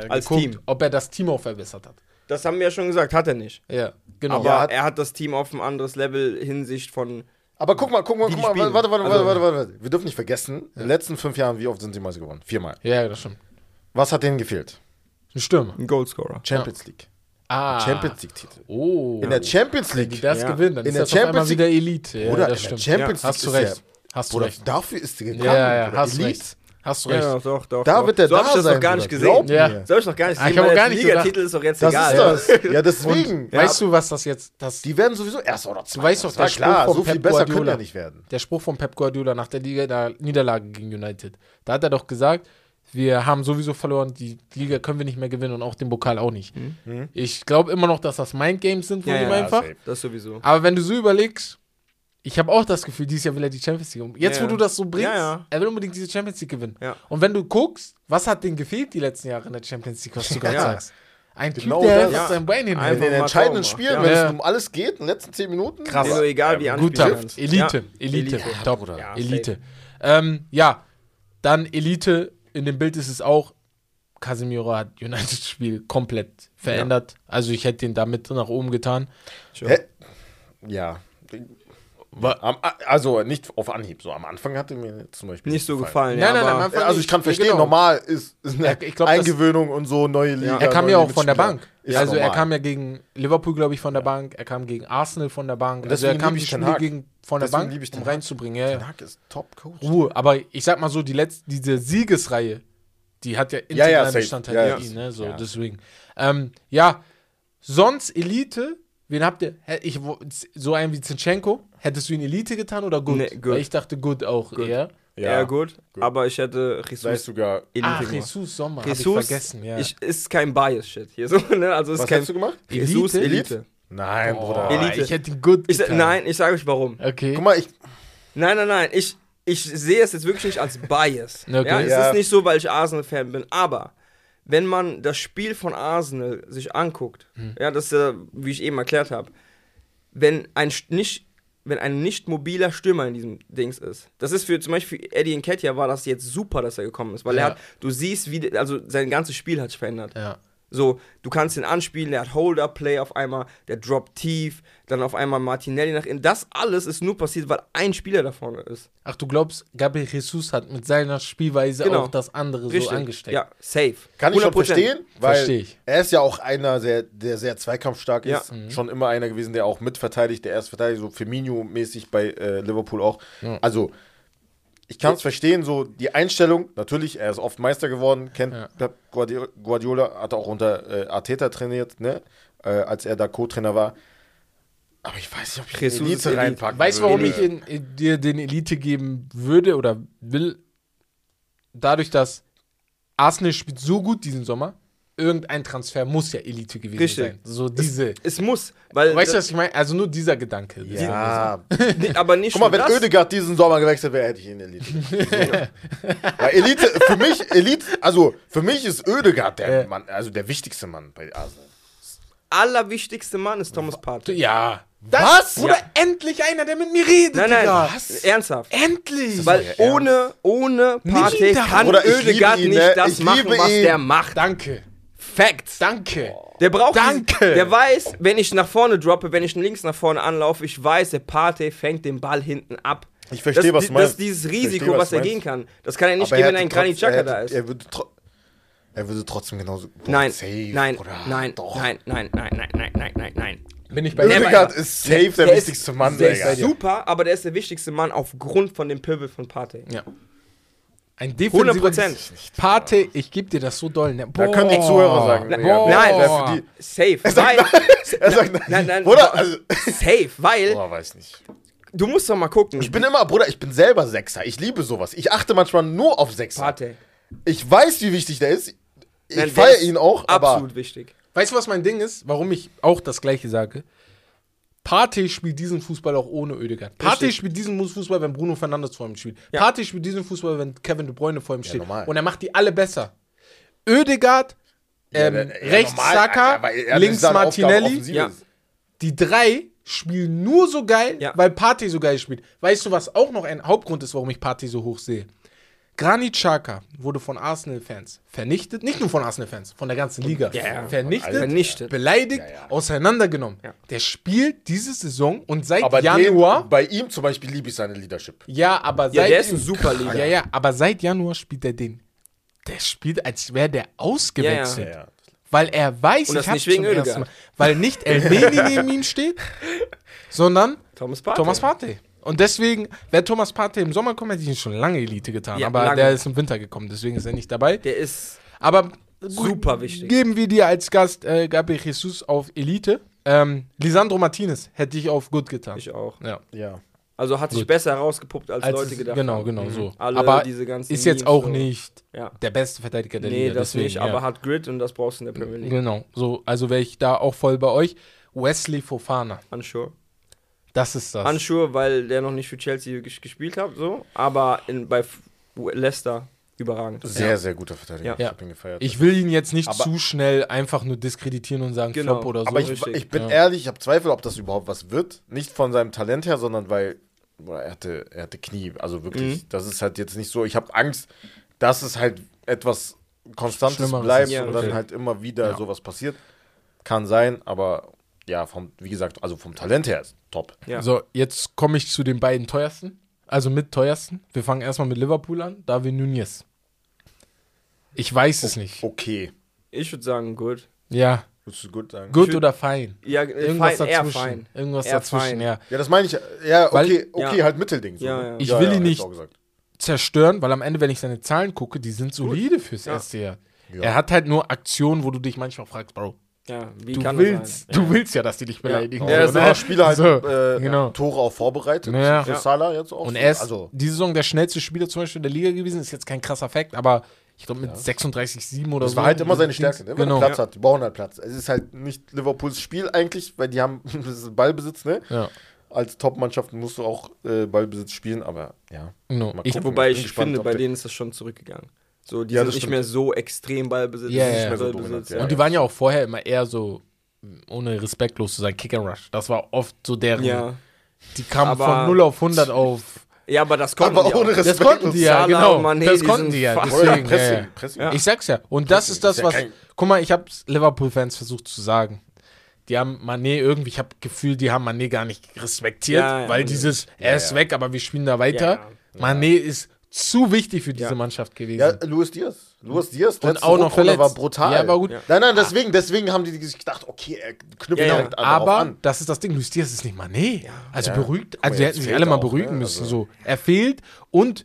Als geguckt, Team. ob er das Team auch verbessert hat. Das haben wir ja schon gesagt, hat er nicht. Ja, genau. Aber Ja, hat- er hat das Team auf ein anderes Level Hinsicht von. Aber guck mal, guck mal, guck mal. spielen. Warte, warte, Also- warte, warte, warte. Wir dürfen nicht vergessen, in den letzten fünf Jahren, wie oft sind sie Meister geworden? Viermal. ja, das stimmt. Was hat denen gefehlt? Ein Stürmer. Ein Goalscorer. Champions League. Ah. Champions League-Titel. Oh. In der Champions Wenn die League. das Ja. gewinnen, dann In ist der das auf einmal Champions wieder Elite. Ja, das in der stimmt. Champions Hast du League ist recht. Hast du recht. dafür ist die gekommen. Ja, ja, hast du Elite. recht. Hast du Ja, recht. doch, doch, doch. Da doch. wird der so da hab ich das sein, noch gar nicht gesehen. Ja. So hab ich noch gar nicht Ah, ich gesehen, hab weil auch gar der nicht Liga-Titel ist doch jetzt Das egal. ist das. Ja, deswegen. Weißt du, was das jetzt. Das, Die werden sowieso erster oder zweiter. weißt doch, Das der war klar, Spruch so von viel Pep besser können Guardiola. ja nicht werden. der Spruch von Pep Guardiola nach der Liga, der Niederlage gegen United. Da hat er doch gesagt, wir haben sowieso verloren, die Liga können wir nicht mehr gewinnen und auch den Pokal auch nicht. Ich glaube immer noch, dass das Mindgames sind von Ja, ihm ja, einfach. safe. Das sowieso. Aber wenn du so überlegst, ich habe auch das Gefühl, dieses Jahr will er die Champions League. Jetzt, Ja, wo du das so bringst, Ja, ja. er will unbedingt diese Champions League gewinnen. Ja. Und wenn du guckst, was hat denen gefehlt die letzten Jahre in der Champions League, was du gerade Ja. sagst? Ein Genau Typ, der das. sein In Einfach hinhält. den mal entscheidenden. Spielen, Ja. wenn Ja. es um alles geht, in den letzten zehn Minuten. Krass. Ist egal, wie Guter. Elite, Ja. Elite, Elite. top, Elite. Ähm, ja, dann Elite, in dem Bild ist es auch, Casemiro hat United-Spiel komplett verändert. Also ich hätte den damit nach oben getan. Hä? Ja. Also nicht auf Anhieb, so am Anfang hatte mir zum Beispiel Nicht so gefallen. Nein, ja, nein, nein, aber am Anfang- Also ich kann Ja, verstehen, genau. normal ist, ist eine Ja, ich glaub, das- Eingewöhnung und so, neue Liga. Er kam ja auch von der. Bank. Ist also er normal. kam ja gegen Liverpool, glaube ich, von der Bank. Er kam gegen Arsenal von der Bank. Und Also er deswegen kam die Spiele gegen von der Deswegen Bank, um reinzubringen. Ja, Ten ja. Hag ist Top-Coach. Ruhe. Aber ich sag mal so, die letzte, diese Siegesreihe, die hat ja Ja, ja, integralen safe. Bestandteil Ja, ja. ihn, ne? So, Ja. deswegen. Ähm, ja, sonst Elite, wen habt ihr? Ich, so einen wie Zinchenko, hättest du ihn Elite getan oder gut? Nee, gut. Weil ich dachte gut auch eher. ja, gut, Aber ich hätte Sei Jesus sogar. Elite Ach, gemacht. Jesus Sommer, hab ich Jesus vergessen, ja. ich, ist kein Bias-Shit hier. So, ne? Also ist Was kein hast du gemacht? Jesus Elite? Elite. Nein, Bruder. Boah, Elite. Ich hätte ihn gut Ich, getan. nein, ich sage euch warum. Okay. Guck mal, ich, Nein, nein, nein. Ich, ich sehe es jetzt wirklich nicht als Bias. Okay. Ja, es Ja. ist nicht so, weil ich Arsenal-Fan bin. Aber wenn man das Spiel von Arsenal sich anguckt, Hm. ja, das ist ja, wie ich eben erklärt habe, wenn ein nicht wenn ein nicht mobiler Stürmer in diesem Dings ist. Das ist für zum Beispiel für Eddie Nketiah war das jetzt super, dass er gekommen ist, weil Ja. er hat, du siehst, wie, also sein ganzes Spiel hat sich verändert. Ja. So, du kannst ihn anspielen, der hat Hold-Up-Play auf einmal, der droppt tief, dann auf einmal Martinelli nach innen. Das alles ist nur passiert, weil ein Spieler da vorne ist. Ach, du glaubst, Gabriel Jesus hat mit seiner Spielweise Genau. auch das andere so angesteckt. Ja, safe. kann ich schon 100%. verstehen, weil Versteh ich. er ist ja auch einer, der, der sehr zweikampfstark Ja. ist. Schon immer einer gewesen, der auch mitverteidigt, der erst verteidigt, so Firmino-mäßig bei äh, Liverpool auch. Also, ich kann es verstehen, so die Einstellung, natürlich, er ist oft Meister geworden, kennt Ja. Guardiola, hat auch unter äh, Arteta trainiert, ne? Äh, als er da Co-Trainer war. Aber ich weiß nicht, ob ich Jesus Elite reinpacken Weißt du, warum ich in, in dir den Elite geben würde oder will? Dadurch, dass Arsenal spielt so gut diesen Sommer, irgendein Transfer muss ja Elite gewesen Richtig. sein. So diese. Es muss, weil. weißt du, was ich meine? Also nur dieser Gedanke. Ja, Nee, aber nicht Guck mal, wenn das. Ödegaard diesen Sommer gewechselt wäre, hätte ich ihn Elite. So. Weil Elite, für mich, Elite, also für mich ist Ödegaard der Ja. Mann, also der wichtigste Mann bei Arsenal. allerwichtigste Mann ist Thomas Partey. Ja. Was? Bruder, endlich einer, der mit mir redet, Nein, nein, Digga. ernsthaft. Endlich. Weil ohne, ohne Partey kann Ödegaard nicht ne? das Ich machen, liebe was ihn. der macht. Danke. Facts. Danke. Der braucht Danke. diesen- Der weiß, wenn ich nach vorne droppe, wenn ich links nach vorne anlaufe, ich weiß, der Partey fängt den Ball hinten ab. Ich verstehe, das, was du Das meinst. ist dieses Risiko, verstehe, was du er meinst. gehen kann. Das kann er nicht Aber geben, wenn hätte ein Granit er hätte- da ist. Er würde, er würde trotzdem genauso. Boah, Nein, safe, nein, Bruder. nein, Doch. nein, nein, nein, nein, nein, nein, nein, nein. Bin ich bei Der-. Ödegaard ist safe der, ist- wichtigste Mann, Der Digga. ist super, aber der ist der wichtigste Mann aufgrund von dem Pivot von Partey. Ja. Ein defensiver 100%. Pate, ich geb dir das so doll. Ne? Da können die Zuhörer sagen. Na- Digga. nein, Wer für die, Safe, sagt weil. er sagt nein. Nein, nein, Bruder, also, safe, weil Boah, weiß nicht. du musst doch mal gucken. Ich bin immer, Bruder, ich bin selber Sechser. Ich liebe sowas. Ich achte manchmal nur auf Sechser. Partey. Ich weiß, wie wichtig der ist. Ich Nein, feiere ihn auch, aber Absolut wichtig. Weißt du, was mein Ding ist? Warum ich auch das Gleiche sage? Partey spielt diesen Fußball auch ohne Ödegaard. Partey spielt diesen Fußball, wenn Bruno Fernandes vor ihm spielt. Ja. Partey spielt diesen Fußball, wenn Kevin De Bruyne vor ihm steht. normal. Und er macht die alle besser. Ödegaard, ähm, Ja, ja, rechts normal, Saka, links Martinelli. Ja. Die drei spielen nur so geil, Ja. weil Partey so geil spielt. Weißt du, was auch noch ein Hauptgrund ist, warum ich Partey so hoch sehe? Granit Xhaka wurde von Arsenal-Fans vernichtet, nicht nur von Arsenal-Fans, von der ganzen Liga. Ja. Vernichtet, Vernichtet. beleidigt, Ja, ja. auseinandergenommen. Der spielt diese Saison und seit Aber Januar. den, bei ihm zum Beispiel liebe ich seine Leadership. ja, aber seit. der ist ein super Leader. Ja, ja, aber seit Januar spielt er den. Der spielt, als wäre der ausgewechselt. Weil er weiß, ich wegen zum ersten. Mal. Weil nicht Elneny neben ihm steht, sondern Thomas Partey. Thomas Partey. Und deswegen, wäre Thomas Partey im Sommer gekommen, hätte ich ihn schon lange Elite getan. Ja, aber lange. der ist im Winter gekommen, deswegen ist er nicht dabei. Der ist Aber super wichtig. geben wir dir als Gast äh, Gabriel Jesus auf Elite. Ähm, Lisandro Martinez hätte ich auf gut getan. Ich auch. ja. ja. Also hat sich Gut. besser herausgepuppt, als, Als Leute gedacht genau, haben. genau so. Alle aber diese ganzen ist jetzt Memes auch so. nicht Ja. der beste Verteidiger der Nee, Liga. das deswegen, nicht, ja. aber hat Grit und das brauchst du in der Premier League. Genau, so, also wäre ich da auch voll bei euch. Wesley Fofana, Unsure. Das ist das. Unsure, weil der noch nicht für Chelsea ges gespielt hat, so. Aber in, bei Leicester überragend. Sehr, sehr guter Verteidiger. Ja. Ich hab ihn gefeiert. Ich will ihn jetzt nicht Aber- zu schnell einfach nur diskreditieren und sagen Genau. Flop oder so. aber ich, ich bin Ja. ehrlich, ich habe Zweifel, ob das überhaupt was wird. Nicht von seinem Talent her, sondern weil boah, er, hatte, er hatte Knie. Also wirklich, Mhm. das ist halt jetzt nicht so. Ich habe Angst, dass es halt etwas Konstantes Schlimmeres bleibt ist. Ja, und okay. dann halt immer wieder Ja. sowas passiert. Kann sein, aber ja, vom, wie gesagt, also vom Talent her ist top. Ja. So, jetzt komme ich zu den beiden teuersten. Also mit teuersten. Wir fangen erstmal mit Liverpool an. David Nunez. Ich weiß es nicht. Okay. Ich würde sagen, gut. Ja, Würdest du gut sagen? gut oder fein? Ja, Irgendwas fein, eher dazwischen. fein. Irgendwas Eher dazwischen, fein. ja. Ja, das meine ich. Ja, Weil- okay, okay, Ja. halt Mittelding. So, Ja, ne? ja. Ich ja, will ja, ihn nicht-. Zerstören, weil am Ende, wenn ich seine Zahlen gucke, die sind solide fürs Ja. erste Jahr. Ja. Er hat halt nur Aktionen, wo du dich manchmal fragst, Bro, Ja, wie du kann das willst, sein? du willst ja, dass die dich beleidigen. Ja, so, so, ne? ne? Spieler halt So, äh, genau. Tore auch vorbereitet. Ja. Für Ja. Salah jetzt auch. Und er ist also, diese Saison der schnellste Spieler zum Beispiel der Liga gewesen. Ist jetzt kein krasser Fakt, aber ich glaube mit 36,7 oder das so. war halt immer seine Stärke, ne? wenn Genau. er Platz hat. Die brauchen halt Platz. Es ist halt nicht Liverpools Spiel eigentlich, weil die haben das Ballbesitz, ne? Ja, Als Top-Mannschaft musst du auch äh, Ballbesitz spielen, aber ja. Mal Ich, gucken. Wobei ich gespannt, finde, bei der- denen ist das schon zurückgegangen. So, die Ja, sind das nicht stimmt. mehr so extrem Ballbesitz. Mehr ja. so Ballbesitz, ja. und die waren ja auch vorher immer eher so, ohne respektlos zu sein, Kick and Rush. Das war oft so deren. ja. Die kamen Aber- von 0 auf 100 auf. ja, aber das konnten Aber die ohne auch. Respekt. Das konnten die ja, genau. und Mané, das konnten die ja. Deswegen, Pressing, ja. Pressing. Ich sag's ja. Und das ist das, ist ja was. Guck mal, ich hab's Liverpool-Fans versucht zu sagen. Die haben Mané irgendwie, ich habe Gefühl, die haben Mané gar nicht respektiert, Ja, ja, weil dieses, er ist ja. weg, aber wir spielen da weiter. Ja, Mané ist zu wichtig für diese Ja. Mannschaft gewesen. Ja, Luis Diaz. Luis Diaz, Und auch noch verletzt. war brutal. Ja, war gut. Ja. Nein, nein, deswegen, deswegen haben die sich gedacht, okay, er knüpft Ja, ja. Aber an. das ist das Ding, Luis Diaz ist nicht Mané. Also Ja. beruhigt, Guck mal, also die hätten sich alle mal beruhigen ne? müssen. Also- So. Er fehlt und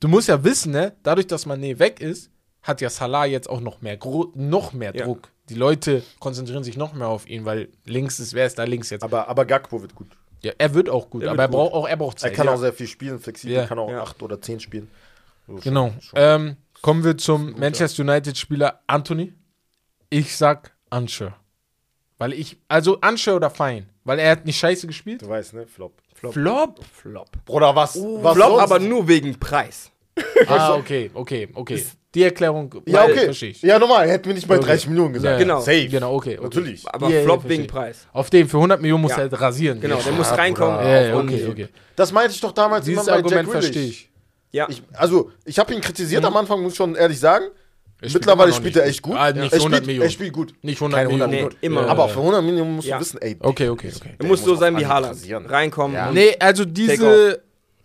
du musst ja wissen, ne, dadurch, dass Mané weg ist, hat ja Salah jetzt auch noch mehr, noch mehr. Druck. Die Leute konzentrieren sich noch mehr auf ihn, weil links ist, wer ist da links jetzt? Aber, aber Gakpo wird gut. Ja, er wird auch gut, Er aber er gut. braucht auch, er braucht Er Zeit. kann ja. auch sehr viel spielen, flexibel, Ja. kann auch Ja. acht oder zehn spielen. So, Genau. schon- schon. Ähm, kommen wir zum Manchester United-Spieler Anthony. Ich sag Anscher. Weil ich, also Anscher oder Fein, weil er hat nicht scheiße gespielt. Du weißt, ne? Flop. Flop? Flop. Bruder, was? was Flop, sonst? aber nur wegen Preis. Ah, okay, okay, okay. Die Erklärung, Ja, okay. verstehe ich. Ja, normal. Hätten wir nicht bei Okay. 30 Millionen gesagt. Ja, Genau. Safe. Genau, okay. okay. Natürlich. Aber Ja, ja, Flop wegen Preis. Auf dem, für 100 Millionen muss Ja. er halt rasieren. Genau, der muss Ja, reinkommen. Ja, ja, okay, okay. Das meinte ich doch damals Dieses immer bei Argument Jack verstehe ich. Ja. Ich, also, ich habe ihn kritisiert am Anfang, muss ich schon ehrlich sagen. Spielt Mittlerweile spielt er echt gut. Ah, nicht er, 100 spielt, Millionen. er spielt gut. Nicht 100 Keine 100 Millionen. Nee, immer Ja. Aber für 100 Millionen musst Ja. du wissen, ey. Okay, okay, okay. Er muss so sein wie Haaland. Reinkommen. Ja. Nee, also diese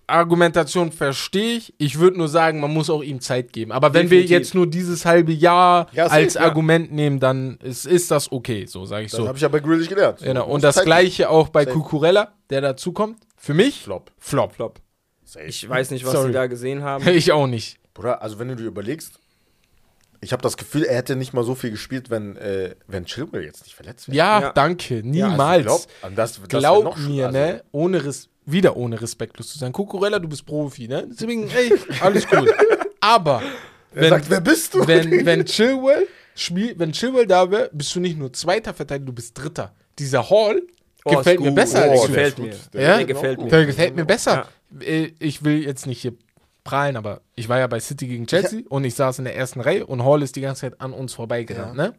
Argumentation verstehe ich. Ich würde nur sagen, man muss auch ihm Zeit geben. Aber wenn Definitiv. wir jetzt nur dieses halbe Jahr Ja, als ja. Argument nehmen, dann ist, ist das okay, so sage ich Das so. habe ich ja bei Grealish gelernt. So, Genau. Und das Zeit gleiche auch bei Safe. Cucurella, der dazukommt. Für mich, Flop. Flop. Flop. Safe. Ich weiß nicht, was Sorry. sie da gesehen haben. Ich auch nicht. Bruder, also wenn du dir überlegst, ich habe das Gefühl, er hätte nicht mal so viel gespielt, wenn, äh, wenn Chilwell jetzt nicht verletzt wäre. Ja, Ja. danke. Niemals. Also glaub, an das, das Glaub mir, also, ne? Ohne Res wieder ohne respektlos zu sein. Cucurella, du bist Profi, ne? Deswegen, ey, alles gut. Aber Er wenn, sagt, wer bist du? wenn, wenn Chilwell spielt, wenn Chilwell da wäre, bist du nicht nur zweiter Verteidiger, du bist dritter. Dieser Hall Oh, gefällt mir besser Oh, als gefällt mir. Der Ja? Der gefällt mir. Der gefällt mir besser. Äh, Ich will jetzt nicht hier prahlen, aber ich war ja bei City gegen Chelsea und ich saß in der ersten Reihe und Hall ist die ganze Zeit an uns vorbeigerannt, ne?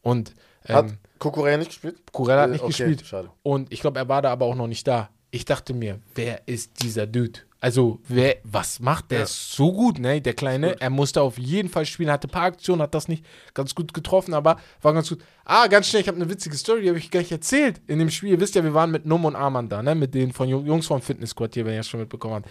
Und Hat ähm, Kukurea nicht gespielt? Kurella hat Äh, nicht okay, gespielt. schade. Und ich glaube, er war da aber auch noch nicht da. Ich dachte mir, wer ist dieser Dude? Also, wer, was macht der? Ja. Ist so gut, ne? Der Kleine. Er musste auf jeden Fall spielen, hatte ein paar Aktionen, hat das nicht ganz gut getroffen, aber war ganz gut. Ah, ganz schnell, ich habe eine witzige Story, die habe ich gar nicht erzählt. In dem Spiel, ihr wisst ja, wir waren mit Num und Arman da, ne? Mit den von Jung- Jungs vom Fitness Squad hier, wenn ihr das schon mitbekommen habt.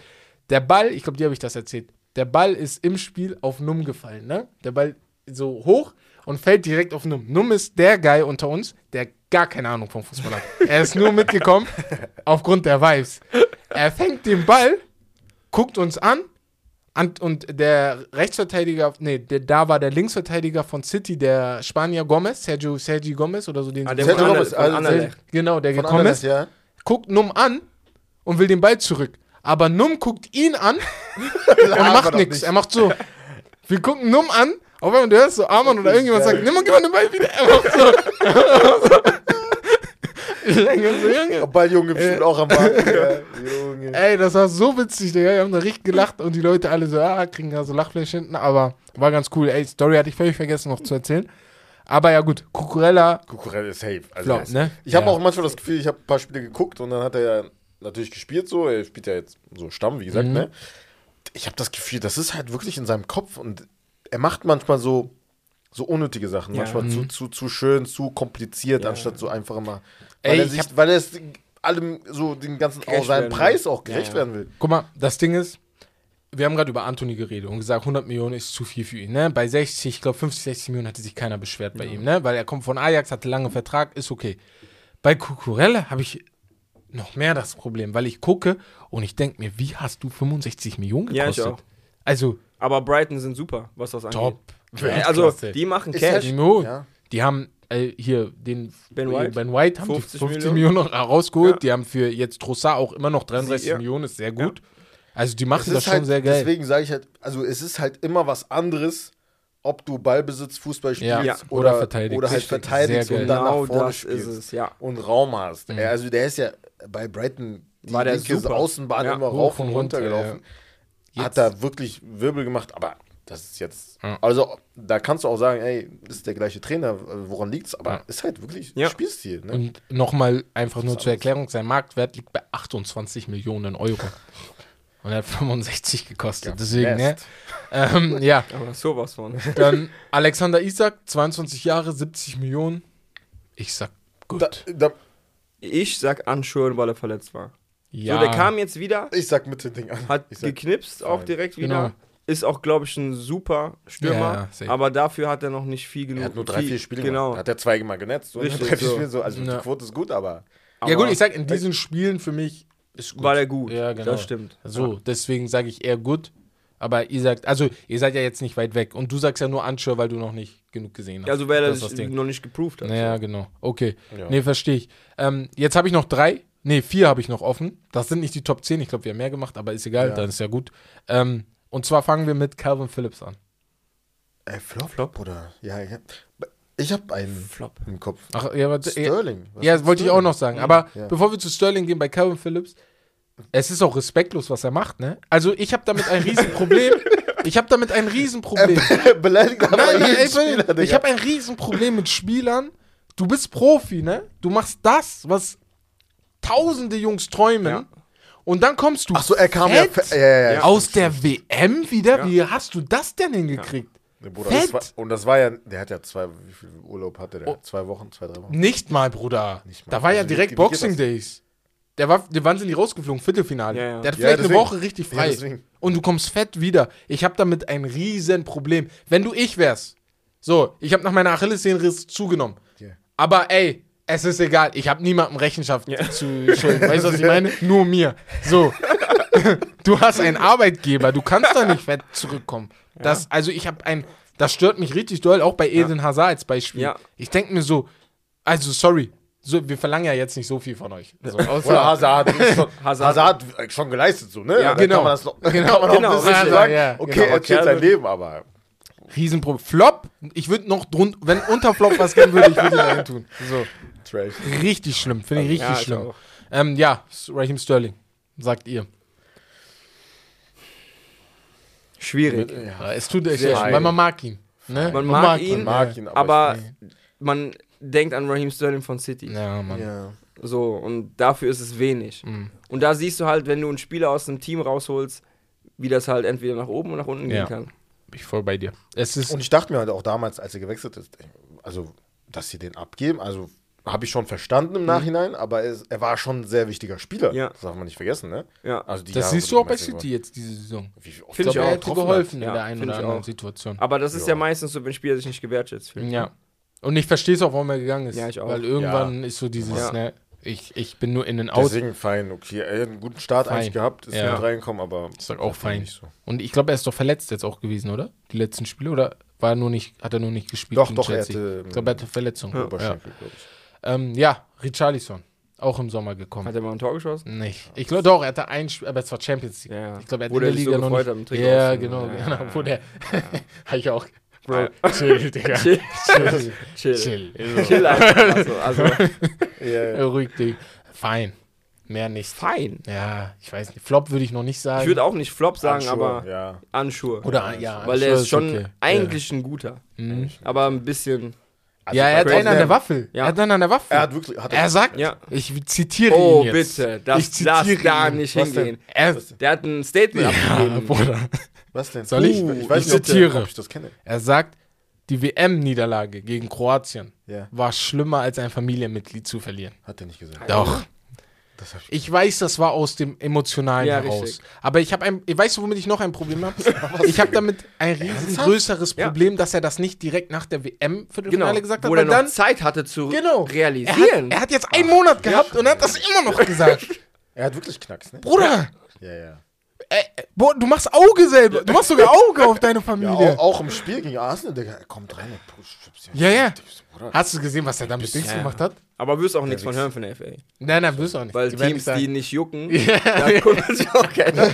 Der Ball, ich glaube, dir habe ich das erzählt. Der Ball ist im Spiel auf Num gefallen, ne? Der Ball so hoch und fällt direkt auf Num. Num ist der Guy unter uns, der gar keine Ahnung vom Fußball hat. Er ist nur mitgekommen aufgrund der Vibes. Er fängt den Ball, guckt uns an, und der Rechtsverteidiger, nee, der, da war der Linksverteidiger von City, der Spanier Gomez, Sergio, Sergi Gomez oder so den Ah, der Sergio Gomez, also. Genau, der Von gekommen Anderlecht, ist, ja. guckt Num an und will den Ball zurück. Aber Num guckt ihn an und macht nichts. nicht. Er macht so. Wir gucken Num an, auf einmal du hörst so Arman oder irgendjemand sagt, nimm mal, gib mal den Ball wieder. Er ich denke so, Junge. Balljunge bestimmt auch am Ball. ja, Junge. Ey, das war so witzig, Digga. Wir haben da richtig gelacht und die Leute alle so, ah, kriegen da so Lachfleisch hinten, aber war ganz cool. Ey, Story hatte ich völlig vergessen noch zu erzählen. Aber ja gut, Cucurella, Kukurella ist safe. Also Flop, ne? Ich habe Ja. auch manchmal das Gefühl, ich habe ein paar Spiele geguckt und dann hat er ja natürlich gespielt so. Er spielt ja jetzt so Stamm, wie gesagt, Mhm. ne? Ich habe das Gefühl, das ist halt wirklich in seinem Kopf und er macht manchmal so, so unnötige Sachen. Ja. Manchmal Mhm. zu, zu, zu schön, zu kompliziert, Ja. anstatt so einfach immer. Weil Ey, er ich sich, weil er es allem so den ganzen auch seinen Preis will. auch gerecht Ja, ja. werden will. Guck mal, das Ding ist, wir haben gerade über Anthony geredet und gesagt, 100 Millionen ist zu viel für ihn. Ne? Bei 60, ich glaube 50, 60 Millionen hatte sich keiner beschwert bei ihm, ne? weil er kommt von Ajax, hatte lange Vertrag, ist okay. Bei Kukurella habe ich noch mehr das Problem, weil ich gucke und ich denke mir, wie hast du 65 Millionen Ja, ich gekostet? auch. Also, Aber Brighton sind super, was das angeht. top. Äh, Also, die machen Cash. Ja. Die haben äh, hier den Ben White? Ben White haben 50 die 50 Millionen. Millionen, rausgeholt. Ja. Die haben für jetzt Trossard auch immer noch 33 Sie-. Millionen, ist sehr gut. Also die machen Es das schon halt, sehr geil. Deswegen sage ich halt, also es ist halt immer was anderes, ob du Ballbesitz, Fußball spielst Ja, oder, oder verteidigst. oder halt verteidigst und dann Genau nach vorne das spielst ist es, ja. und Raum hast. Mhm. Also der ist ja bei Brighton die War der linke. Außenbahn Ja, immer rauf und runter gelaufen. Ja. Hat da wirklich Wirbel gemacht, aber das ist jetzt, Ja. also da kannst du auch sagen, ey, das ist der gleiche Trainer, äh, woran liegt's? Aber Ja. ist halt wirklich Ja. Spielstil. Ne? Und nochmal einfach nur zur. Erklärung, sein Marktwert liegt bei 28 Millionen Euro. Und er hat 65 gekostet. Deswegen, ne? Ähm, ja. Aber sowas von. Dann Alexander Isak, 22 Jahre, 70 Millionen. Ich sag gut. Da, da, Ich sag Unsure, weil er verletzt war. Ja. So, der kam jetzt wieder, ich sag Mittelding an. hat ich sag, geknipst auch direkt wieder. Genau. Ist auch, glaube ich, ein super Ja, Stürmer. safe. aber dafür hat er noch nicht viel genug. er hat nur drei, vier Spiele Genau. gemacht. Hat er zweimal genetzt. So, ne? Richtig, drei, vier so. Spiele so. Also Ja. die Quote ist gut, aber ja gut, ich sag, in diesen Spielen für mich ist gut. War der gut. Ja, genau. Das stimmt. So, deswegen sage ich eher gut. Aber ihr sagt, also ihr seid ja jetzt nicht weit weg. Und du sagst ja nur Unsure, weil du noch nicht genug gesehen hast. Ja, also, weil er Das ist das sich Ding. noch nicht geproved hat. Naja, genau. Okay. Ja. Nee, verstehe ich. Ähm, jetzt habe ich noch drei. Nee, vier habe ich noch offen. Das sind nicht die Top 10. Ich glaube, wir haben mehr gemacht, aber ist egal. Ja. Dann ist ja gut. Ähm, und zwar fangen wir mit Calvin Phillips an. Ey, Flop, Flop oder? Ja, ich hab, ich hab einen Flop. im Kopf. Ach, ja, warte, ja, Sterling. Was ja wollte ich auch noch sagen. Aber Ja. bevor wir zu Sterling gehen, bei Calvin Phillips, es ist auch respektlos, was er macht, ne? Also ich habe damit ein Riesenproblem. ich habe damit ein Riesenproblem. Beleidigt aber Nein, ey, Spieler, ich habe ein Riesenproblem mit Spielern. Du bist Profi, ne? Du machst das, was tausende Jungs träumen. Ja. Und dann kommst du Ach so, er kam fett ja, ja, ja, ja. aus der WM wieder. Ja. Wie hast du das denn hingekriegt? Bruder, Fett. das war, und das war ja, der hat ja zwei, wie viel Urlaub hatte der? Oh. Zwei Wochen, zwei, drei Wochen? Nicht mal, Bruder. Nicht mal. Da war ja Also wie- direkt wie geht Boxing? Days. Der war, der die rausgeflogen? Viertelfinale. Ja, ja. Der hat Ja, vielleicht deswegen. eine Woche richtig Ja, frei. und du kommst fett wieder. Ich habe damit ein riesen Problem. Wenn du ich wärst, so, ich habe nach meiner Achillessehnenriss zugenommen. Ja. Aber ey, es ist egal. Ich habe niemandem Rechenschaft zu schulden. Weißt du, was ich meine? Nur mir. So. du hast einen Arbeitgeber. Du kannst da nicht fett zurückkommen. Das, also ich habe ein, das stört mich richtig doll, auch bei Eden Hazard als Beispiel. Ja. Ich denke mir so, also sorry, so, wir verlangen ja jetzt nicht so viel von euch. So, Oder Hazard hat schon, Hazard. Hazard hat schon geleistet, so, ne? Ja, genau. Kann man das noch, Genau, kann man noch genau, ein bisschen Hazard, sagen, ja, okay, genau. er chillt sein Kerl- Leben, aber Riesenproblem. Flop, ich würde noch drunter, wenn unter Flop was geben würde, ich würde ihn dahin tun. So, Trash. richtig schlimm, finde ich richtig Ja, schlimm. Ähm, ja, Raheem Sterling, sagt ihr. Schwierig. Ja, es tut echt Sehr leid, weil man mag ihn. Ne? Man mag ihn, Man mag ihn, Aber ich- man denkt an Raheem Sterling von City. Ja, Mann. ja. So, und dafür ist es wenig. Mhm. Und da siehst du halt, wenn du einen Spieler aus einem Team rausholst, wie das halt entweder nach oben oder nach unten Ja. gehen kann. Bin ich voll bei dir. Es ist, Und ich dachte mir halt auch damals, als er gewechselt ist, also, dass sie den abgeben, also habe ich schon verstanden im Nachhinein, aber es, er war schon ein sehr wichtiger Spieler. Ja. Das darf man nicht vergessen, ne? Ja. Also die das Jahre, siehst du auch bei City jetzt diese Saison. geworden- Wie oft Find Ich er auch. hätte getroffen hat. geholfen in Ja, der einen oder anderen auch. Situation. Aber das ist ja. Ja. meistens so, wenn Spieler sich nicht gewertschätzt fühlen. Ja. Und ich verstehe es auch, warum er gegangen ist. Ja, ich auch. Weil irgendwann ist so dieses, Ja. ne, ich, ich bin nur in den Out. Deswegen fein, okay. Er hat einen guten Start Fein. eigentlich gehabt, ist Ja. mit reingekommen, aber Ich sag auch fein. Nicht so. Und ich glaube, er ist doch verletzt jetzt auch gewesen, oder? Die letzten Spiele? Oder war er nur nicht, hat er nur nicht gespielt? Doch, doch, er Chelsea? hatte, Ich glaube, er hatte Verletzung. Ja, ich. ähm, ja Richarlison. Auch im Sommer gekommen. Hat er mal ein Tor geschossen? Nicht. Ich glaube doch, er hatte ein Spiel, aber es war Champions League. Ja. Ich glaube, er hat Wo in der Liga so noch nicht. hat ja, genau, Ja, genau. ja, Wo der. Habe ich auch. Bro, Chill, Digga. chill. Chill. Chill. Chill. Chill einfach. Also, also Ja, ja. Äh, Ruhig, Digga. Fein. Mehr nicht. fein. Ja, ich weiß nicht. Flop würde ich noch nicht sagen. Ich würde auch nicht Flop sagen, Unsure, aber ja. Unsure. Oder, ja. Weil der Unsure ist schon okay. eigentlich ein guter. Ja. Mhm. Aber ein bisschen. Also ja, er hat einen an der Waffel. Ja. Er hat einen an der Waffel. Er hat wirklich. Hat Er sagt, Ja. ich zitiere Oh, ihn jetzt. bitte. Das ich darf zitiere da ihn. nicht Was hingehen. Er, Der hat ein Statement ja, abgegeben. Bruder. Was denn? Soll ich? Uh, Ich weiß nicht, ob, zitiere. der, ob ich das kenne. Er sagt, die WM-Niederlage gegen Kroatien Ja. war schlimmer als ein Familienmitglied zu verlieren. Hat er nicht gesagt. Doch. Ich Ich weiß, das war aus dem Emotionalen Ja, heraus. richtig. Aber ich habe ein, weißt du, womit ich noch ein Problem habe? ich habe damit ein riesengrößeres Ja. Problem, dass er das nicht direkt nach der WM-Viertelfinale Genau. gesagt hat, Wo er noch dann Zeit hatte zu Genau. realisieren. Er hat, er hat jetzt einen Monat gehabt und er hat das immer noch gesagt. Er hat wirklich Knacks, ne? Bruder, Ja, ja. Äh, äh, boah, du machst Auge selber. Du machst sogar Auge auf deine Ja, Familie. auch, auch im Spiel gegen Arsenal, Digga. Er kommt rein und pusht. Ja, ja. Hast du gesehen, was er da mit Dings Ja. gemacht hat? Aber wirst auch nichts von hören von der FA. Nein, nein, wirst du auch nicht. Weil Die Teams, die nicht jucken, Ja. da kümmert sich auch keiner.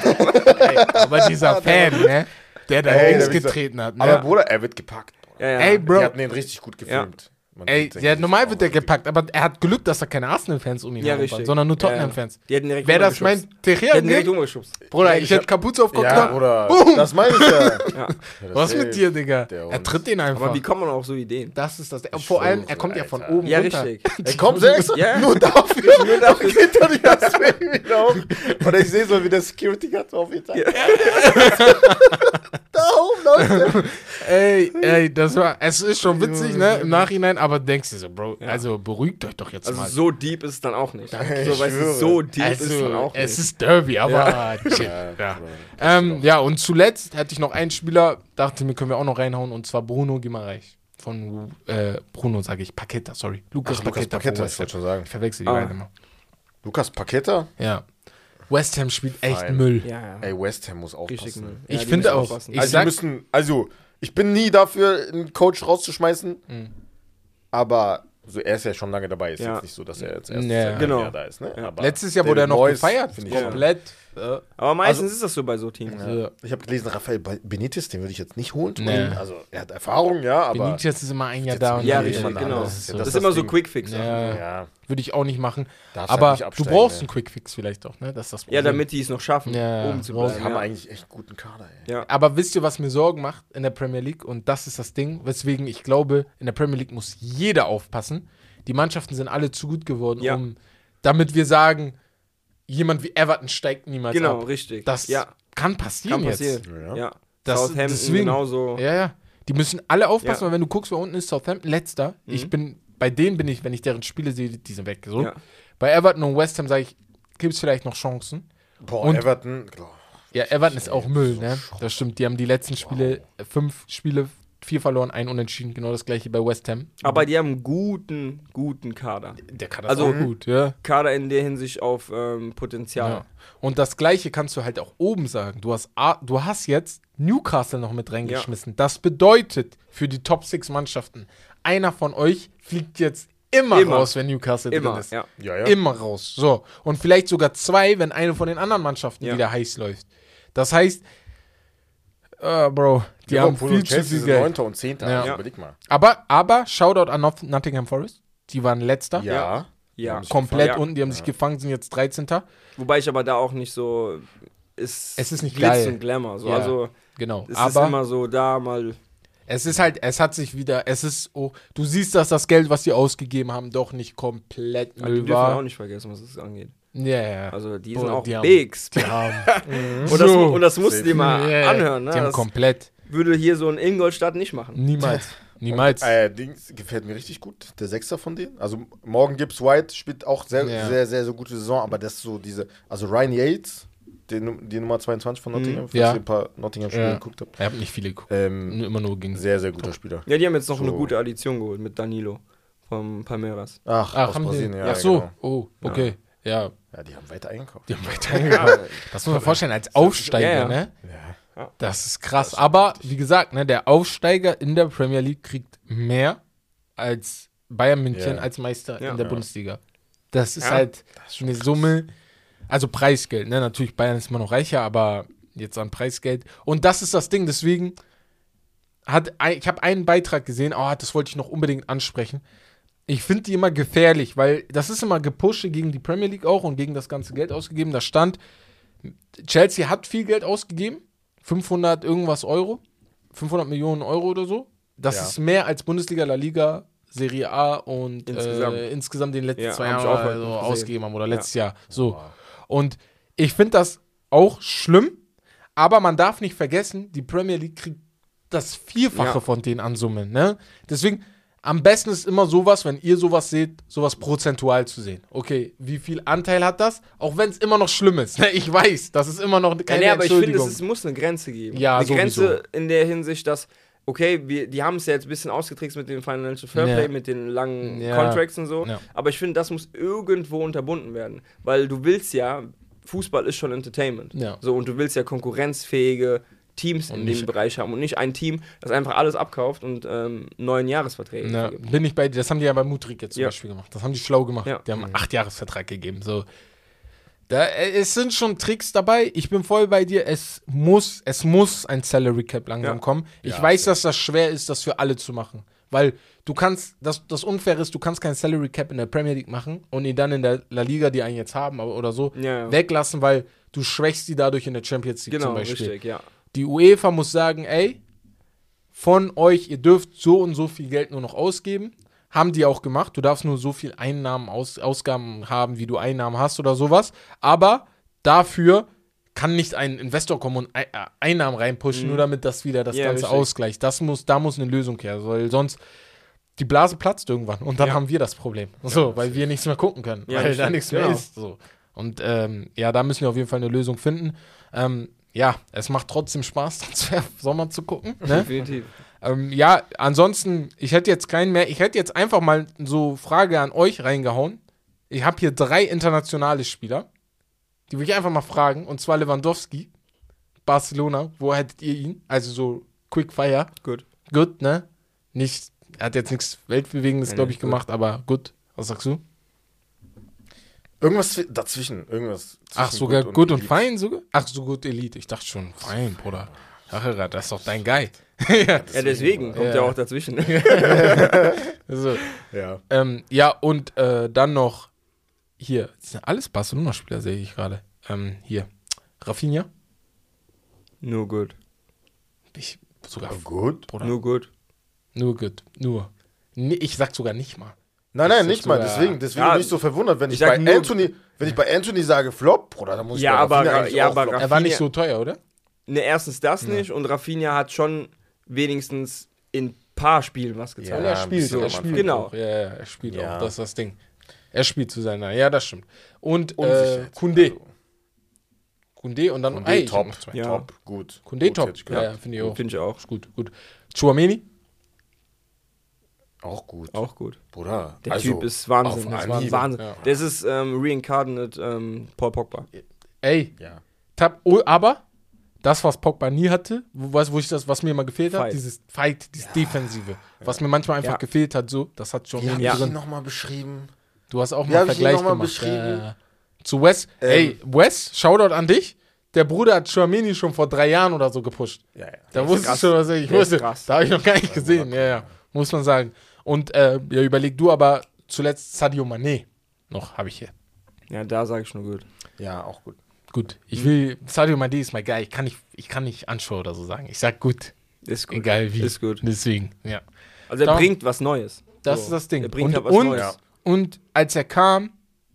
Ey, aber dieser Fan, ne? Der da Ey, links getreten hat. Ne? Aber Bruder, er wird gepackt. Ja, ja. Ey, Bro. Die hatten den richtig gut gefilmt. Man Ey, ja, normal oh, wird der gepackt, aber er hat Glück, dass da keine Arsenal-Fans um ihn Ja, herum waren, sondern nur Ja, ja. Tottenham-Fans. Die hätten direkt Wäre das mein Die Terrier, hätten direkt umgeschubst. Bruder, ich ich hätte Kapuze auf Kopf Ja, gehabt. Bruder, Boom. das meine ich ja. Ja. Ja, Was mit dir, Digga? Er tritt ihn einfach. Aber wie kommt man auf so Ideen? das ist das. Ich Vor allem, er kommt ja von Alter. oben Ja, runter. richtig. Er kommt selbst Ja. nur dafür. Nur dafür geht er nicht deswegen wieder hoch. Und ich sehe so, wie der Security Guard auf ihn zeigt. da oben, Leute. Ey, ey, das war, es ist schon witzig, ne, im Nachhinein, aber denkst du so, Bro, also beruhigt euch doch jetzt Also mal. so deep ist es dann auch nicht. ich So, weißt du, so deep ist es dann Also, auch es nicht. ist Derby, aber shit, Ja, ja. Ähm, ja, und zuletzt hatte ich noch einen Spieler, dachte mir, können wir auch noch reinhauen, und zwar Bruno Gimareich. Von äh, Bruno, sage ich, Paqueta, sorry. Lukas Ach, Lukas Paqueta. Paqueta, ich wollte schon sagen. Ich verwechsel die Ah. beiden immer. Lukas Paqueta? Ja. West Ham spielt echt Fein. Müll. Ja, ja. Ey, West Ham muss Richtig aufpassen. Müll. Ich die finde auch. Ich also, sag- müssen, also, ich bin nie dafür, einen Coach rauszuschmeißen, Mhm. Aber so, er ist ja schon lange dabei. Ist Ja. jetzt nicht so, dass er jetzt erst Ja. seit Genau. Jahr da ist. Ne? Ja. Aber Letztes Jahr wurde er noch Moyes gefeiert, finde ich Ja. Aber meistens Also- ist das so bei so Teams. Ja. Ich habe gelesen, Rafael Benitez, den würde ich jetzt nicht holen. Nee. Also, er hat Erfahrung, ja, aber. Benitez ist immer ein Jahr da und Ja, richtig, jemand genau. anderes. Das, So. das ist ist immer das so Ding. Quick-Fix. Ja. Ja, Würde ich auch nicht machen. darfst Aber halt nicht du brauchst ey. einen Quickfix vielleicht auch, ne? Das ist das Ja, Problem. damit die es noch schaffen, Ja, oben zu brauchst- Die bleiben. haben Ja. eigentlich echt guten Kader, ey. Ja. Aber wisst ihr, was mir Sorgen macht in der Premier League? Und das ist das Ding, weswegen ich glaube, in der Premier League muss jeder aufpassen. Die Mannschaften sind alle zu gut geworden, Ja. um, damit wir sagen, jemand wie Everton steigt niemals Genau, ab. richtig. Das ja, kann passieren kann passieren. jetzt. Ja. Ja. Das- Southampton deswegen- genauso. Ja, ja. Die müssen alle aufpassen, Ja. weil wenn du guckst, wer unten ist, Southampton letzter. Ich bin, bei denen bin ich, wenn ich deren Spiele sehe, die sind weg. So. Ja. Bei Everton und West Ham sage ich, gibt es vielleicht noch Chancen. Boah, Und- Everton, oh, Ja, Everton ist auch Müll, so ne? Das stimmt. Die haben die letzten Spiele, äh, fünf Spiele, vier verloren, ein unentschieden. Genau das gleiche bei West Ham. Aber die haben einen guten, guten Kader. der kann Also- auch gut, ja. Kader in der Hinsicht auf ähm, Potenzial. ja. Und das gleiche kannst du halt auch oben sagen. Du hast, du hast jetzt Newcastle noch mit reingeschmissen. Das bedeutet für die Top 6 Mannschaften, einer von euch fliegt jetzt immer, Immer. raus, wenn Newcastle drin Immer, ist. ja. Ja, ja. Immer raus. So. Und vielleicht sogar zwei, wenn eine von den anderen Mannschaften Ja. wieder heiß läuft. Das heißt, äh, Bro, die haben Liverpool viel und zu Chelsea viel sind Geld. Neunter und Zehnter. Ja. Also überleg mal. Aber, aber, Shoutout an Not- Nottingham Forest. Die waren letzter. Ja. Ja. haben Komplett Ja. unten. Die haben sich gefangen, sind jetzt 13. Wobei ich aber da auch nicht so. Ist Es ist nicht Glitz geil. und Glamour. So. Ja. Also, Genau. es ist aber immer so da mal. es ist halt, es hat sich wieder, es ist, oh, du siehst, dass das Geld, was die ausgegeben haben, doch nicht komplett Die Müll dürfen auch war. nicht vergessen, was es angeht. Ja, ja. Also, die Boah, sind auch die haben- Bigs. Die haben, Und das, und das musst du dir mal ja. anhören. Ne? Die haben Das komplett. würde hier so ein Ingolstadt nicht machen. Niemals. Niemals. Äh, Dings gefällt mir richtig gut, der Sechster von denen. Also morgen Gibbs White spielt auch sehr, Ja. sehr, sehr, sehr gute Saison, aber das ist so diese, also Ryan Yates, die, Nu- die Nummer 22 von Nottingham, falls Ja. ihr ein paar Nottingham-Spiele Ja. geguckt habt. Ich habe nicht viele geguckt. Ähm, immer nur gegen. sehr, sehr guter Spieler. Ja, die haben jetzt noch So. eine gute Addition geholt mit Danilo vom Palmeiras. Ach, Ach, aus haben Brasilien, die? ja. Ach so. Genau. Oh, okay. Ja. Ja, die haben weiter eingekauft. Die haben weiter eingekauft. Das muss man vorstellen, als Aufsteiger, Ja, ja. ne? Ja. Das ist krass. Aber wie gesagt, ne, der Aufsteiger in der Premier League kriegt mehr als Bayern München Ja. als Meister Ja. in der Ja. Bundesliga. Das ist Ja. halt eine Summe. Also Preisgeld, ne? Natürlich, Bayern ist immer noch reicher, aber jetzt an Preisgeld. Und das ist das Ding, deswegen hat ich habe einen Beitrag gesehen, oh, das wollte ich noch unbedingt ansprechen. Ich finde die immer gefährlich, weil das ist immer gepusht gegen die Premier League auch und gegen das ganze Geld ausgegeben. Da stand, Chelsea hat viel Geld ausgegeben, 500 irgendwas Euro, 500 Millionen Euro oder so. Das Ja. ist mehr als Bundesliga, La Liga, Serie A und Insgesamt. Äh, insgesamt den letzten Ja, zwei Jahren also ausgegeben haben oder letztes Jahr. So. Und ich finde das auch schlimm, aber man darf nicht vergessen, die Premier League kriegt das Vierfache Ja. von denen an Summe, ne? Deswegen, am besten ist immer sowas, wenn ihr sowas seht, sowas prozentual zu sehen. Okay, wie viel Anteil hat das? Auch wenn es immer noch schlimm ist. Ne? Ich weiß, das ist immer noch Ja, keine nee, aber ich finde, es muss eine Grenze geben. Ja, eine sowieso. Grenze in der Hinsicht, dass, okay, wir, die haben es ja jetzt ein bisschen ausgetrickst mit dem Financial Fairplay, Ja. mit den langen Ja. Contracts und so. Ja. Aber ich finde, das muss irgendwo unterbunden werden. Weil du willst ja, Fußball ist schon Entertainment. Ja. So, und du willst ja konkurrenzfähige Teams in nicht- dem Bereich haben und nicht ein Team, das einfach alles abkauft und ähm, neuen Jahresverträge Na, bin ich bei dir. Das haben die ja bei Mutrik jetzt zum Ja. Beispiel gemacht. Das haben die schlau gemacht. Ja. Die haben einen Acht-Jahres-Vertrag gegeben. So. Da, äh, es sind schon Tricks dabei. Ich bin voll bei dir. Es muss, es muss ein Salary Cap langsam Ja. kommen. Ich Ja, weiß, dass das schwer ist, das für alle zu machen. Weil du kannst, das, das Unfaire ist, du kannst kein Salary Cap in der Premier League machen und ihn dann in der La Liga, die einen jetzt haben aber, oder so, Ja, ja. weglassen, weil du schwächst die dadurch in der Champions League Genau, zum Beispiel. richtig, ja. Die UEFA muss sagen, ey, von euch, ihr dürft so und so viel Geld nur noch ausgeben. Haben die auch gemacht. Du darfst nur so viel Einnahmen, aus, Ausgaben haben, wie du Einnahmen hast oder sowas. Aber dafür kann nicht ein Investor kommen und äh, Einnahmen reinpushen, nur damit das wieder das Mhm. Ja, Ganze richtig. ausgleicht. Das muss, da muss eine Lösung her, weil sonst die Blase platzt irgendwann und dann Ja. haben wir das Problem. So, weil wir nichts mehr gucken können, Ja, weil da nichts mehr genau. ist. So. Und ähm, ja, da müssen wir auf jeden Fall eine Lösung finden. Ähm, ja, es macht trotzdem Spaß, Transfer Sommer zu gucken. Ne? Definitiv. ähm, ja, ansonsten, ich hätte jetzt keinen mehr. Ich hätte jetzt einfach mal so Frage an euch reingehauen. Ich habe hier drei internationale Spieler. Die will ich einfach mal fragen. Und zwar Lewandowski, Barcelona. Wo hättet ihr ihn? Also so Quick Fire. Gut. Gut, ne? Nicht, er hat jetzt nichts Weltbewegendes, glaube ich, gemacht, aber gut. Was sagst du? Irgendwas zwi- dazwischen. Irgendwas Ach, zwischen sogar gut und, Elite. fein sogar? Ach, so gut Elite. Ich dachte schon, fein, Bruder. Ach, das ist doch dein Guy. Ja, deswegen kommt Ja. ja auch dazwischen. so. Ja. ähm, ja, und äh, dann noch hier, das sind alles Barcelona-Spieler, sehe ich gerade. Ähm, hier, Rafinha. Nur gut. Ich sogar, Gut. Bruder. Nur gut. Nur gut, nur. Nee, ich sag sogar nicht mal. Nein, nein, nicht mal. Deswegen, deswegen Ja, bin ich so verwundert, wenn ich, ich bei nur- Anthony, wenn ich bei Anthony sage Flop, Bruder, dann muss ich Ja, bei aber Rafinha Ra- eigentlich ja, aber Flop. Er war Rafinha- nicht so teuer, oder? Ne, erstens das nicht und Rafinha hat schon wenigstens in paar Spielen was Ja, gezeigt. er ein spielt, bisschen er spielt. Genau. auch. Ja, ja, er spielt Ja. auch, das ist das Ding. Er spielt zu seiner, ja, das stimmt. Und äh. Kunde. Also, Kunde und dann, Kunde ey, top. Ja. top, gut. Kunde Gut, top, ja, ja finde ich auch. Finde ich auch. Ist gut, gut. Chouameni? Auch gut. Auch gut. Bruder. Der also, Typ ist Wahnsinn. Das ist Anhieb. Wahnsinn. Ja. Das ist ähm, reincarnate ähm, Paul Pogba. Ey, Ja. Tab, oh, aber das, was Pogba nie hatte, wo, was, wo ich das, was mir immer gefehlt hat, Fight. dieses Fight, dieses Defensive, was mir manchmal einfach Ja. gefehlt hat, so, das hat schon Wie ihn drin. nochmal beschrieben? Du hast auch Wie mal einen ich ihn Vergleich noch mal gemacht. beschrieben? Ja, ja. Zu Wes. Ähm. Ey, Wes, Shoutout an dich. Der Bruder hat Chouameni schon vor drei Jahren oder so gepusht. Ja, ja. Da wusste ich schon, was ich wusste. Da habe ich noch gar nicht gesehen. Ja, ja, muss man sagen. Und äh, ja, überleg du aber zuletzt Sadio Mané. Noch habe ich hier. Ja, da sage ich nur gut. Ja, auch gut. Gut, ich will, Sadio Mané ist mein Guy. Ich kann nicht, ich kann nicht Anschauen oder so sagen. Ich sag gut, Ist gut. egal wie. Ist gut. Deswegen, ja. Also er Darum- bringt was Neues. Das So. ist das Ding. Er bringt und, halt was und, Neues. und als er kam,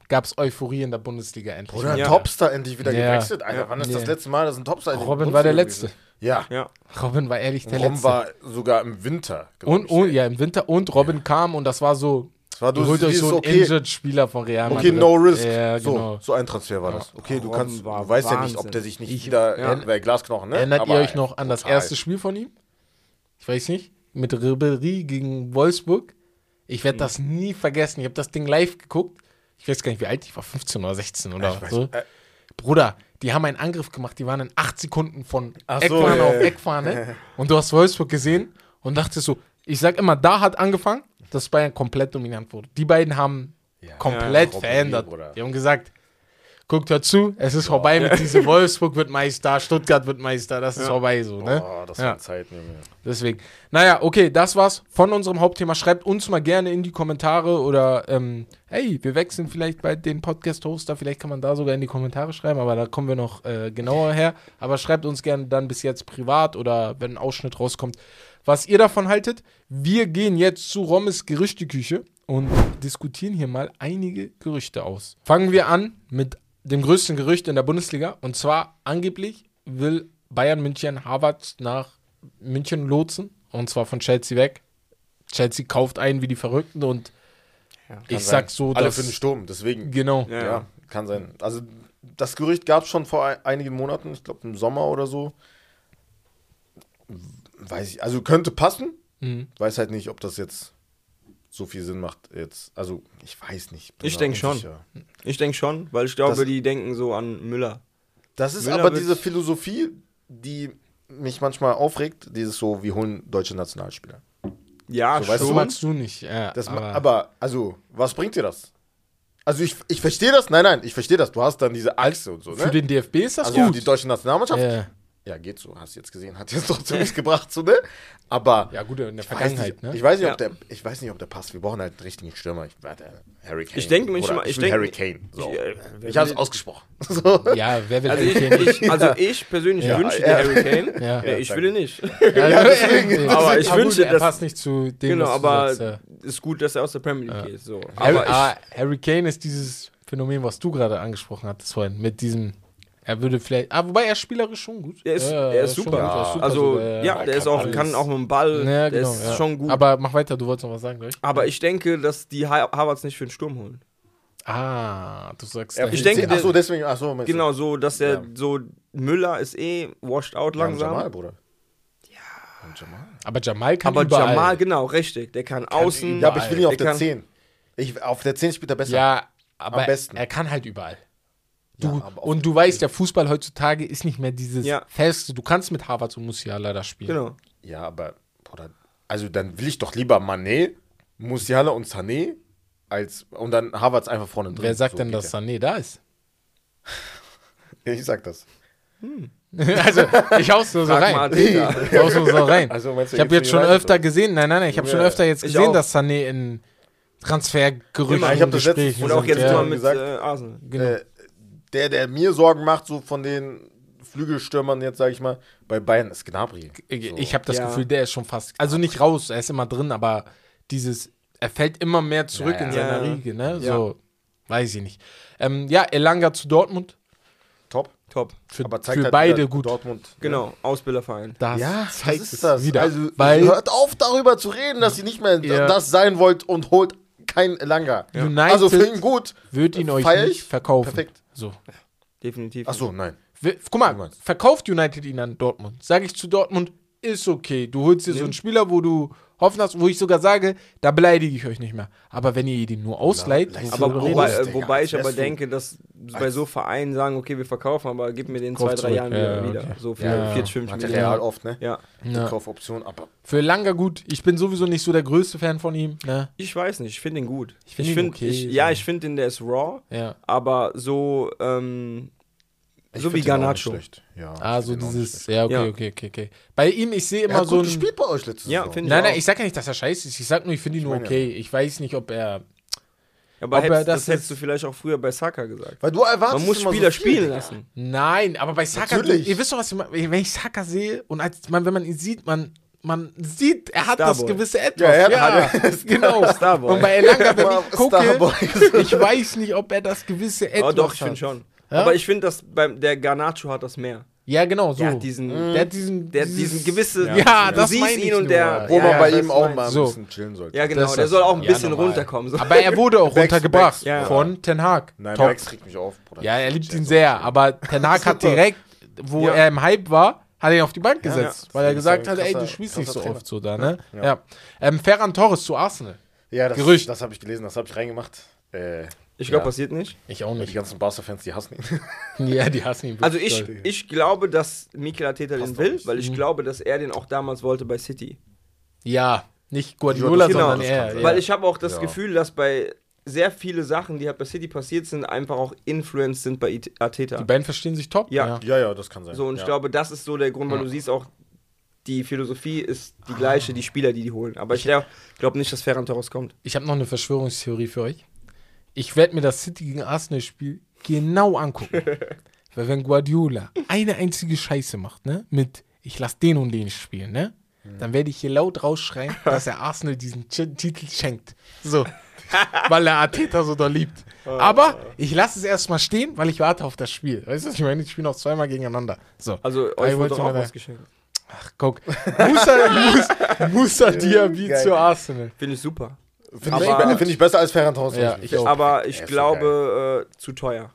gab es Euphorie in der Bundesliga endlich. Bruder, Ja. Topstar endlich wieder Ja. gewechselt. Alter, wann ist Ja. das letzte Mal, dass ein Topstar Robin war der Letzte. gewesen? Ja. Ja. Robin war ehrlich der Rom Letzte. war sogar im Winter. und, ich. und ja, im Winter. Und Robin kam und das war so, Es war du du holt euch so einen okay, Injured-Spieler von Real okay, Madrid. no risk. Ja, so, genau. so ein Transfer war das. Okay, du Robin kannst, war du weißt ja nicht, ob Wahnsinn. der sich nicht Ich- wieder, ja. ja. Glasknochen, ne? Erinnert Aber ihr euch noch an das brutal. erste Spiel von ihm? Ich weiß nicht. Mit Ribéry gegen Wolfsburg. Ich Hm. werde das nie vergessen. Ich habe das Ding live geguckt. Ich weiß gar nicht, wie alt ich war. 15 oder 16 oder Ich weiß- so. äh, Bruder, die haben einen Angriff gemacht. Die waren in 8 Sekunden von Ach so, Eckfahne ja, auf ja. Eckfahne. Und du hast Wolfsburg gesehen und dachtest so, ich sag immer, da hat angefangen, dass Bayern komplett dominant wurde. Die beiden haben Ja. komplett verändert. Die haben gesagt, guckt dazu, es ist vorbei mit diesem Wolfsburg wird Meister, Stuttgart wird Meister, das ist vorbei so, ne? Boah, das Ja. Zeiten, Junge. Deswegen. Naja, okay, das war's von unserem Hauptthema. Schreibt uns mal gerne in die Kommentare oder, ähm, hey, wir wechseln vielleicht bei den Podcast-Hoster. Vielleicht kann man da sogar in die Kommentare schreiben, aber da kommen wir noch äh, genauer her. Aber schreibt uns gerne dann bis jetzt privat oder wenn ein Ausschnitt rauskommt, was ihr davon haltet. Wir gehen jetzt zu Rommes Gerüchteküche und diskutieren hier mal einige Gerüchte aus. Fangen wir an mit dem größten Gerücht in der Bundesliga und zwar angeblich will Bayern München Harvard nach München lotsen. Und zwar von Chelsea weg. Chelsea kauft ein wie die Verrückten und Kann ich sein. sag so, Alle dass. für den Sturm, deswegen. Genau. Ja. Ja, kann sein. Also das Gerücht gab es schon vor ein, einigen Monaten, ich glaube im Sommer oder so. Weiß ich, also könnte passen. Mhm. Weiß halt nicht, ob das jetzt so viel Sinn macht jetzt. Also ich weiß nicht. bin Ich da denk schon. Ich denke schon, weil ich glaube, Das- die denken so an Müller. Das ist Müller aber diese Philosophie, die mich manchmal aufregt. Dieses so, wir holen deutsche Nationalspieler. Ja, So, weißt Das du, magst du nicht. Ja, Das aber, aber, also, was bringt dir das? Also ich, ich verstehe das, nein, nein, ich verstehe das. Du hast dann diese Achse und so, ne? für den DFB ist das also gut. die deutsche Nationalmannschaft. ja. Ja, geht so, hast du jetzt gesehen, hat jetzt trotzdem nichts gebracht, so, ne? Aber ja, gut, in der ich, weiß Vergangenheit, nicht, ne? ich, weiß nicht, Ja. ob der, ich weiß nicht, ob der passt. Wir brauchen halt einen richtigen Stürmer. Ich, warte, Harry Kane. Ich denke mich Oder mal- ich ich will denk- Harry Kane. So. Ich, äh, Ich, habe es ausgesprochen. So. ja, wer will Also Harry ich, Kane? ich, also ich persönlich Ja. wünsche Ja. dir Harry Kane. Ja. Nee, ich will ihn nicht. Ja, deswegen- Aber ich wünsche, er dass- passt nicht zu dem, genau, aber ja. ist gut, dass er aus der Premier League geht. So. Harry, Aber ich, ah, Harry Kane ist dieses Phänomen, was du gerade angesprochen hattest vorhin, mit diesem, er würde vielleicht, ah, wobei er spielerisch schon gut. er ist, Ja, er ist schon super. gut, er ist super also sogar, ja, der ist kann auch, alles. kann auch mit dem Ball. Ja, der genau, ist ja. schon gut. Aber mach weiter, du wolltest noch was sagen, gleich. Aber ich denke, dass die Ha- Harvards nicht für den Sturm holen. Ah, du sagst, Ja, ich denke, ach so, deswegen, ach so? Genau, so, dass er Ja. so Müller ist eh washed out langsam. Jamal, Bruder. Ja. Jamal. aber Jamal kann aber überall. Jamal, genau, richtig. Der kann außen. Ja, aber ich will ihn auf der der kann- 10. Ich, auf der 10 spielt er besser. Ja, aber Am besten. er kann halt überall. Du, Ja, und du weißt, der Fußball heutzutage ist nicht mehr dieses Ja. Feste. Du kannst mit Harvard und Musiala da spielen. Genau. Ja, aber, Bruder, also dann will ich doch lieber Mané, Musiala und Sané als, und dann Havertz einfach vorne drin. Wer sagt So denn, dass Sané da ist? Ja, ich sag das. also, ich hau's nur so Frag rein. Ich hau's nur so rein. Also, du ich habe jetzt schon öfter gesehen, nein, nein, nein, ich habe schon Ja, öfter jetzt ich gesehen, dass Sané in Transfergerüchten Immer, ich hab das Gesprächen Und auch jetzt ja. mal mit gesagt. äh, Arsenal. Genau. Äh, der, der mir Sorgen macht, so von den Flügelstürmern jetzt, sag ich mal, bei Bayern ist Gnabry. Ich, So. ich habe das Ja. Gefühl, der ist schon fast, also nicht raus, er ist immer drin, aber dieses, er fällt immer mehr zurück Ja, in ja. seiner Ja. Riege, ne? Ja. So, weiß ich nicht. Ähm, ja, Elanga zu Dortmund, Top. Top. für, Aber zeigt für halt beide gut. Dortmend. Genau, Ausbilderverein. Das Ja, zeigt das es ist das. wieder. Also, weil hört auf, darüber zu reden, dass ihr nicht mehr Ja. das sein wollt und holt kein Elanga. United Also für ihn gut. wird ihn euch Feier nicht ich. verkaufen. Perfekt. So. Definitiv. Ach so, nein. Wir- Guck mal, verkauft United ihn an Dortmund. Sage ich zu Dortmund, ist okay. Du holst dir so einen Spieler, wo du hoffen hast, wo ich sogar sage, da beleidige ich euch nicht mehr. Aber wenn ihr ihn nur ausleiht, Ja, wofür Aber reden wobei, äh, wobei ich aber denke, dass bei so Vereinen sagen, okay, wir verkaufen, aber gib mir den Kauf zwei, drei zurück. Jahren Ja, wieder. okay. So für Ja, 40, 50 Material Millionen. oft, ne? Ja, Die Ja. Kaufoption, aber Für Langer gut. Ich bin sowieso nicht so der größte Fan von ihm. Ne? ich weiß nicht, ich finde ihn gut. Ich find ihn okay, ich, so. Ja, ich finde ihn, der ist raw, Ja. aber so, ähm, ich so wie Garnacho. Ja, Ah, so dieses, ja, okay, Ja. okay, okay, okay. Bei ihm, ich sehe Er immer hat so ein. gespielt bei euch letzte Ja, Saison. finde ich Nein, nein, auch. ich sag ja nicht, dass er scheiße ist. Ich sag nur, ich finde ihn nur meine ja. okay. Ich weiß nicht, ob er. aber Ob er hättest, das das, hättest du vielleicht auch früher bei Saka gesagt. Weil du erwartest Man muss immer Spieler so spielen lassen. Nein, aber bei Saka, Natürlich. ihr wisst doch, was ich meine. Wenn ich Saka sehe und als man, wenn man ihn sieht, man, man sieht, er hat das Starboy. gewisse Etwas. Ja, er Ja, hat- genau. Starboy. Und bei Elanga, wenn ich gucke, Starboy. ich weiß nicht, ob er das gewisse Etwas Aber doch, ich hat. finde schon. Ja? Aber ich finde, dass beim der Garnacho hat das mehr. Ja, genau, so. Der hat diesen, der hat diesen, der hat diesen gewisse. Ja, du das siehst ihn und der. Wo ja, man ja, bei ihm auch mal ein So. bisschen chillen sollte. Ja, genau. Der soll auch ein Ja, bisschen normal. runterkommen. So. Aber er wurde auch Bex, runtergebracht Bex. Ja. von Ten Hag. Nein, Top. Max regt mich auf, Bruder. Ja, er liebt ihn sehr, aber Ten Hag hat direkt, wo Ja. er im Hype war, hat er ihn auf die Bank Ja, gesetzt, ja. weil er gesagt hat, ey, du spielst nicht so oft so da, ne? Ja. Ja. Ähm, Ferran Torres zu Arsenal. Ja, das, Gerücht. das habe ich gelesen, das habe ich reingemacht. Äh, Ich glaube, Ja. passiert nicht. Ich auch die nicht. ganzen Barca-Fans, die hassen ihn. Ja, die hassen ihn Also wirklich ich, ich glaube, dass Mikel Arteta Passt den will, nicht. weil ich Mhm. glaube, dass er den auch damals wollte bei City. Ja, nicht Guardiola, Genau, sondern er. Ja. Weil ich habe auch das Ja. Gefühl, dass bei sehr viele Sachen, die halt bei City passiert sind, einfach auch influenced sind bei Arteta. die beiden verstehen sich top. Ja. Ja, ja, das kann sein. So, und ja. ich glaube, das ist so der Grund, weil Ja. du siehst auch, die Philosophie ist die gleiche, die Spieler, die die holen. Aber ich glaube glaub nicht, dass Ferran Torres kommt. Ich habe noch eine Verschwörungstheorie für euch. Ich werde mir das City gegen Arsenal-Spiel genau angucken. Weil wenn Guardiola eine einzige Scheiße macht, ne, mit ich lass den und den spielen, ne, dann werde ich hier laut rausschreien, dass er Arsenal diesen Ch Titel schenkt. So. weil er Arteta so da liebt. Aber ich lasse es erstmal stehen, weil ich warte auf das Spiel. Weißt du, was ich meine? Die spielen auch zweimal gegeneinander. So. Also ich euch wollte wurde doch auch was geschenkt. Ach, guck. Musa, Musa, Musa Diaby zu Arsenal. Finde ich super. Finde ich, find ich besser als Ferran Torres. Ja, ich. Aber ich glaube, äh, zu teuer.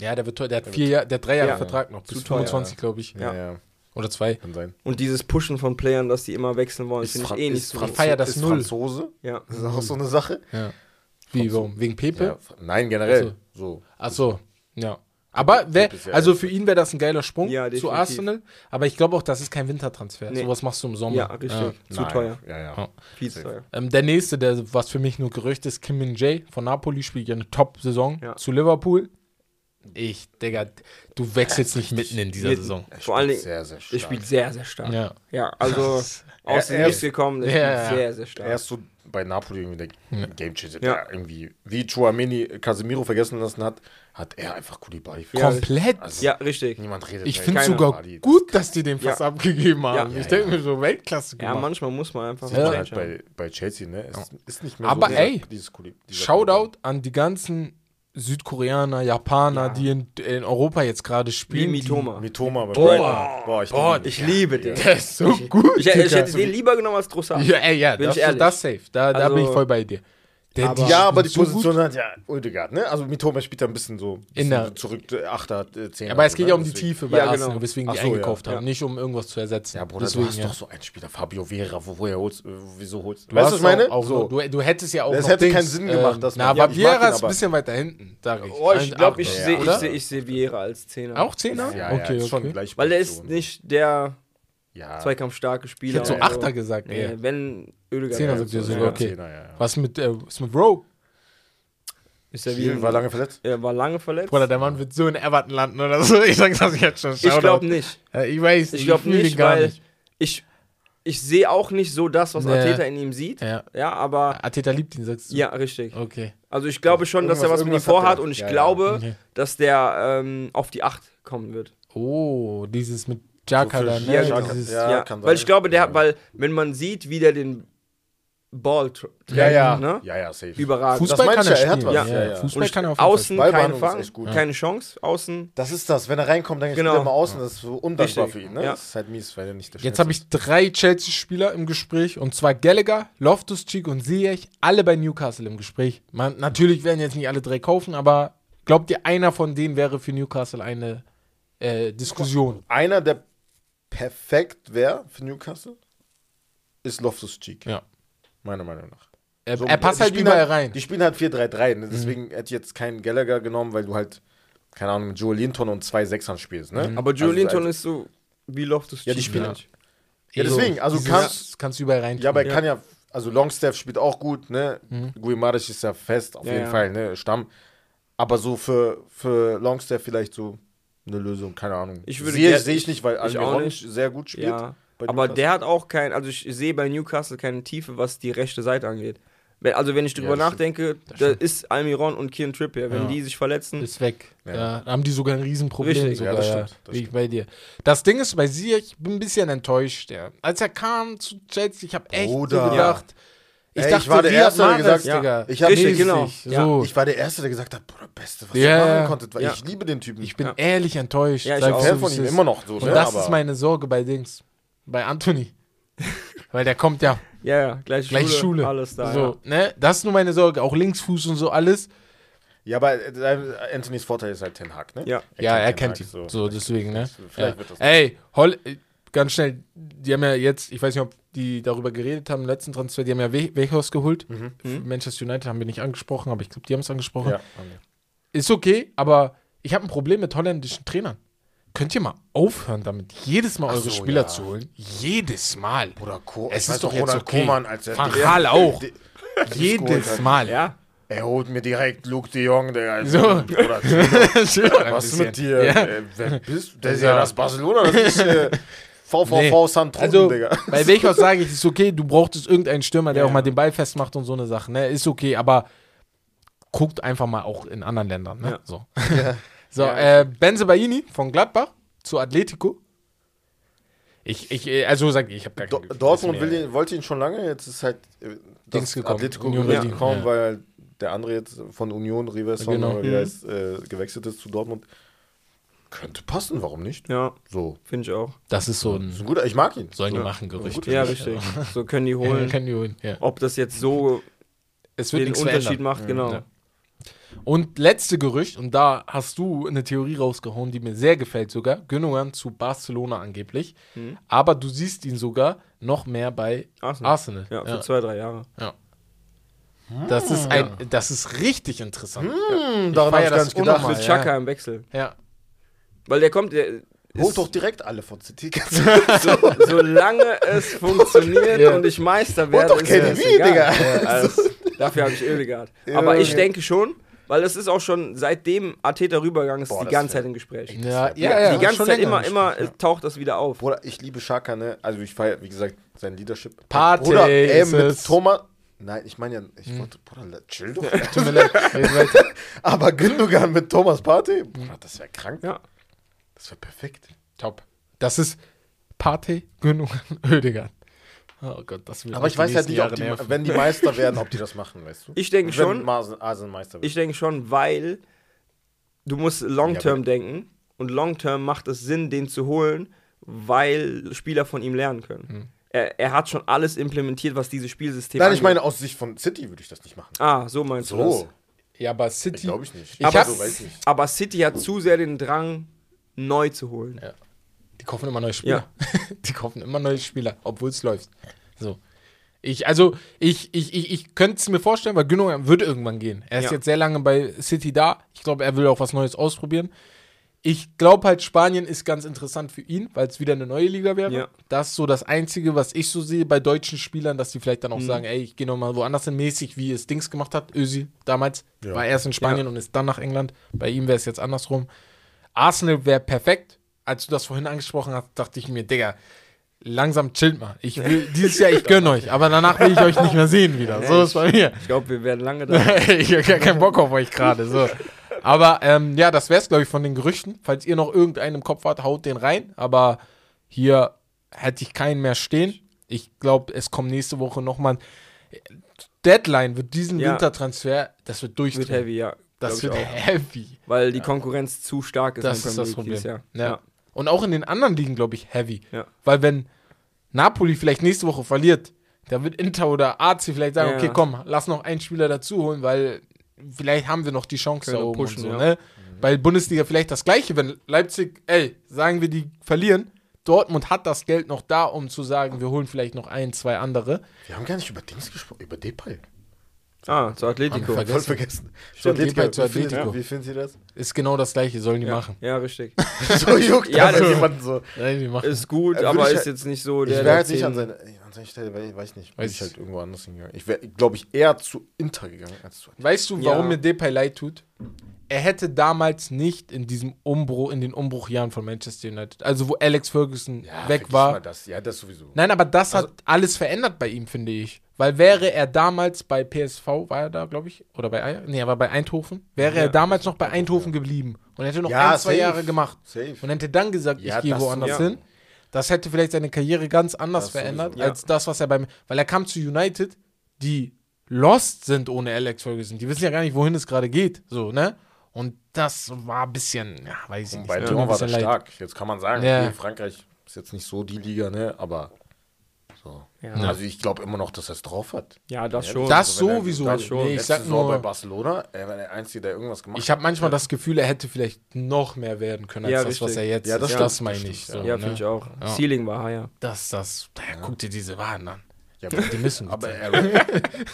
Ja, der wird teuer. Der hat vier Jahre, der hat drei Jahre Ja. Vertrag noch. Bis Zu teuer. 25, glaube ich. Ja, ja. Oder zwei. Kann sein. Und dieses Pushen von Playern, dass die immer wechseln wollen, finde ich eh nicht ist so. Franzo- feier das ist null. Franzose. Ja. Das ist auch so eine Sache. Ja. Wie, warum? Wegen Pepe? Ja, nein, generell. Ach So. Ach so, ja. Aber wär, ja also für ihn wäre das ein geiler Sprung Ja, zu. Arsenal. Aber ich glaube auch, das ist kein Wintertransfer. Nee. Sowas machst du im Sommer. Ja, richtig. Zu Nein. teuer. Ja, ja. Ja. Viel zu teuer. Ähm, der nächste, der was für mich nur Gerücht ist, Kim Min Jae von Napoli spielt ja eine Top-Saison Ja. zu Liverpool. Ich, Digga, du wechselst nicht mitten in dieser Mit- Saison. Er Vor allen Dingen, sehr, sehr er stark. spielt sehr, sehr stark. Ja. Ja, also aus dem er Nichts gekommen, der Ja, spielt ja. sehr, sehr stark. Er ist so bei Napoli irgendwie der Game Changer, Ja. der irgendwie, wie Chouameni Casemiro vergessen lassen hat, hat er einfach Koulibaly Ja, Komplett. Also, ja, richtig. Niemand redet ich finde sogar Koulibaly. gut, dass die den fast Ja. abgegeben haben. Ja. ich Ja, denke ja. mir so, Weltklasse Ja, gemacht. manchmal muss man einfach man halt bei, bei Chelsea, ne? Es ist nicht mehr Aber so ey, dieses dieser Shoutout an die ganzen Südkoreaner, Japaner, Ja. die in, in Europa jetzt gerade Wie spielen. Mitoma. Mitoma bei Boah. Brighton. Boah, ich, Boah, liebe Ich liebe den. der ist so gut. Ich, ich hätte den lieber genommen als Trossard. Ja, ey, ja, Bin das, ich ehrlich. das safe. Da, da Also- bin ich voll bei dir. Der, Aber- Ja, aber die so gut. Position hat ja Oedegaard, ne? Also Mitoma spielt da ein bisschen so In bisschen der- so zurück, äh, Achter, äh, Zehner. Aber es so, geht ja um die Deswegen- Tiefe bei Ja, genau. Arsenal, weswegen Ach die so, ja. eingekauft haben, Ja. nicht um irgendwas zu ersetzen. Ja, Bruder, Deswegen, du hast ja. doch so einen Spieler, Fabio Vera, wo, woher holst, äh, wieso holst Du Weißt du, was ich meine? Auch, so. du, du hättest ja auch Das noch hätte Dings, keinen Sinn gemacht, ähm, dass Na, man- ja, aber ihn, ist ein bisschen weiter hinten, sag ich. Oh, ich glaube, ich sehe ich seh, Vieira als Zehner. Auch Zehner? Ja, okay, schon gleich Weil er ist nicht der ja. zweikampfstarke Ich Spieler. hätte so oder Achter gesagt, Nee, ey. wenn Ödegaard Zehner sagt ihr so, sogar, okay. Zehner, ja, ja. Was mit, äh, was mit Rowe? Ist er wie ein- war lange verletzt? Er war lange verletzt. Bruder, der Mann wird so in Everton landen oder so. Ich sag das jetzt schon. ich Shoutout. glaube nicht. Ja, ich weiß Ich glaube nicht, gar weil nicht. ich, ich sehe auch nicht so das, was Nee. Arteta in ihm sieht. Ja. Ja, aber Ateta liebt ihn, sagst du? ja, richtig. Okay. Also ich glaube schon, dass er was mit ihm vorhat und ich Ja, glaube, dass der ähm, auf die 8 kommen wird. Oh, dieses mit Jaka So für da, vier ne? Jaka, Dieses, ja. Ja, kann weil sein. ich glaube, der Ja. hat, weil wenn man sieht, wie der den Ball tr- trägt, Ja, ja. Ne? Ja, ja, safe. überragend. Fußball Das kann er ich ja, er hat was. Ja, Ja, ja. ja. Fußball Und kann er auf jeden Fall außen Ballbehandlung ist Fang, keine Chance. Außen Das ist das, wenn er reinkommt, dann Genau. er mal außen, das ist so undankbar Richtig. für ihn, ne? Ja. Das ist halt mies, weil er nicht der Jetzt habe ich drei Chelsea-Spieler im Gespräch und zwar Gallagher, Loftus-Cheek und Ziyech, alle bei Newcastle im Gespräch. Man, natürlich werden jetzt nicht alle drei kaufen, aber glaubt ihr, einer von denen wäre für Newcastle eine äh, Diskussion? Einer, der perfekt wäre für Newcastle, ist Loftus-Cheek. Ja. Meiner Meinung nach. Er, So, er passt halt überall rein. Die spielen halt 4-3-3, ne? deswegen hätte ich jetzt keinen Gallagher genommen, weil du halt, keine Ahnung, mit Joe Linton und zwei Sechsern spielst, ne? Aber Joe Also, Linton also- ist so wie Loftus Ja, die spielen Ja. halt. Ja, deswegen, also dieses- kannst- kannst du überall rein. Ja, aber er Ja. kann ja, also Longstaff spielt auch gut, ne? Mhm. Guimaraes ist ja fest, auf Ja, jeden ja. Fall, ne? Stamm. Aber so für, für Longstaff vielleicht so eine Lösung, keine Ahnung. Ich würde sehe sehe ich nicht, weil Almiron sehr gut spielt. Ja, aber Newcastle. der hat auch kein, also ich sehe bei Newcastle keine Tiefe, was die rechte Seite angeht. Wenn, also wenn ich drüber stimmt. nachdenke, da ist Almiron und Kieran Trippier, wenn Ja. die sich verletzen, ist weg. Ja. Ja. da haben die sogar ein Riesenproblem. Richtig. sogar, Ja, das ja, stimmt, das ich bei dir. Das Ding ist, bei Ziyech, ich bin ein bisschen enttäuscht. Ja. Als er kam zu Chelsea, ich habe echt so gedacht, ich Ey, ich dachte, war der Erste, der gesagt- Ja. Digga. Ich Richtig, genau. So. Ich war der Erste, der gesagt hat, Bruder, Beste, was Ja, ihr ja. machen konntet, weil Ja. ich liebe den Typen. Ich bin Ja. ehrlich enttäuscht. Ja, ich so, Fan von ihm immer noch so, Und ne? das ist meine Sorge bei Dings. Bei Anthony. Weil der kommt ja ja, ja, gleich, gleich Schule. alles da. so, ne? Das ist nur meine Sorge. Auch Linksfuß und so alles. ja, aber äh, Anthonys Vorteil ist halt Ten Hag, ne? Ja. ja, er kennt ihn. So, deswegen, ne? Vielleicht Ja. wird das. Ey, Holl, äh, ganz schnell, die haben ja jetzt, ich weiß nicht, ob die darüber geredet haben im letzten Transfer, die haben ja We geholt. Mhm. Für Manchester United haben wir nicht angesprochen, aber ich glaube, die haben es angesprochen. Ja. Ist okay, aber ich habe ein Problem mit holländischen Trainern. Könnt ihr mal aufhören, damit jedes Mal Ach eure so, Spieler ja. zu holen? Jedes Mal. Bruder, Co Es ist doch jetzt Ronald okay. Koeman, als er Van Gaal auch. die- Jedes geholt Mal. Ja, Er holt mir direkt Luke de Jong, der So. Ein was ist mit dir? Ja. Äh, wer bist du? Das ist Ja. ja das Barcelona, das ist äh, VVV Nee. Santruden, Also, Digga. bei Welchhaus sage ich, ist okay, du brauchtest irgendeinen Stürmer, der Ja, auch mal den Ball festmacht und so eine Sache, ne? Ist okay, aber guckt einfach mal auch in anderen Ländern, ne? Ja. So, Ja. so äh, Benzebaini von Gladbach zu Atletico. Ich, ich, äh, also sag ich, ich habe gar Do kein Gefühl, Dortmund ihn, wollte ihn schon lange, jetzt ist halt äh, Dings gekommen, Atletico Union Berlin, gekommen, weil der andere jetzt von Union, Riverson, Genau. oder Mhm. der ist, äh, gewechselt ist zu Dortmund. Könnte passen, warum nicht? Ja, So. finde ich auch. Das ist so Das ist ein. ein guter, ich mag ihn. Sollen die Ja. machen, Gerücht. Ja, richtig. So können die Ja, holen. kann die holen. Ja. Ob das jetzt so Es wird den Unterschied verändern. macht, genau. Ja. Und letzte Gerücht, und da hast du eine Theorie rausgehauen, die mir sehr gefällt sogar. Gündogan zu Barcelona angeblich. Mhm. Aber du siehst ihn sogar noch mehr bei Arsenal. Arsenal. Ja, für zwei, drei Jahre. Das ist ein, das ist richtig interessant. Hm, daran feier habe ich gar das nicht gedacht. unnormal. Mit ja. Chaka im Wechsel. Ja. Weil der kommt, der Holt doch direkt alle von City. so, solange es funktioniert Ja. und ich Meister werde, doch ist KDB, egal. Digga. Also, dafür habe ich Ödegaard. Aber ich Ja. denke schon, weil es ist auch schon, seitdem Arteta rübergegangen ist, Boah, die ganze Zeit im Gespräch. Ja, ja, ja. die ganze Zeit immer, immer taucht das wieder auf. Bruder, ich liebe Shaka, ne? Also ich feiere, wie gesagt, sein Leadership. Partey Bruder, ey, ist mit es. Thomas. Nein, ich meine ja, ich wollte, Bruder, chill doch. Tut mir leid. Aber Gündogan mit Thomas Partey? Bruder, das wäre krank. Ja. Das wäre perfekt. Top. Das ist Partey, Gündogan, Ödegaard. Oh Gott, das wird Aber ich weiß halt nächsten nicht, ob die, nerven. wenn die Meister werden, ob die das machen, weißt du? Ich denke schon. Arsenal Meister wird. Ich denke schon, weil du musst Long-Term Ja, denken und Long-Term macht es Sinn, den zu holen, weil Spieler von ihm lernen können. Hm. Er, er hat schon alles implementiert, was dieses Spielsystem Nein, ich angeht. meine, aus Sicht von City würde ich das nicht machen. Ah, so meinst du So, Ja, aber City. glaube ich nicht. Ich aber hab- so weiß ich das? nicht. Aber City hat zu sehr den Drang, neu zu holen. Ja. Die kaufen immer neue Spieler. Die kaufen immer neue Spieler, obwohl es läuft. So. Ich, also, ich, ich, ich, ich könnte es mir vorstellen, weil Gündogan wird irgendwann gehen. Er ist Ja. jetzt sehr lange bei City da. Ich glaube, er will auch was Neues ausprobieren. Ich glaube halt, Spanien ist ganz interessant für ihn, weil es wieder eine neue Liga wäre. Ja. Das ist so das Einzige, was ich so sehe bei deutschen Spielern, dass die vielleicht dann auch Mhm. sagen, ey, ich gehe nochmal woanders hin, mäßig, wie es Dings gemacht hat. Ösi damals Ja. war erst in Spanien und ist dann nach England. Bei ihm wäre es jetzt andersrum. Arsenal wäre perfekt. Als du das vorhin angesprochen hast, dachte ich mir, Digga, langsam chillt mal. Ich will dieses Jahr, ich gönne euch, aber danach will ich euch nicht mehr sehen wieder. So ist bei mir. Ich glaube, wir werden lange da. ich habe gar keinen Bock auf euch gerade. So. Aber ähm, ja, das wäre es, glaube ich, von den Gerüchten. Falls ihr noch irgendeinen im Kopf habt, haut den rein. Aber hier hätte ich keinen mehr stehen. Ich glaube, es kommt nächste Woche nochmal. Deadline wird diesen Ja. Wintertransfer, das wird durchdrehen. Wird heavy, ja. Das wird heavy. Weil die Konkurrenz zu stark ist Das ist das Problem. Jahr. Ja. Und auch in den anderen Ligen, glaube ich, heavy. Ja. Weil wenn Napoli vielleicht nächste Woche verliert, da wird Inter oder AC vielleicht sagen, Ja. okay, komm, lass noch einen Spieler dazu holen, weil vielleicht haben wir noch die Chance Können da oben pushen, so, ja. ne? Bei Bundesliga vielleicht das gleiche, wenn Leipzig, ey, sagen wir, die verlieren, Dortmund hat das Geld noch da, um zu sagen, wir holen vielleicht noch ein, zwei andere. Wir haben gar nicht über Dings gesprochen, über Depay. Ah, zu Atletico. Wir Voll Vergessen. vergessen. Stimmt, Atletico, zu wie finden- Atletico. Wie finden Sie das? Ist genau das gleiche, sollen die Ja. machen. ja, richtig. so juckt Ja, das jemanden so. Nein, die machen. Ist gut, Äh, aber ich ist halt- jetzt nicht so Ich der. wäre der jetzt nicht an seiner an seiner Stelle, weil, weiß ich nicht, Weiß ich halt irgendwo anders hingegangen. Ich wäre, glaube ich, eher zu Inter gegangen als zu Weißt du, warum Ja. mir Depay leid tut? Er hätte damals nicht in diesem Umbruch, in den Umbruchjahren von Manchester United, also wo Alex Ferguson weg vergiss war. Das. Ja, das sowieso. Nein, aber das hat alles verändert bei ihm, finde ich. Weil wäre er damals bei PSV, war er da, glaube ich, oder bei Eier? Nee, er war bei Eindhoven. Wäre Ja. er damals noch bei Eindhoven geblieben und hätte noch Ja, ein, zwei safe. Jahre gemacht Safe. und hätte dann gesagt, Ja, ich gehe woanders ja. hin, das hätte vielleicht seine Karriere ganz anders Das sowieso. verändert, Ja. als das, was er beim. Weil er kam zu United, die lost sind ohne Alex Ferguson. Die wissen ja gar nicht, wohin es gerade geht. So, ne? Und das war ein bisschen, ja, weiß ich Und nicht. bei Lyon war das leid. stark. Jetzt kann man sagen, Ja. okay, Frankreich ist jetzt nicht so die Liga, ne? Aber so. Ja. Also ich glaube immer noch, dass er es drauf hat. Ja, das Ja, schon. Das er- sowieso. das schon. Nee, ich sag Saison bei nur, Barcelona, er war der Einzige, der irgendwas gemacht ich habe manchmal das Gefühl, er hätte vielleicht noch mehr werden können, als Ja, das, was richtig. er jetzt Ja, das ist. stimmt, Das meine ich. So, ja, ne? finde ich auch. Ja. Ceiling war higher. Das, das, da, guck dir diese Waren an. Ja, Die müssen aber er,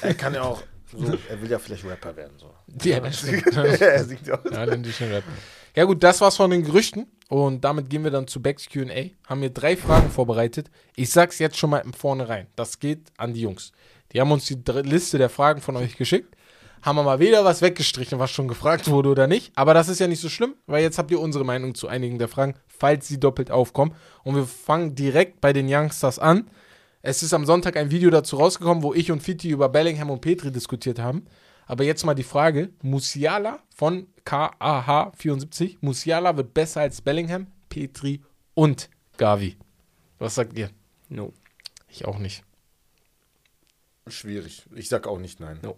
er kann ja auch, so, er will ja vielleicht Rapper werden. So. Ja, das stimmt. er singt ja auch. Ja, rappen. Ja gut, das war's von den Gerüchten und damit gehen wir dann zu Becks Q&A. Haben wir drei Fragen vorbereitet. Ich sag's jetzt schon mal im Vornherein. Das geht an die Jungs. Die haben uns die Liste der Fragen von euch geschickt. Haben wir mal wieder was weggestrichen, was schon gefragt wurde oder nicht. Aber das ist ja nicht so schlimm, weil jetzt habt ihr unsere Meinung zu einigen der Fragen, falls sie doppelt aufkommen. Und wir fangen direkt bei den Youngsters an. Es ist am Sonntag ein Video dazu rausgekommen, wo ich und Fiti über Bellingham und Petri diskutiert haben. Aber jetzt mal die Frage: Musiala von KAH74. Musiala wird besser als Bellingham, Petri und Gavi. Was sagt ihr? No. Ich auch nicht. Schwierig. Ich sag auch nicht nein. No.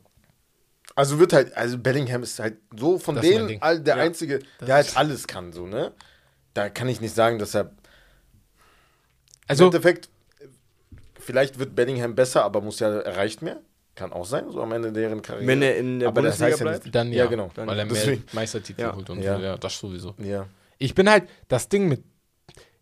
Also wird halt, also Bellingham ist halt so von Das denen all, der Ja. Einzige, Das der halt alles kann, so, ne? da kann ich nicht sagen, dass er. Im Also, Endeffekt, vielleicht wird Bellingham besser, aber Musiala erreicht mehr. Kann auch sein, so am Ende deren Karriere. Wenn er in der Aber das Bundesliga heißt ja bleibt. dann ja, Ja, genau. weil er mehr Deswegen. Meistertitel Ja. holt und Ja. so. Ja, das sowieso. Ja. Ich bin halt, das Ding mit,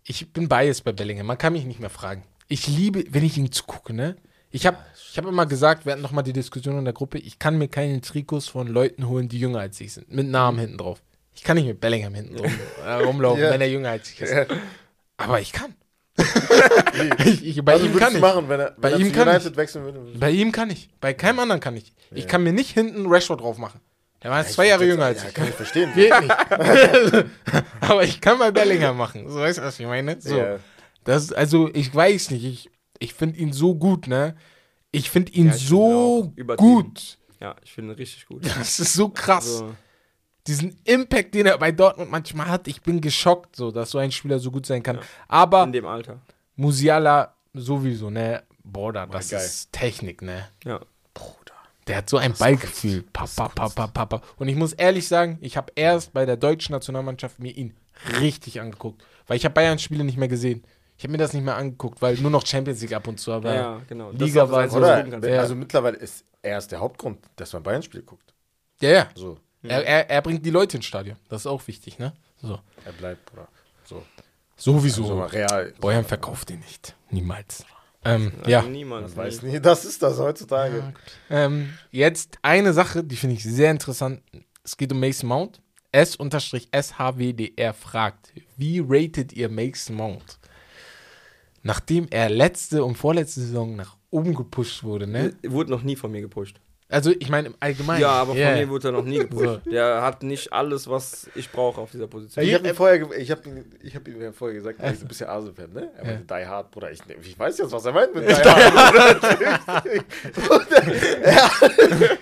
ich bin biased bei Bellingham, man kann mich nicht mehr fragen. Ich liebe, wenn ich ihm zugucke, ne? Ich habe ich hab immer gesagt, wir hatten noch mal die Diskussion in der Gruppe, ich kann mir keine Trikots von Leuten holen, die jünger als ich sind, mit Namen hinten drauf. Ich kann nicht mit Bellingham hinten rum, äh, rumlaufen, Ja. wenn er jünger als ich ist. Ja. Aber ich kann. ich, ich, bei Also ihm kann ich. machen, wenn er, wenn Bei er ihm kann United wechseln würde? Bei ihm kann ich. Bei keinem anderen kann ich. Ich kann mir nicht hinten Rashford drauf machen. Der war jetzt zwei Ich Jahre jünger als ja, ich. Kann ich verstehen. Geht nicht. Aber ich kann bei Bellingham machen. So weißt du, was ich meine? So. Ja. Das, also, ich weiß nicht. Ich, ich finde ihn so gut, ne? Ich finde ihn Ja, ich find ihn so übertrieben. gut. Ja, ich finde ihn richtig gut. Das ist so krass. Also, Diesen Impact, den er bei Dortmund manchmal hat, ich bin geschockt, so, dass so ein Spieler so gut sein kann. Aber in dem Alter. Musiala sowieso, ne? Bruder, das geil. ist Technik, ne? Ja. Bruder. Der hat so ein Ballgefühl. Papa, papa, papa. Und ich muss ehrlich sagen, ich habe erst bei der deutschen Nationalmannschaft mir ihn richtig angeguckt. Weil ich habe Bayern-Spiele nicht mehr gesehen. Ich habe mir das nicht mehr angeguckt, weil nur noch Champions League ab und zu. Aber Ja, ja, genau. Liga war so-. Ja. Also mittlerweile ist er ist der Hauptgrund, dass man Bayern-Spiel guckt. ja, ja. So. Er, er, er bringt die Leute ins Stadion. Das ist auch wichtig, ne? So. Er bleibt, Bruder. So. Sowieso. So mal real. Bayern verkauft ihn nicht. Niemals. Ähm, ja. Also Niemals. Man weiß nie, das ist das heutzutage. Ähm, jetzt eine Sache, die finde ich sehr interessant. Es geht um Mason Mount. S-SHWDR fragt, wie ratet ihr Mason Mount? Nachdem er letzte und vorletzte Saison nach oben gepusht wurde, ne? Äh, Wurde noch nie von mir gepusht. Also ich meine im Allgemeinen. Ja, aber von Ja. mir wurde er noch nie gepusht. Der hat nicht alles, was ich brauche auf dieser Position. Ich habe ihm vorher, ich habe ihm, ich habe ihm ja vorher gesagt, er ist ein bisschen Arsenal-Fan, ne? Er meinte Die Hard, Bruder. Ich, ich weiß jetzt, was er meint mit Die Hard. Bruder, ja,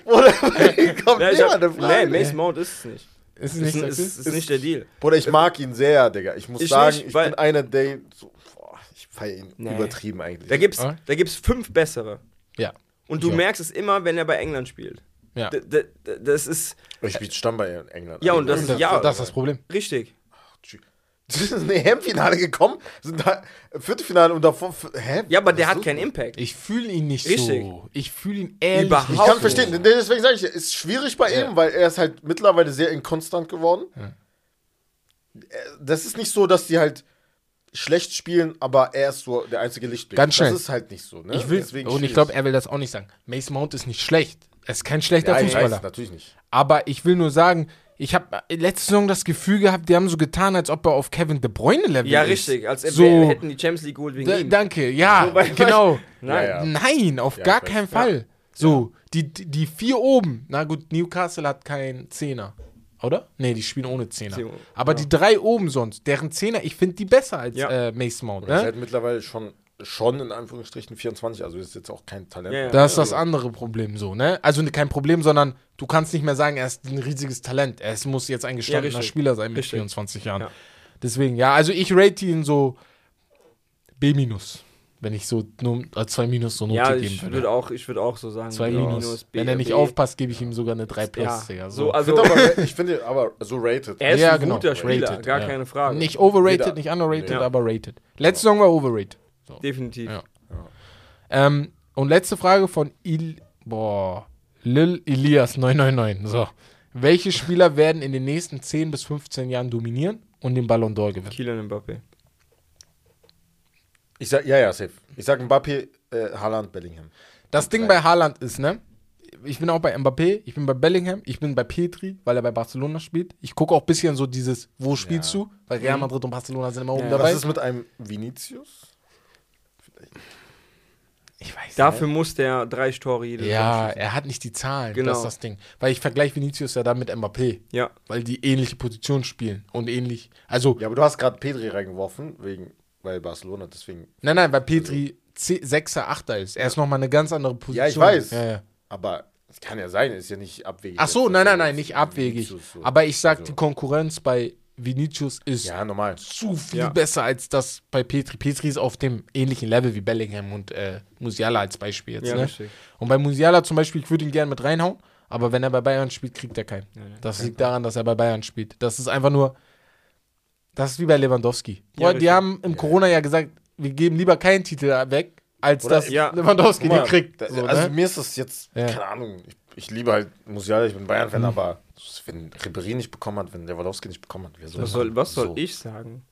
Bruder, kommt Ja, ich niemand hab, in Frage. nee, Mason Mount ist es nicht. Ist es Ist, nicht ist, ist, ist nicht der Deal. Bruder, ich mag ihn sehr, Digga. Ich muss Ich sagen, nicht, ich bin einer, der so, boah, ich feiere ihn Nee. übertrieben eigentlich. Da gibt's, Ah. da gibt's fünf bessere. Ja. Und du Ja. merkst es immer, wenn er bei England spielt. Ja. D d d- das ist ich spiele Stamm bei England. Ja, und das ist- ja, das ist das Problem. richtig. Sie sind in die EM-Finale gekommen, sind da Viertelfinale und davor. Hä? Ja, aber der hat ist keinen das? Impact. Ich fühle ihn nicht Richtig. so. Ich fühle ihn ehrlich Überhaupt nicht Ich kann so. verstehen, deswegen sage ich, es ist schwierig bei ihm, weil er ist halt mittlerweile sehr inkonstant geworden. Äh, Das ist nicht so, dass die halt schlecht spielen, aber er ist so der einzige Lichtblick. Ganz schnell. Das ist halt nicht so, ne? Ich will, Deswegen und ich glaube, er will das auch nicht sagen. Mason Mount ist nicht schlecht. Er ist kein schlechter ja, Fußballer. weiß, natürlich nicht. Aber ich will nur sagen, ich habe letzte Saison das Gefühl gehabt, die haben so getan, als ob er auf Kevin De Bruyne Level Ja, ist. richtig. Als so, wir hätten die Champions League geholt wegen da, ihm. danke, ja, So genau. Nein. Ja, ja. Nein, auf Ja, gar keinen Fall. So, die, die die vier oben, na gut, Newcastle hat keinen Zehner. Oder? Nee, die spielen ohne Zehner. Zehn, Aber ja. die drei oben sonst, deren Zehner, ich finde die besser als Ja. äh, Mason Mount. Er ist Ne? halt mittlerweile schon, schon in Anführungsstrichen 24, also ist jetzt auch kein Talent. Ja, ja. Das ist das Also, andere Problem so, ne? Also kein Problem, sondern du kannst nicht mehr sagen, er ist ein riesiges Talent. Er muss jetzt ein gestandener. Spieler sein mit Richtig. 24 Jahren. Ja. Deswegen, ja, also ich rate ihn so B-, wenn ich so nur äh, 2 Minus so Note Ja, geben ich würde. würde auch, ich würd auch so sagen. 2 B Minus. B, Wenn er nicht B. aufpasst, gebe ich ihm sogar eine 3 Plus, Ja, Digga. so, So. Ich also, finde aber, ich finde aber so rated. er ist Ja, ein genau. guter Spieler, Rated, gar ja. keine Frage. Nicht overrated, Jeder- nicht underrated, Ja. aber rated. Letzte Saison war overrated. Definitiv. Ja. Ähm, und letzte Frage von Il boah, Lil Elias 999. So. Welche Spieler werden in den nächsten 10 bis 15 Jahren dominieren und den Ballon d'Or gewinnen? Kylian Mbappé. Ich sag, ja, ja, safe. Ich sag Mbappé, äh, Haaland, Bellingham. Das Ding bei Haaland ist, ne? Ich bin auch bei Mbappé, ich bin bei Bellingham, ich bin bei Petri, weil er bei Barcelona spielt. Ich gucke auch ein bisschen so dieses, wo spielst Ja. du? Weil Real Madrid und Barcelona sind immer oben dabei. Was ist mit einem Vinicius? ich weiß Dafür muss der drei Tore jede Ja, er hat nicht die Zahlen. Genau. Das ist das Ding. Weil ich vergleiche Vinicius ja da mit Mbappé, Ja. weil die ähnliche Position spielen und ähnlich. Also, Ja, aber du hast gerade Pedri reingeworfen, wegen, weil Barcelona, deswegen. nein, nein, weil Petri 6er, 8er ist. Er ist nochmal eine ganz andere Position. Ja, ich weiß. Ja, ja. Aber es kann ja sein, ist ja nicht abwegig. Ach so, nein, nein, nein, nicht abwegig. Vinicius so- Aber ich sag, also- die Konkurrenz bei Vinicius ist Ja, normal. zu viel Ja. besser als das bei Petri. Petri ist auf dem ähnlichen Level wie Bellingham und äh, Musiala als Beispiel jetzt. Ja, ne? richtig. Und bei Musiala zum Beispiel, ich würde ihn gerne mit reinhauen, aber wenn er bei Bayern spielt, kriegt er keinen. Ja, ja, Das kein liegt daran, dass er bei Bayern spielt. Das ist einfach nur. Das ist wie bei Lewandowski. Ja, Boah, die haben im Corona ja gesagt, wir geben lieber keinen Titel weg, als Oder- dass Ja. Lewandowski Guck den mal, kriegt. da- So, also ne? mir ist das jetzt, Ja. keine Ahnung, ich, ich liebe halt Musiala, ich bin Bayern-Fan, Mhm. aber wenn Ribéry nicht bekommen hat, wenn Lewandowski nicht bekommen hat, wer soll Was soll, was soll so. ich sagen?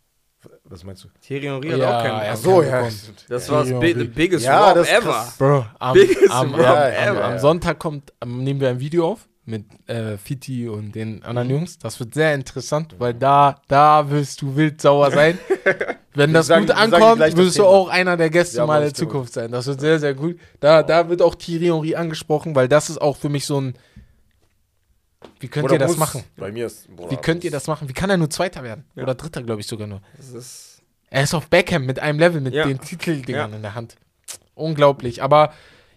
Was meinst du? Thierry Henry hat Ja, auch keinen. Ach so, hat ja. Das ja. war das bi the biggest Ja, ever. Bro, am, Biggest am, Flop am, ever. am, Ja, am ja. Sonntag kommt, am, nehmen wir ein Video auf mit äh, Fiti und den anderen Mhm. Jungs. Das wird sehr interessant, weil da, da wirst du wild sauer sein. Wenn das sagen- gut ankommt, wirst du auch einer der Gäste Ja, mal in. Zukunft sein. Das wird sehr, sehr gut. Da, da wird auch Thierry Henry angesprochen, weil das ist auch für mich so ein. Wie könnt Oder ihr das muss- machen? Bei mir ist. Bruder, Wie könnt ihr das machen? Wie kann er nur Zweiter werden? Ja. Oder Dritter, glaube ich sogar nur. Ist Er ist auf Beckham mit einem Level, mit Ja. den Titeldingern in der Hand. Unglaublich. Aber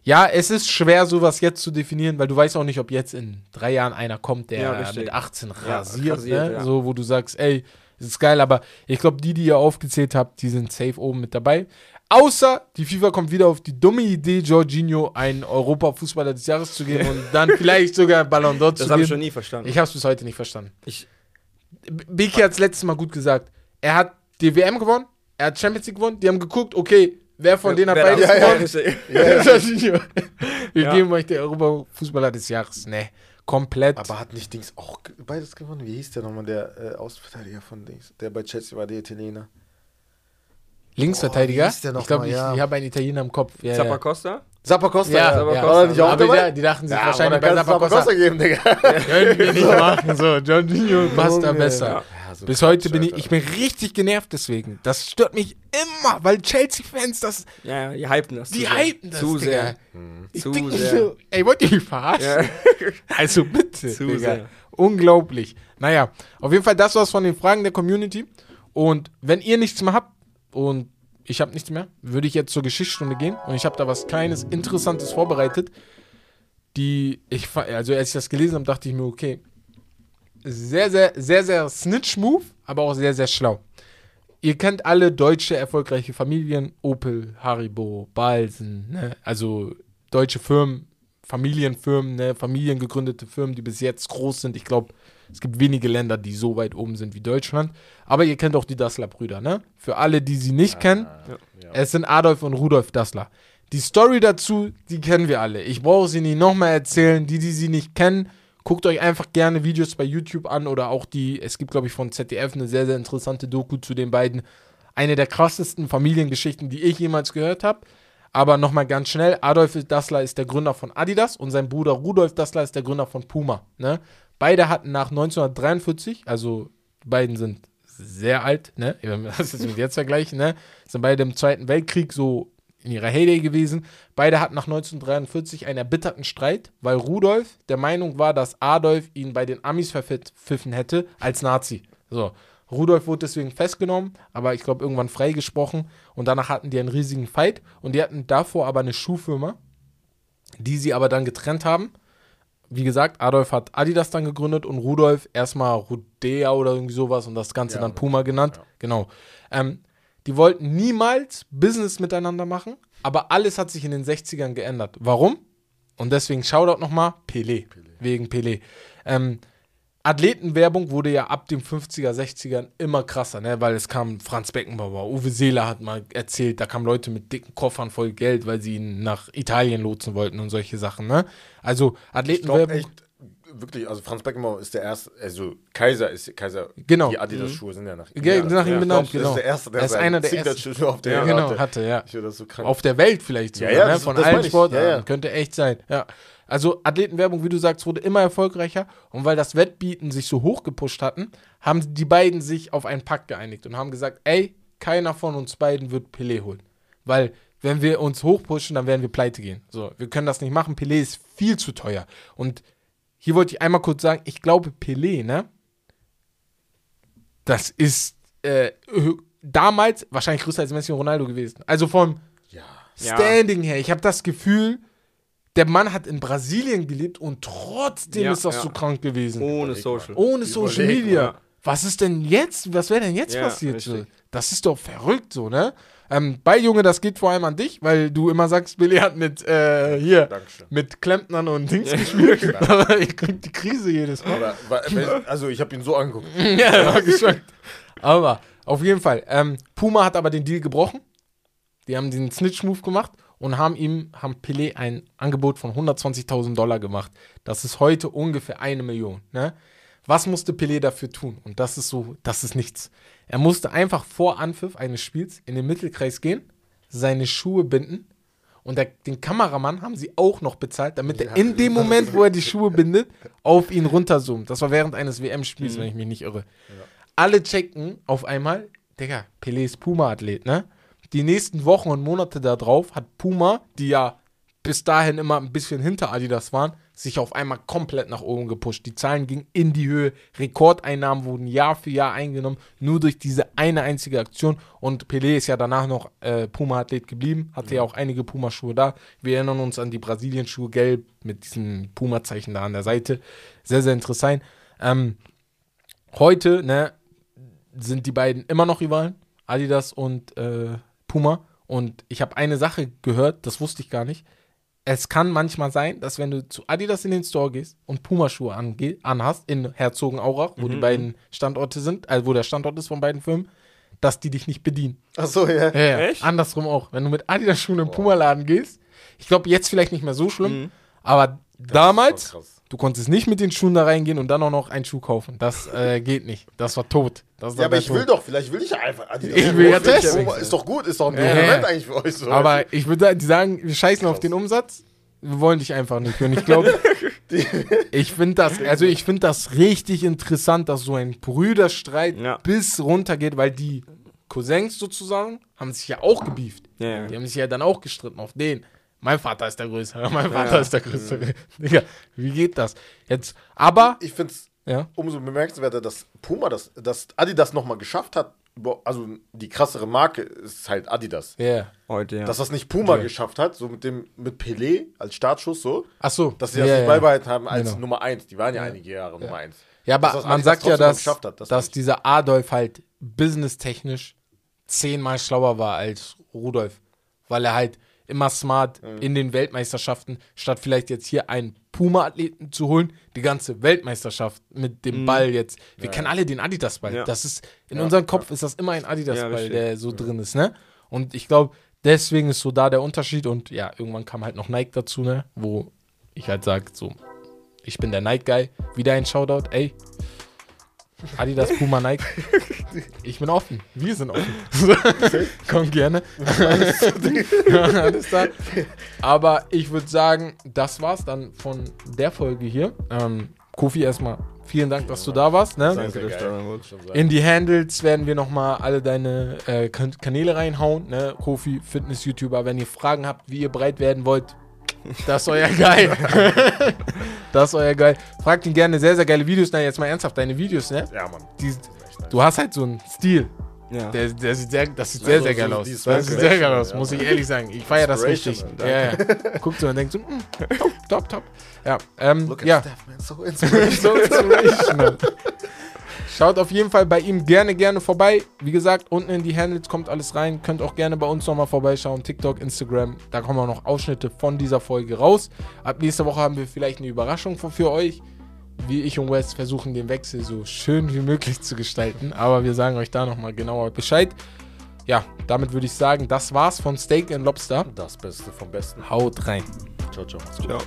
ja, es ist schwer, sowas jetzt zu definieren, weil du weißt auch nicht, ob jetzt in drei Jahren einer kommt, der Ja, mit 18 Ja, rasiert, rasiert, ne? ja. so wo du sagst, ey, das ist geil, aber ich glaube, die, die ihr aufgezählt habt, die sind safe oben mit dabei. Außer die FIFA kommt wieder auf die dumme Idee, Jorginho einen Europa-Fußballer des Jahres zu geben und dann vielleicht sogar Ballon d'Or zu Das habe ich geben. schon nie verstanden. Ich habe es bis heute nicht verstanden. Ich, B- Beki hat es letztes Mal gut gesagt. Er hat die WM gewonnen, er hat Champions League gewonnen, die haben geguckt, okay, wer von denen hat da- gewonnen? Ja, Jorginho. Wir Ja. geben euch den Europa-Fußballer des Jahres. Ne, komplett. Aber hat nicht Dings auch beides gewonnen? Wie hieß der nochmal, der äh, Außenverteidiger von Dings? Der bei Chelsea war, der Italiener. Linksverteidiger. Oh, ich glaube, ich, Ja. ich habe einen Italiener im Kopf. Ja, ja. Zappacosta? Zappacosta, Ja, ja. Zappacosta. Auch aber dabei? die, die dachten sich ja, wahrscheinlich bei Zappacosta Zappacosta. geben, Digga. Können wir nicht machen. So, Jorginho passt da besser. So Bis Quatsch, heute bin ich, Alter. ich bin richtig genervt deswegen. Das stört mich immer, weil Chelsea-Fans das, Ja, die hypen das. die hypen das, Zu sehr. Ich Zu sehr. so, ey, wollt ihr mich verarschen? Ja. Also bitte, Zu Digga. sehr. Unglaublich. Naja, auf jeden Fall das war's von den Fragen der Community. Und wenn ihr nichts mehr habt und ich habe nichts mehr, würde ich jetzt zur Geschichtsstunde gehen und ich habe da was Kleines, Interessantes vorbereitet, die ich, also als ich das gelesen habe, dachte ich mir, okay, sehr, sehr, sehr, sehr Snitch-Move, aber auch sehr, sehr schlau. Ihr kennt alle deutsche erfolgreiche Familien, Opel, Haribo, Balsen, ne? also deutsche Firmen, Familienfirmen, ne? familiengegründete Firmen, die bis jetzt groß sind. Ich glaube, es gibt wenige Länder, die so weit oben sind wie Deutschland. Aber ihr kennt auch die Dassler-Brüder, ne? Für alle, die sie nicht kennen, Ja. es sind Adolf und Rudolf Dassler. Die Story dazu, die kennen wir alle. Ich brauche sie nicht nochmal erzählen. Die, die sie nicht kennen, guckt euch einfach gerne Videos bei YouTube an oder auch die, es gibt, glaube ich, von ZDF eine sehr, sehr interessante Doku zu den beiden. Eine der krassesten Familiengeschichten, die ich jemals gehört habe. Aber nochmal ganz schnell, Adolf Dassler ist der Gründer von Adidas und sein Bruder Rudolf Dassler ist der Gründer von Puma. Ne? Beide hatten nach 1943, also die beiden sind sehr alt, ne? Wenn wir das jetzt mit jetzt vergleichen, ne? Sind beide im Zweiten Weltkrieg so in ihrer Heyday gewesen. Beide hatten nach 1943 einen erbitterten Streit, weil Rudolf der Meinung war, dass Adolf ihn bei den Amis verpfiffen hätte als Nazi. So. Rudolf wurde deswegen festgenommen, aber ich glaube irgendwann freigesprochen und danach hatten die einen riesigen Fight und die hatten davor aber eine Schuhfirma, die sie aber dann getrennt haben. Wie gesagt, Adolf hat Adidas dann gegründet und Rudolf erstmal Rudea oder irgendwie sowas und das Ganze Ja, dann. Puma genannt. Genau. Ähm, die wollten niemals Business miteinander machen, aber alles hat sich in den 60ern geändert. Warum? Und deswegen Shoutout nochmal, Pelé. Wegen Pelé. Ähm, Athletenwerbung wurde ja ab den 50er, 60ern immer krasser, ne? weil es kam Franz Beckenbauer, Uwe Seeler hat mal erzählt, da kamen Leute mit dicken Koffern voll Geld, weil sie ihn nach Italien lotsen wollten und solche Sachen. Ne? Also Ich glaube Athletenwerbung. echt, wirklich, also Franz Beckenbauer ist der erste, also Kaiser ist Kaiser. Genau. Die Adidas-Schuhe sind ja nach ihm. Ge- nach ihm ja, benannt, genau. Das ist der erste, der Er ist einer der Signature auf der ja, hatte. genau, hatte, ja. Ich das so krank. Auf der Welt vielleicht sogar, Ja, ja, ne? von allen. Sportarten. Ja, ja. Könnte echt sein, ja. Also Athletenwerbung, wie du sagst, wurde immer erfolgreicher und weil das Wettbieten sich so hoch gepusht hatten, haben die beiden sich auf einen Pakt geeinigt und haben gesagt, ey, keiner von uns beiden wird Pelé holen. Weil wenn wir uns hochpushen, dann werden wir pleite gehen. So, wir können das nicht machen. Pelé ist viel zu teuer. Und hier wollte ich einmal kurz sagen, ich glaube, Pelé, ne? Das ist äh, damals wahrscheinlich größer als Messi und Ronaldo gewesen. Also vom ja. Standing her. Ich habe das Gefühl, der Mann hat in Brasilien gelebt und trotzdem Ja, ist das ja. so krank gewesen. Ohne Social. Ohne Social Media. Was ist denn jetzt? Was wäre denn jetzt Ja, passiert? So? richtig. Das ist doch verrückt so, ne? Ähm, bei Junge, das geht vor allem an dich, weil du immer sagst, Billy hat mit äh, hier Dankeschön. mit Klempnern und Dings gespielt. Aber ich krieg die Krise jedes Mal. Aber, wenn- also ich habe ihn so angeguckt. ja, war geschockt. Aber auf jeden Fall. Ähm, Puma hat aber den Deal gebrochen. Die haben den Snitch-Move gemacht und haben ihm, haben Pelé ein Angebot von 120.000 Dollar gemacht. Das ist heute ungefähr eine Million. Ne? Was musste Pelé dafür tun? Und das ist so, das ist nichts. Er musste einfach vor Anpfiff eines Spiels in den Mittelkreis gehen, seine Schuhe binden und der, den Kameramann haben sie auch noch bezahlt, damit er in dem Moment, wo er die Schuhe bindet, auf ihn runterzoomt. Das war während eines WM-Spiels, wenn ich mich nicht irre. Alle checken auf einmal, Digga, Pelé ist Puma-Athlet, ne? Die nächsten Wochen und Monate darauf hat Puma, die ja bis dahin immer ein bisschen hinter Adidas waren, sich auf einmal komplett nach oben gepusht. Die Zahlen gingen in die Höhe. Rekordeinnahmen wurden Jahr für Jahr eingenommen, nur durch diese eine einzige Aktion. Und Pelé ist ja danach noch äh, Puma-Athlet geblieben, hatte ja auch einige Puma-Schuhe da. Wir erinnern uns an die Brasilien-Schuhe gelb mit diesem Puma-Zeichen da an der Seite. Sehr, sehr interessant. Ähm, heute, ne, sind die beiden immer noch Rivalen, Adidas und äh, Puma. Und ich habe eine Sache gehört, das wusste ich gar nicht. Es kann manchmal sein, dass wenn du zu Adidas in den Store gehst und Puma-Schuhe ange- anhast, in Herzogenaurach, wo die beiden Standorte sind, also wo der Standort ist von beiden Firmen, dass die dich nicht bedienen. Achso, ja. Ja, ja. Echt? Andersrum auch. Wenn du mit Adidas-Schuhen im Puma-Laden gehst, ich glaube, jetzt vielleicht nicht mehr so schlimm, aber damals, schon krass. Du konntest nicht mit den Schuhen da reingehen und dann auch noch einen Schuh kaufen. Das äh, geht nicht. Das war tot. Das war Ja, aber ich Tod. will doch, vielleicht will ich ja einfach Adidas. Ich will ja testen. Ist doch gut, ist doch ein Kompliment ja. eigentlich für euch so. Aber ich würde sagen, wir scheißen auf den Umsatz. Wir wollen dich einfach nicht. Und ich glaube, ich finde das, also ich finde das richtig interessant, dass so ein Brüderstreit Ja. bis runter geht, weil die Cousins sozusagen haben sich ja auch gebieft. Ja, ja. Die haben sich ja dann auch gestritten auf den. Mein Vater ist der Größere, mein Vater Ja. ist der Größere. Digga, wie geht das? Jetzt, aber, ich finde es ja, umso bemerkenswerter, dass Puma, das, dass Adidas nochmal geschafft hat. Also die krassere Marke ist halt Adidas. ja. Heute, ja. Dass das nicht Puma Ja. geschafft hat, so mit dem mit Pelé als Startschuss so, Ach so. dass sie das ja, nicht beibehalten haben als Genau. Nummer 1. Die waren ja, einige Jahre Nummer 1. Ja, aber man sagt ja, dass, hat, das dass dieser Adolf halt businesstechnisch zehnmal schlauer war als Rudolf. Weil er halt immer smart Mhm. in den Weltmeisterschaften, statt vielleicht jetzt hier einen Puma-Athleten zu holen, die ganze Weltmeisterschaft mit dem Ball jetzt. Wir kennen alle den Adidas-Ball. Ja. Das ist, in Ja, unserem Kopf ist das immer ein Ja, Adidas-Ball, der so drin ist, ne? Und ich glaube, deswegen ist so da der Unterschied und ja, irgendwann kam halt noch Nike dazu, ne? Wo ich halt sage, so, ich bin der Nike-Guy. Wieder ein Shoutout, ey. Adidas, Puma, Nike. Ich bin offen. Wir sind offen. Komm gerne. Alles da. Aber ich würde sagen, das war's dann von der Folge hier. Ähm, Kofi, erstmal vielen Dank, dass du da warst. Ne? Danke, dass du. In die Handles werden wir nochmal alle deine äh, Kan Kanäle reinhauen. Ne? Kofi, Fitness-YouTuber. Wenn ihr Fragen habt, wie ihr breit werden wollt, das ist euer Geil. das ist euer Geil. Fragt ihn gerne sehr, sehr geile Videos. Na, jetzt mal ernsthaft, deine Videos, ne? Ja, Mann. Die, du hast halt so einen Stil. Ja. Der, der sieht sehr, das sieht sehr, sehr geil aus. Das sieht sehr geil aus, muss ich ehrlich sagen. Ich feiere das richtig. Ja, ja. Guckt so und denkt so, mm, top, top, top. Ja, ähm, Look at ja. Steph, man. So inspirational. so inspirational. Schaut auf jeden Fall bei ihm gerne, gerne vorbei. Wie gesagt, unten in die Handles kommt alles rein. Könnt auch gerne bei uns nochmal vorbeischauen. TikTok, Instagram. Da kommen auch noch Ausschnitte von dieser Folge raus. Ab nächster Woche haben wir vielleicht eine Überraschung für, für euch. Wie ich und Wes versuchen, den Wechsel so schön wie möglich zu gestalten. Aber wir sagen euch da nochmal genauer Bescheid. Ja, damit würde ich sagen, das war's von Steak and Lobster. Das Beste vom Besten. Haut rein. Ciao, ciao. Ciao.